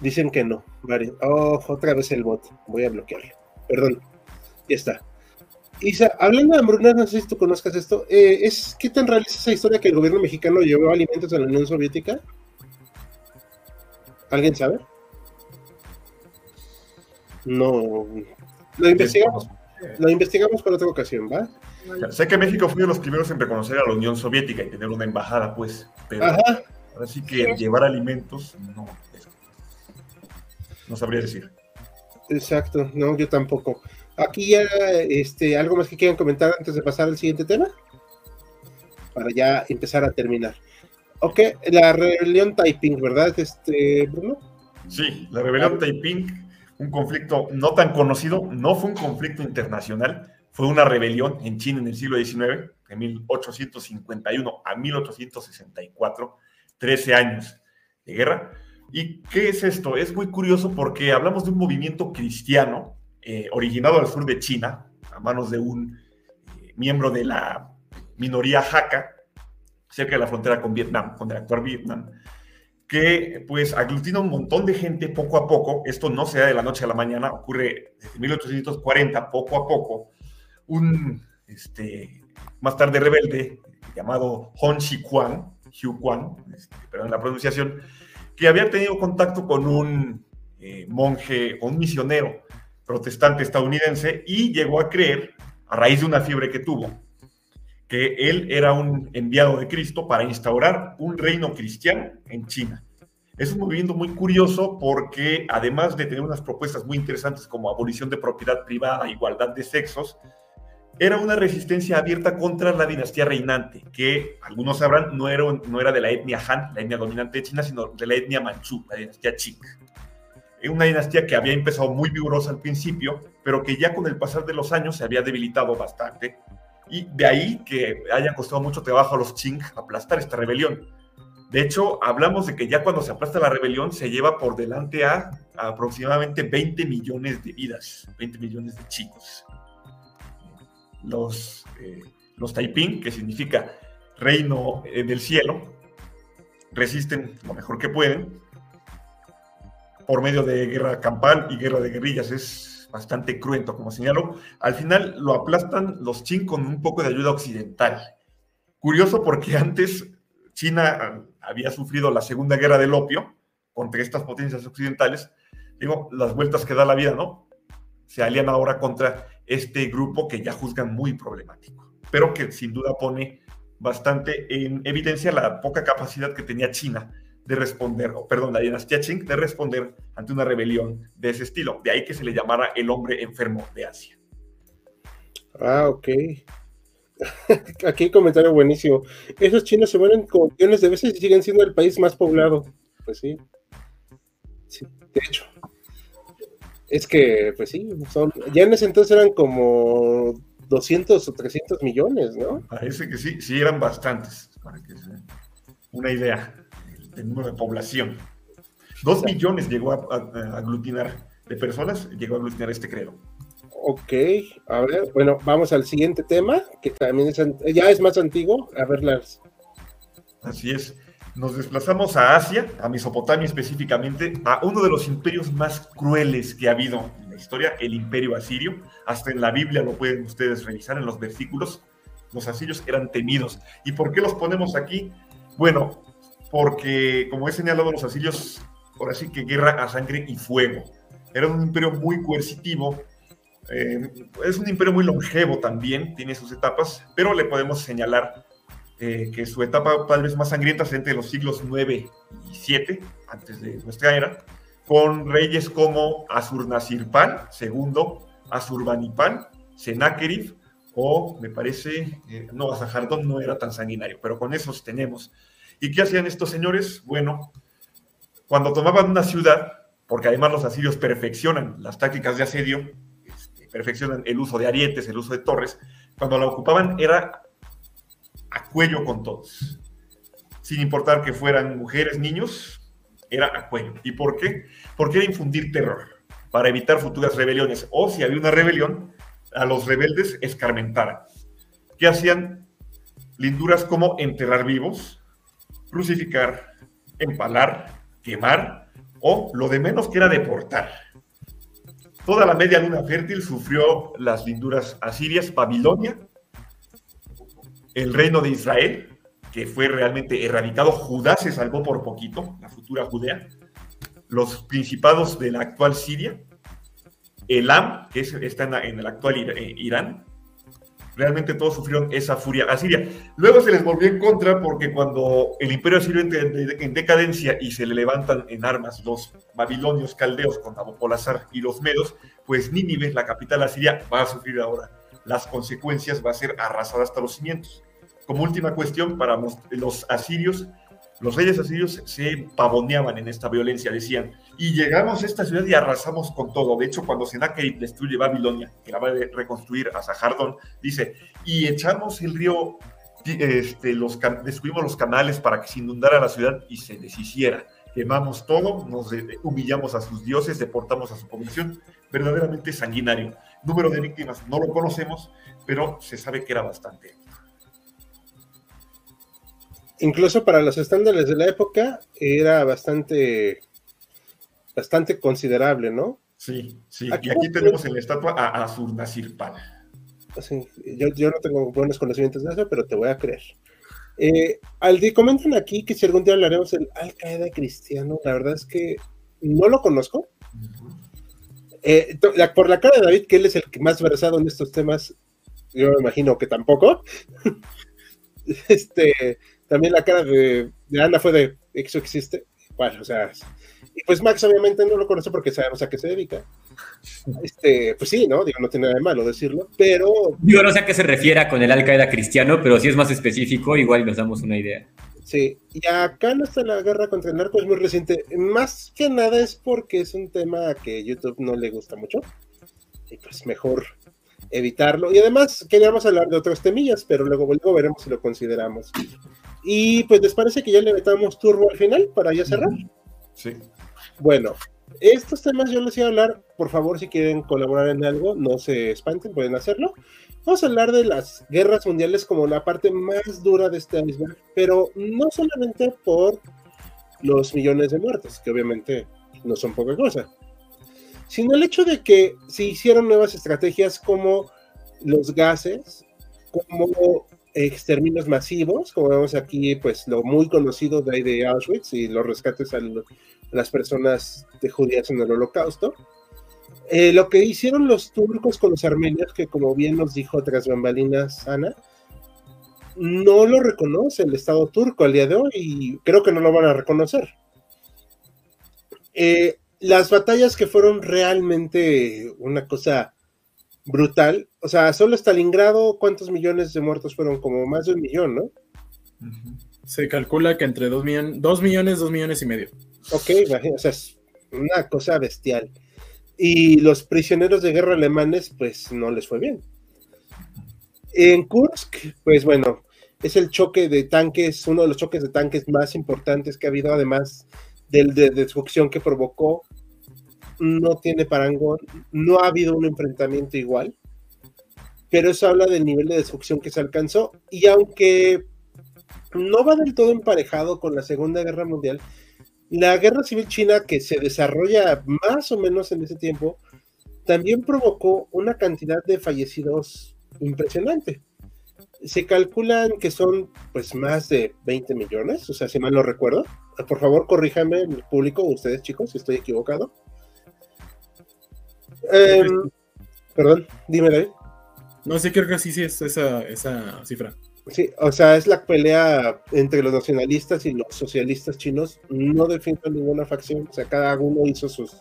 Dicen que no. Varios. Oh, otra vez el bot. Voy a bloquearlo. Perdón. Ya está. Isa, hablando de hambrunas, no sé si tú conozcas esto, eh, es ¿qué tan real es esa historia que el gobierno mexicano llevó alimentos a la Unión Soviética? ¿Alguien sabe? No. Lo investigamos. Lo investigamos para otra ocasión, ¿va? Sé que México fue de los primeros en reconocer a la Unión Soviética y tener una embajada, pues. Pero Ajá. ahora sí que llevar alimentos, no. No sabría decir. Exacto, no, yo tampoco. Aquí ya, este, algo más que quieran comentar antes de pasar al siguiente tema, para ya empezar a terminar. Ok, la rebelión Taiping, ¿verdad, este, Bruno? Sí, la rebelión Taiping, un conflicto no tan conocido, no fue un conflicto internacional, fue una rebelión en China en el siglo XIX, de 1851 a 1864, 13 años de guerra, ¿Y qué es esto? Es muy curioso porque hablamos de un movimiento cristiano eh, originado al sur de China, a manos de un eh, miembro de la minoría Hakka, cerca de la frontera con Vietnam, con el actual Vietnam, que pues aglutina un montón de gente poco a poco. Esto no se da de la noche a la mañana, ocurre desde 1840, poco a poco. Un este, más tarde rebelde llamado Hon Shi Quan, este, perdón la pronunciación, que había tenido contacto con un eh, monje, un misionero protestante estadounidense y llegó a creer, a raíz de una fiebre que tuvo, que él era un enviado de Cristo para instaurar un reino cristiano en China. Es un movimiento muy curioso porque además de tener unas propuestas muy interesantes como abolición de propiedad privada, igualdad de sexos, era una resistencia abierta contra la dinastía reinante, que algunos sabrán no era, no era de la etnia Han, la etnia dominante de China, sino de la etnia Manchú, la dinastía Qing. Una dinastía que había empezado muy vigorosa al principio, pero que ya con el pasar de los años se había debilitado bastante y de ahí que haya costado mucho trabajo a los Qing aplastar esta rebelión. De hecho, hablamos de que ya cuando se aplasta la rebelión se lleva por delante a, aproximadamente 20 millones de vidas, 20 millones de chicos. Los, eh, los Taiping, que significa reino eh, del cielo, resisten lo mejor que pueden por medio de guerra campal y guerra de guerrillas. Es bastante cruento, como señalo. Al final lo aplastan los Qing con un poco de ayuda occidental. Curioso porque antes China había sufrido la Segunda Guerra del Opio contra estas potencias occidentales. Digo, las vueltas que da la vida, ¿no? Se alían ahora contra este grupo que ya juzgan muy problemático, pero que sin duda pone bastante en evidencia la poca capacidad que tenía China de responder, o perdón, la dinastía Qing de responder ante una rebelión de ese estilo. De ahí que se le llamara el hombre enfermo de Asia. Ah, ok. Aquí hay comentario buenísimo. Esos chinos se mueren como millones de veces y siguen siendo el país más poblado. Pues sí. Sí, de hecho. Es que, pues sí, son, ya en ese entonces eran como 200 o 300 millones, ¿no? Parece que sí, sí eran bastantes, para que se una idea el número de población. Dos millones llegó a, aglutinar de personas, llegó a aglutinar este credo. Ok, a ver, bueno, vamos al siguiente tema, que también es, ya es más antiguo. A ver, Lars. Así es. Nos desplazamos a Asia, a Mesopotamia específicamente, a uno de los imperios más crueles que ha habido en la historia, el imperio asirio. Hasta en la Biblia lo pueden ustedes revisar en los versículos. Los asirios eran temidos. ¿Y por qué los ponemos aquí? Bueno, porque, como he señalado, los asirios, por así que guerra a sangre y fuego. Era un imperio muy coercitivo, eh, es un imperio muy longevo también, tiene sus etapas, pero le podemos señalar eh, que su etapa tal vez más sangrienta es entre los siglos 9 y 7, antes de nuestra era, con reyes como Asurnasirpan, segundo, Asurbanipal, Sennacherib, o me parece, eh, no, Asajardón no era tan sanguinario, pero con esos tenemos ¿Y qué hacían estos señores? Bueno, cuando tomaban una ciudad, porque además los asirios perfeccionan las tácticas de asedio, este, perfeccionan el uso de arietes, el uso de torres, cuando la ocupaban era a cuello con todos, sin importar que fueran mujeres, niños, era a cuello. ¿Y por qué? Porque era infundir terror, para evitar futuras rebeliones, o si había una rebelión, a los rebeldes escarmentaran. ¿Qué hacían? Linduras como enterrar vivos, crucificar, empalar, quemar o lo de menos que era deportar. Toda la media luna fértil sufrió las linduras asirias, Babilonia, el reino de Israel, que fue realmente erradicado, Judá se salvó por poquito, la futura Judea, los principados de la actual Siria, Elam, que está en el actual Irán, realmente todos sufrieron esa furia asiria. Luego se les volvió en contra porque cuando el imperio asirio entra en decadencia y se le levantan en armas los babilonios caldeos con Nabopolazar y los medos, pues Nínive, la capital asiria, va a sufrir ahora las consecuencias, va a ser arrasada hasta los cimientos. Como última cuestión, para los asirios, los reyes asirios se pavoneaban en esta violencia, decían, y llegamos a esta ciudad y arrasamos con todo. De hecho, cuando Sennacherib destruye Babilonia, que la va a reconstruir a Sahardón, dice, y echamos el río este, los, descubrimos los canales para que se inundara la ciudad y se deshiciera. Quemamos todo, nos humillamos a sus dioses, deportamos a su población, verdaderamente sanguinario. Número de víctimas no lo conocemos, pero se sabe que era bastante. Incluso para los estándares de la época era bastante, bastante considerable, ¿no? Sí, sí. y aquí tenemos en la estatua a. Sí, yo, yo, no tengo buenos conocimientos de eso, pero te voy a creer. Eh, Aldi, comentan aquí que si algún día hablaremos del Al Qaeda cristiano, la verdad es que no lo conozco. Eh, por la cara de David, que él es el que más versado en estos temas, yo me imagino que tampoco. este, también la cara de, de Ana fue de eso existe. Bueno, o sea, y pues Max obviamente no lo conoce porque sabemos a qué se dedica. Este, pues sí, ¿no? Digo, no tiene nada de malo decirlo, pero... Digo, no sé a qué se refiera con el Al Qaeda cristiano, pero si es más específico, igual nos damos una idea. Sí, y acá no está la guerra contra el narco, es muy reciente. Más que nada es porque es un tema que YouTube no le gusta mucho. Y pues mejor evitarlo. Y además queríamos hablar de otros temillas, pero luego, luego veremos si lo consideramos. Y pues les parece que ya le metamos turbo al final para ya cerrar. Sí. Bueno, estos temas yo les iba a hablar, por favor, si quieren colaborar en algo, no se espanten, pueden hacerlo. Vamos a hablar de las guerras mundiales como la parte más dura de este iceberg, pero no solamente por los millones de muertos, que obviamente no son poca cosa, sino el hecho de que se hicieron nuevas estrategias como los gases, como exterminios masivos, como vemos aquí, pues lo muy conocido de, de Auschwitz y los rescates a las personas judías en el holocausto. Eh, lo que hicieron los turcos con los armenios, que como bien nos dijo tras bambalinas Ana, no lo reconoce el Estado turco al día de hoy y creo que no lo van a reconocer. Eh, las batallas que fueron realmente una cosa brutal, o sea, solo Stalingrado, ¿cuántos millones de muertos fueron? Como más de un millón, ¿no? Se calcula que entre dos, millones, dos millones, dos millones y medio. Ok, imagínate, o sea, es una cosa bestial. Y los prisioneros de guerra alemanes, pues no les fue bien. En Kursk, pues bueno, es el choque de tanques, uno de los choques de tanques más importantes que ha habido, además del de destrucción que provocó. No tiene parangón, no ha habido un enfrentamiento igual, pero eso habla del nivel de destrucción que se alcanzó. Y aunque no va del todo emparejado con la Segunda Guerra Mundial, la guerra civil china que se desarrolla más o menos en ese tiempo, también provocó una cantidad de fallecidos impresionante. Se calculan que son pues más de 20 millones, o sea, si mal no recuerdo. Por favor, corríjame el público, ustedes chicos, si estoy equivocado. Em, perdón, dime David. No, sí creo que sí, sí es esa, esa cifra. Sí, o sea, es la pelea entre los nacionalistas y los socialistas chinos. No defienden ninguna facción, o sea, cada uno hizo sus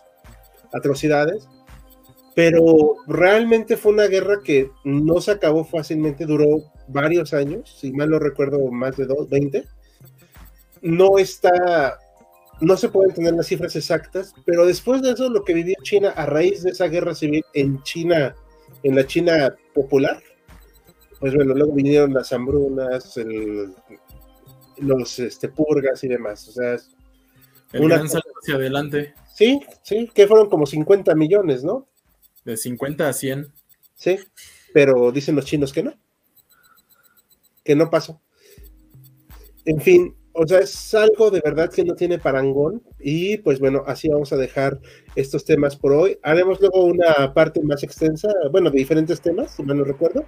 atrocidades. Pero realmente fue una guerra que no se acabó fácilmente, duró varios años, si mal no recuerdo, más de dos, 20. No está, no se pueden tener las cifras exactas, pero después de eso, lo que vivió China a raíz de esa guerra civil en China, en la China popular, pues bueno, luego vinieron las hambrunas, los este, purgas y demás. O sea, el una gran hacia adelante. Sí, sí, que fueron como 50 millones, ¿no? De 50 a 100. Sí, pero dicen los chinos que no. Que no pasó. En fin, o sea, es algo de verdad que no tiene parangón. Y pues bueno, así vamos a dejar estos temas por hoy. Haremos luego una parte más extensa, bueno, de diferentes temas, si mal no recuerdo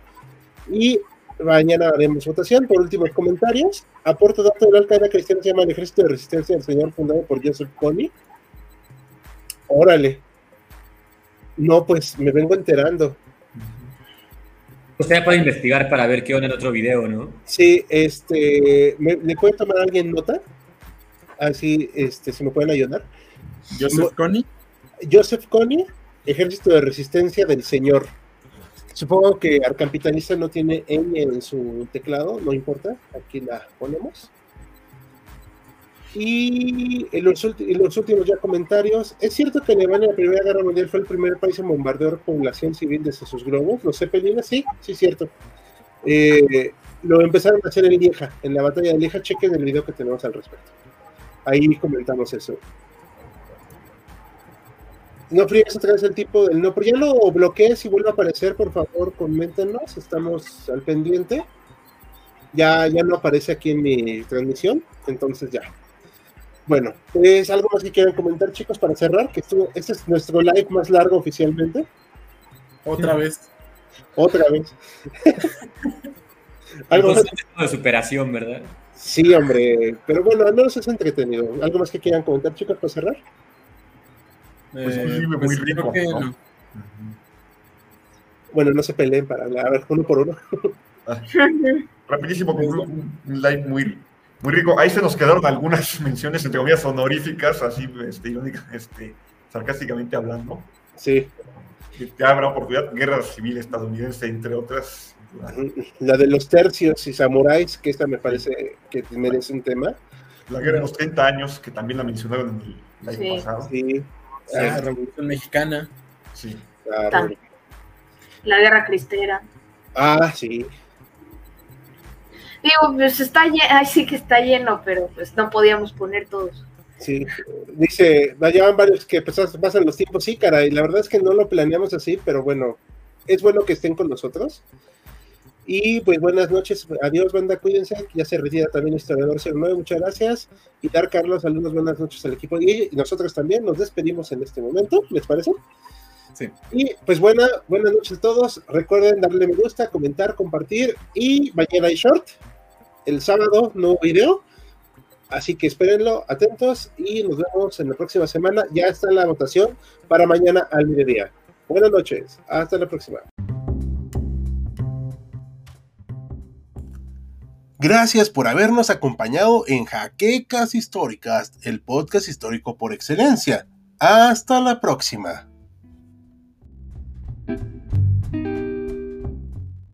y mañana haremos votación. Por últimos comentarios, aporte dato del Al-Qaeda cristiano se llama el Ejército de Resistencia del Señor, fundado por Joseph Kony. Órale. No, pues me vengo enterando. Usted puede investigar para ver qué onda en otro video, ¿no? Sí, este, ¿le puede tomar a alguien nota? Así, este, si me pueden ayudar. Joseph Kony. Joseph Kony, Ejército de Resistencia del Señor. Supongo que Arcampitanista no tiene N en su teclado, no importa, aquí la ponemos. Y en los, últimos ya comentarios, ¿es cierto que Alemania en la Primera Guerra Mundial fue el primer país en bombardear población civil desde sus globos? ¿Los Zeppelines? Sí, sí, cierto. Eh, lo empezaron a hacer en Lieja, en la batalla de Lieja. Chequen el video que tenemos al respecto. Ahí comentamos eso. No fríes otra vez el tipo del no, pero ya lo bloqueé. Si vuelve a aparecer, por favor, coméntenos. Estamos al pendiente. Ya, ya no aparece aquí en mi transmisión. Entonces ya. Bueno, ¿es algo más que quieran comentar, chicos, para cerrar? Que estuvo, este es nuestro live más largo oficialmente. Otra vez. Otra vez. algo más de superación, ¿verdad? Sí, hombre. Pero bueno, no nos es entretenido. ¿Algo más que quieran comentar, chicos, para cerrar? Pues eh, muy, pues rico. ¿no? Bueno, no se peleen para a ver uno por uno. Ah, rapidísimo, un, un live muy muy rico. Ahí se nos quedaron algunas menciones, entre comillas, honoríficas, así, este, irónica, este, sarcásticamente hablando. Sí. Que habrá oportunidad, guerra civil estadounidense, entre otras. La de los tercios y samuráis, que esta me parece que merece un tema. La guerra de los 30 años, que también la mencionaron en el año pasado. Sí. La ah, Revolución Mexicana. Sí. Claro. La guerra cristera. Ah, sí. Digo, pues está lleno, sí que está lleno, pero pues no podíamos poner todos. Sí, dice, llevan varios que pues, pasan los tiempos, sí, cara, y la verdad es que no lo planeamos así, pero bueno, es bueno que estén con nosotros. Y pues buenas noches, adiós banda, cuídense, ya se retira también Historiador 09, muchas gracias. Y dar Carlos, saludos, buenas noches al equipo. Y, nosotros también nos despedimos en este momento, ¿les parece? Sí. Y pues buena, buenas noches a todos. Recuerden darle me gusta, comentar, compartir y mañana hay short. El sábado nuevo video. Así que espérenlo, atentos y nos vemos en la próxima semana. Ya está la votación para mañana al mediodía. Buenas noches, hasta la próxima. Gracias por habernos acompañado en Jaquecas Históricas, el podcast histórico por excelencia. Hasta la próxima.